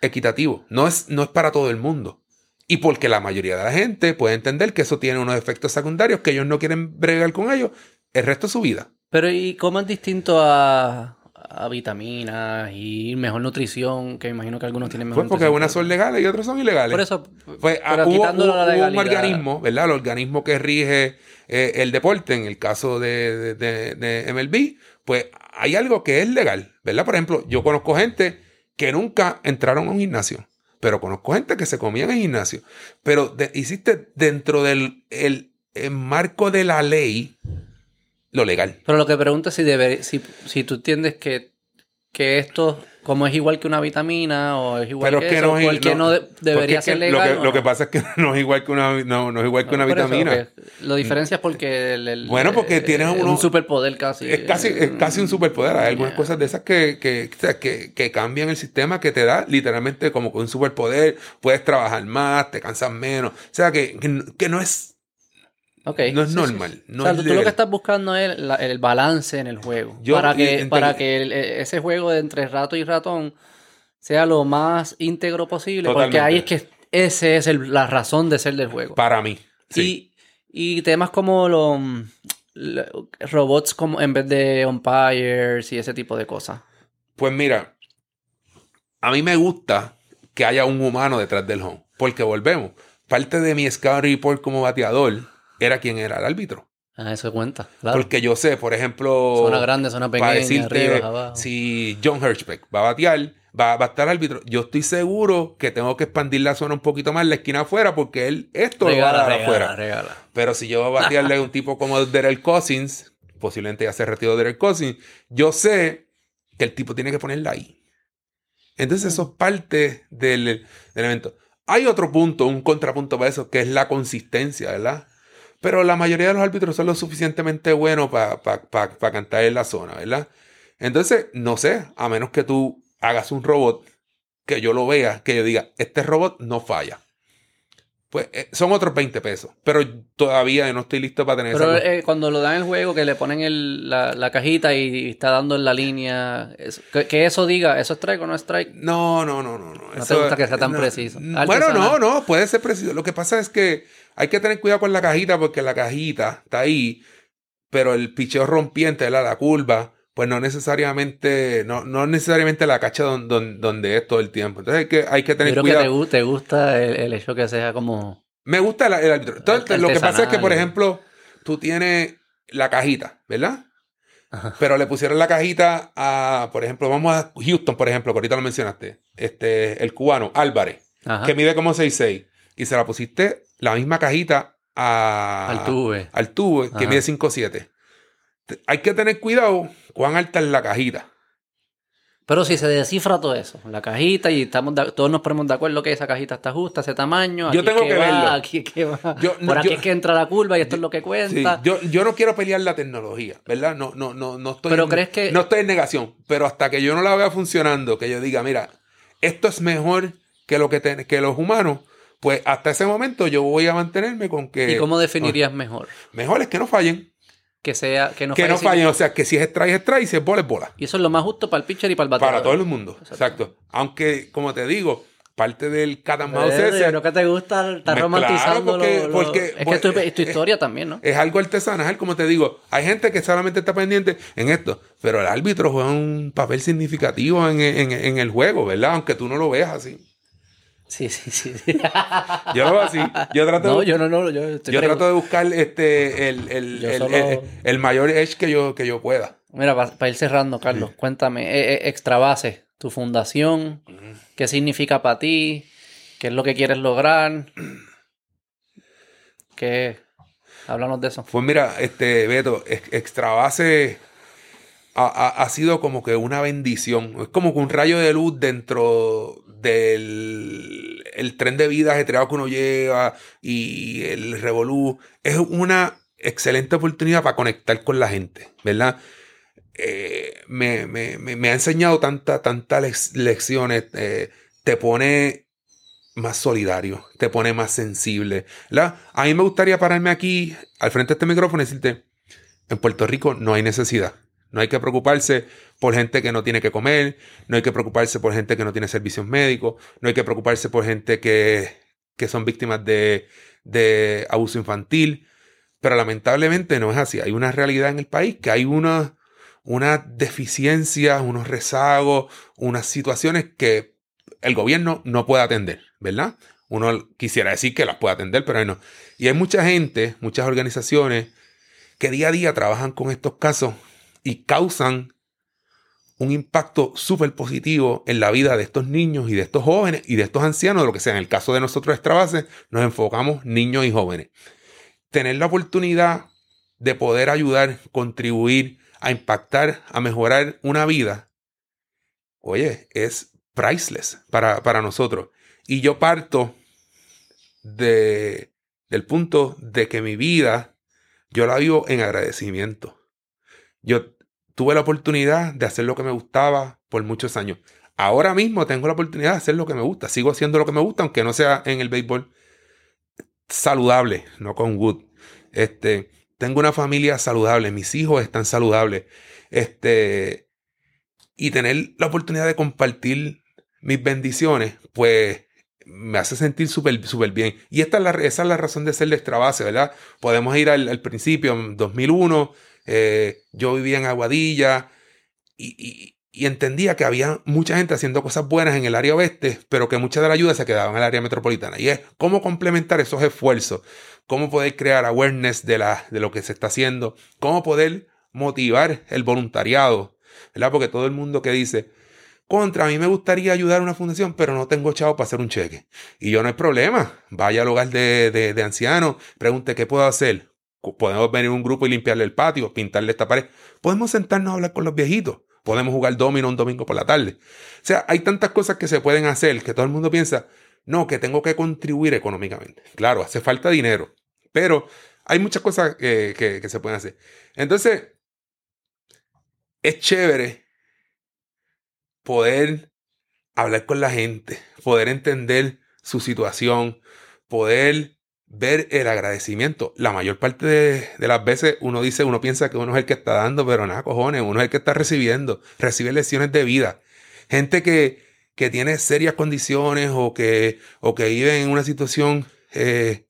equitativo, no es, no es para todo el mundo. Y porque la mayoría de la gente puede entender que eso tiene unos efectos secundarios que ellos no quieren bregar con ellos el resto de su vida. Pero ¿y cómo es distinto a, a vitaminas y mejor nutrición? Que me imagino que algunos tienen mejor Pues porque nutrición unas que son legales y otras son ilegales. Por eso, Pues ah, pero hubo, quitándolo hubo- la hubo un legalidad. organismo, ¿verdad? El organismo que rige eh, el deporte, en el caso de, de- de- de MLB, pues hay algo que es legal, ¿verdad? Por ejemplo, yo conozco gente que nunca entraron a un gimnasio, pero conozco gente que se comía en el gimnasio. Pero de- hiciste dentro del el, el marco de la ley lo legal. Pero lo que pregunto es si, debe, si, si tú entiendes que, que esto, como es igual que una vitamina o es igual Pero que, que eso, no es- ¿por qué no, de- porque debería que ser lo legal? que, o lo que no? pasa es que [LAUGHS] no es igual que una, no, no es igual que una eso, vitamina. que La diferencia es porque el, el- Bueno, porque eh, tienes es uno- un superpoder casi. Es casi, es casi un superpoder. Hay algunas Yeah. cosas de esas que, que, que, que cambian el sistema que te da literalmente como que un superpoder. Puedes trabajar más, te cansas menos. O sea, que, que, que no es Ok, no es sí, sí, normal, sí. no o sea, es tú, lo que estás buscando es la- el balance en el juego. Yo para que, para que el- e- ese juego de entre rato y ratón sea lo más íntegro posible. Porque ahí es que ese es el- la razón de ser del juego. para mí. Sí. Y, y temas como los lo- robots como en vez de umpires y ese tipo de cosas. Pues mira, a mí me gusta que haya un humano detrás del home. Porque volvemos. Parte de mi scout report como bateador era quién era el árbitro. Ah, eso cuenta, claro. Porque yo sé, por ejemplo. Zona grande, zona pequeña, para decirte, arriba, abajo. si John Hirschbeck va a batear, va, va a estar árbitro, yo estoy seguro que tengo que expandir la zona un poquito más, la esquina afuera, porque él esto lo va a dar regala, afuera. regala. Pero si yo voy a batearle a un [LAUGHS] tipo como Derek Cousins, posiblemente ya se retiró Derek Cousins, yo sé que el tipo tiene que ponerla ahí. Entonces eso es parte del, del evento. Hay otro punto, un contrapunto para eso, que es la consistencia, ¿verdad? Pero la mayoría de los árbitros son lo suficientemente buenos para cantar en la zona, ¿verdad? Entonces, no sé, a menos que tú hagas un robot, que yo lo vea, que yo diga, este robot no falla. Pues eh, son otros 20 pesos. Pero todavía no estoy listo para tener Pero esa- eh, cuando lo dan el juego, que le ponen el- la, la cajita y, está dando en la línea, que, que eso diga, ¿eso es strike o no es strike? No, no, no, no. No, No te gusta que sea tan preciso. Bueno, no, no, puede ser preciso. Lo que pasa es que hay que tener cuidado con la cajita porque la cajita está ahí, pero el picheo rompiente, ¿verdad? la curva, pues no necesariamente, no, no necesariamente la cacha don- don- donde, es todo el tiempo. Entonces hay que, hay que Yo tener creo que te, cuidado. gu- te gusta el, el hecho que sea como... Me gusta el, el árbitro. Entonces, lo que pasa es que, por ejemplo, tú tienes la cajita, ¿verdad? Ajá. Pero le pusieron la cajita a, por ejemplo, vamos a Houston, por ejemplo, que ahorita lo mencionaste. Este, el cubano, Álvarez, Ajá. que mide como 6'6. Y se la pusiste la misma cajita a, Al tuve. al tubo, que mide 5'7. Te- Hay que tener cuidado cuán alta es la cajita. Pero si se descifra todo eso, la cajita y estamos de- todos nos ponemos de acuerdo que esa cajita está justa, ese tamaño, Yo aquí es tengo que va, verlo. aquí es que va, Yo- por aquí yo- es que entra la curva y esto es lo que Sí, cuenta. yo, yo no quiero pelear la tecnología, ¿verdad? No, no, no, no estoy. Pero en- crees que- No estoy en negación. Pero hasta que yo no la vea funcionando, que yo diga, mira, esto es mejor que lo que, que los humanos, pues hasta ese momento yo voy a mantenerme con que. ¿Y cómo definirías mejor? Mejor es que no fallen. Que sea, que no que no sin- fallen. O sea, que si es strike, es strike. Y si es bola, es bola. Y eso es lo más justo para el pitcher y para el bateador. Para todo el mundo. Exacto. Aunque, como te digo, parte del cat and mouse Eh, ese Creo que te gusta, estás Me- romantizando claro, porque- lo- lo- porque- Es que pues, es tu, eh, es tu historia también, ¿no? es algo artesanal, como te digo. Hay gente que solamente está pendiente en esto, pero el árbitro juega un papel significativo en, en- en el juego, ¿verdad? Aunque tú no lo veas así. Sí, sí, sí. sí. [LAUGHS] Yo lo así. Yo trato, no, de, yo no, no, yo estoy yo trato de buscar este, el, el, el- solo- el- el mayor edge que yo, que yo pueda. Mira, para ir cerrando, Carlos, cuéntame, eh, eh, Extra Base, tu fundación, ¿qué significa para ti? ¿Qué es lo que quieres lograr? [CLEARS THROAT] ¿Qué? Háblanos de eso. Pues mira, este, Beto, ex- Extrabase ha, ha- ha sido como que una bendición. Es como que un rayo de luz dentro del el tren de vida ajetreado que uno lleva y el revolú. Es una excelente oportunidad para conectar con la gente, ¿verdad? Eh, me, me- me- ha enseñado tantas tantas lecciones. eh, te pone más solidario, te pone más sensible. ¿verdad? A mí me gustaría pararme aquí al frente de este micrófono y decirte, en Puerto Rico no hay necesidad. No hay que preocuparse por gente que no tiene que comer, no hay que preocuparse por gente que no tiene servicios médicos, no hay que preocuparse por gente que, que son víctimas de, de abuso infantil. Pero lamentablemente no es así. Hay una realidad en el país que hay una, una deficiencia, unos rezagos, unas situaciones que el gobierno no puede atender, ¿verdad? Uno quisiera decir que las puede atender, pero no. Y hay mucha gente, muchas organizaciones que día a día trabajan con estos casos y causan un impacto súper positivo en la vida de estos niños y de estos jóvenes y de estos ancianos, lo que sea. En el caso de nosotros, Extrabase, nos enfocamos niños y jóvenes. Tener la oportunidad de poder ayudar, contribuir a impactar, a mejorar una vida, oye, es priceless para, para nosotros. Y yo parto de, del punto de que mi vida, yo la vivo en agradecimiento. Yo tuve la oportunidad de hacer lo que me gustaba por muchos años. Ahora mismo tengo la oportunidad de hacer lo que me gusta. Sigo haciendo lo que me gusta, aunque no sea en el béisbol saludable, no con Wood. Este, tengo una familia saludable, mis hijos están saludables. Este, y tener la oportunidad de compartir mis bendiciones, pues me hace sentir súper súper bien. Y esta es la, esa es la razón de ser de extra base, ¿verdad? Podemos ir al, al principio, en 2001, eh, yo vivía en Aguadilla y, y- entendía que había mucha gente haciendo cosas buenas en el área oeste, pero que mucha de la ayuda se quedaba en el área metropolitana. Y es cómo complementar esos esfuerzos, cómo poder crear awareness de, la, de lo que se está haciendo, cómo poder motivar el voluntariado, ¿verdad? Porque todo el mundo que dice, contra, a mí me gustaría ayudar a una fundación, pero no tengo chavo para hacer un cheque. Y yo no hay problema, vaya al hogar de, de, de ancianos, pregunte qué puedo hacer. Podemos venir un grupo y limpiarle el patio, pintarle esta pared. Podemos sentarnos a hablar con los viejitos Podemos jugar domino un domingo por la tarde. O sea, hay tantas cosas que se pueden hacer que todo el mundo piensa, no, que tengo que contribuir económicamente. Claro, hace falta dinero, pero hay muchas cosas que, que se pueden hacer. Entonces, es chévere poder hablar con la gente, poder entender su situación, poder ver el agradecimiento. La mayor parte de, las veces uno dice, uno piensa que uno es el que está dando, pero nada, cojones, uno es el que está recibiendo, recibe lecciones de vida. Gente que, que tiene serias condiciones o que, o que vive en una situación eh,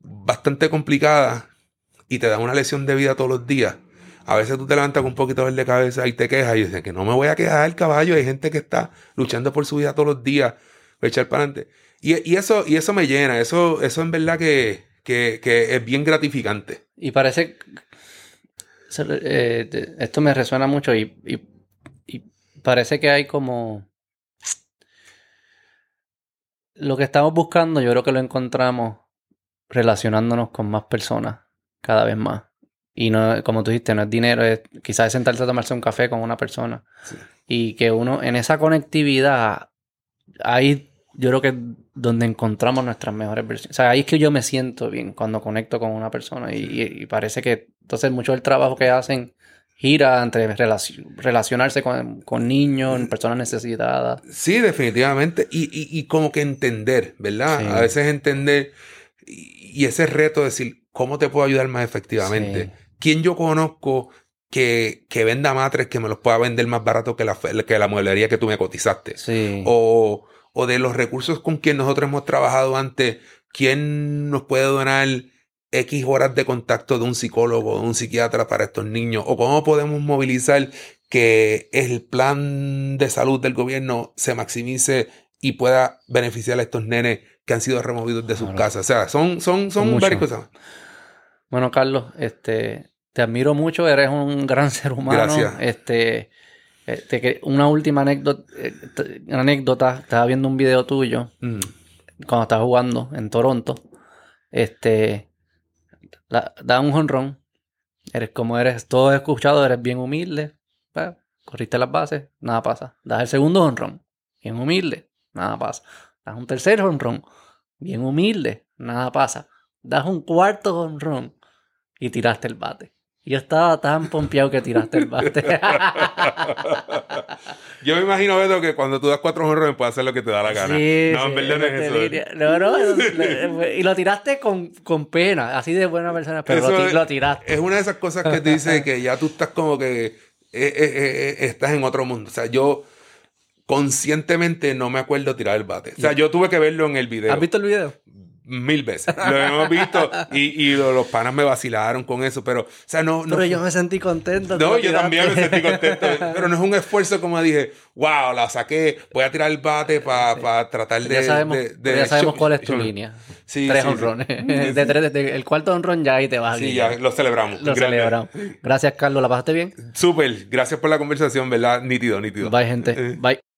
bastante complicada y te da una lección de vida todos los días. A veces tú te levantas con un poquito de cabeza y te quejas y dices que no me voy a quedar el caballo. Hay gente que está luchando por su vida todos los días, echar para adelante. Y, eso, y eso me llena, eso, eso en verdad que, es bien gratificante. Y parece, eh, esto me resuena mucho y, parece que hay como... Lo que estamos buscando, yo creo que lo encontramos relacionándonos con más personas cada vez más. Y no, como tú dijiste, no es dinero, es quizás sentarse a tomarse un café con una persona. Y que uno, en esa conectividad, hay yo creo que es donde encontramos nuestras mejores versiones. O sea, ahí es que yo me siento bien cuando conecto con una persona y, parece que entonces mucho del trabajo que hacen gira entre relacionarse con, niños, personas necesitadas. Sí, definitivamente. Y, como que entender, ¿verdad? A veces entender y, ese reto de decir, ¿cómo te puedo ayudar más efectivamente? ¿Quién yo conozco que, que, venda matres que me los pueda vender más barato que la, que la mueblería que tú me cotizaste? Sí. O o de los recursos con quien nosotros hemos trabajado antes, quién nos puede donar X horas de contacto de un psicólogo, de un psiquiatra para estos niños, o cómo podemos movilizar que el plan de salud del gobierno se maximice y pueda beneficiar a estos nenes que han sido removidos de sus casas. O sea, son, son, son varias cosas. Bueno, Carlos, este, te admiro mucho, eres un gran [LAUGHS] ser humano. Gracias. Este, este, una última anécdota, eh, anécdota, estaba viendo un video tuyo mm. cuando estabas jugando en Toronto. Este, da un jonrón. Eres como eres, todo escuchado, eres bien humilde. corriste las bases, nada pasa. Das el segundo honrón, bien humilde, nada pasa. Das un tercer honrón, bien humilde, nada pasa. Das un cuarto honrón y tiraste el bate. Yo estaba tan pompeado que tiraste el bate. [LAUGHS] Yo me imagino, Beto, que cuando tú das cuatro honrones puedes hacer lo que te da la gana. Sí, no, en verdad no es eso. No, [LAUGHS] no. y lo tiraste con, con, pena, así de buena persona, pero lo, tiraste. Es una de esas cosas que te dice que ya tú estás como que eh, eh, eh, estás en otro mundo. O sea, yo conscientemente no me acuerdo tirar el bate. O sea, yo tuve que verlo en el video. ¿Has visto el video? Mil veces. Lo hemos visto y, y los, panas me vacilaron con eso, pero, o sea, no. no pero yo me sentí contento. No, yo también me sentí contento. pero no es un esfuerzo como dije, wow, la saqué, voy a tirar el bate para tratar de. Ya sabemos, ya sabemos cuál es tu [LAUGHS] línea. Sí, tres honrones. [LAUGHS] De tres, el cuarto honrón ya ahí te vas. Sí, ya lo celebramos. Lo celebramos. Gracias, Carlos. ¿La pasaste bien? Súper. Gracias por la conversación, ¿verdad? Nítido, nítido. Bye, gente. Bye.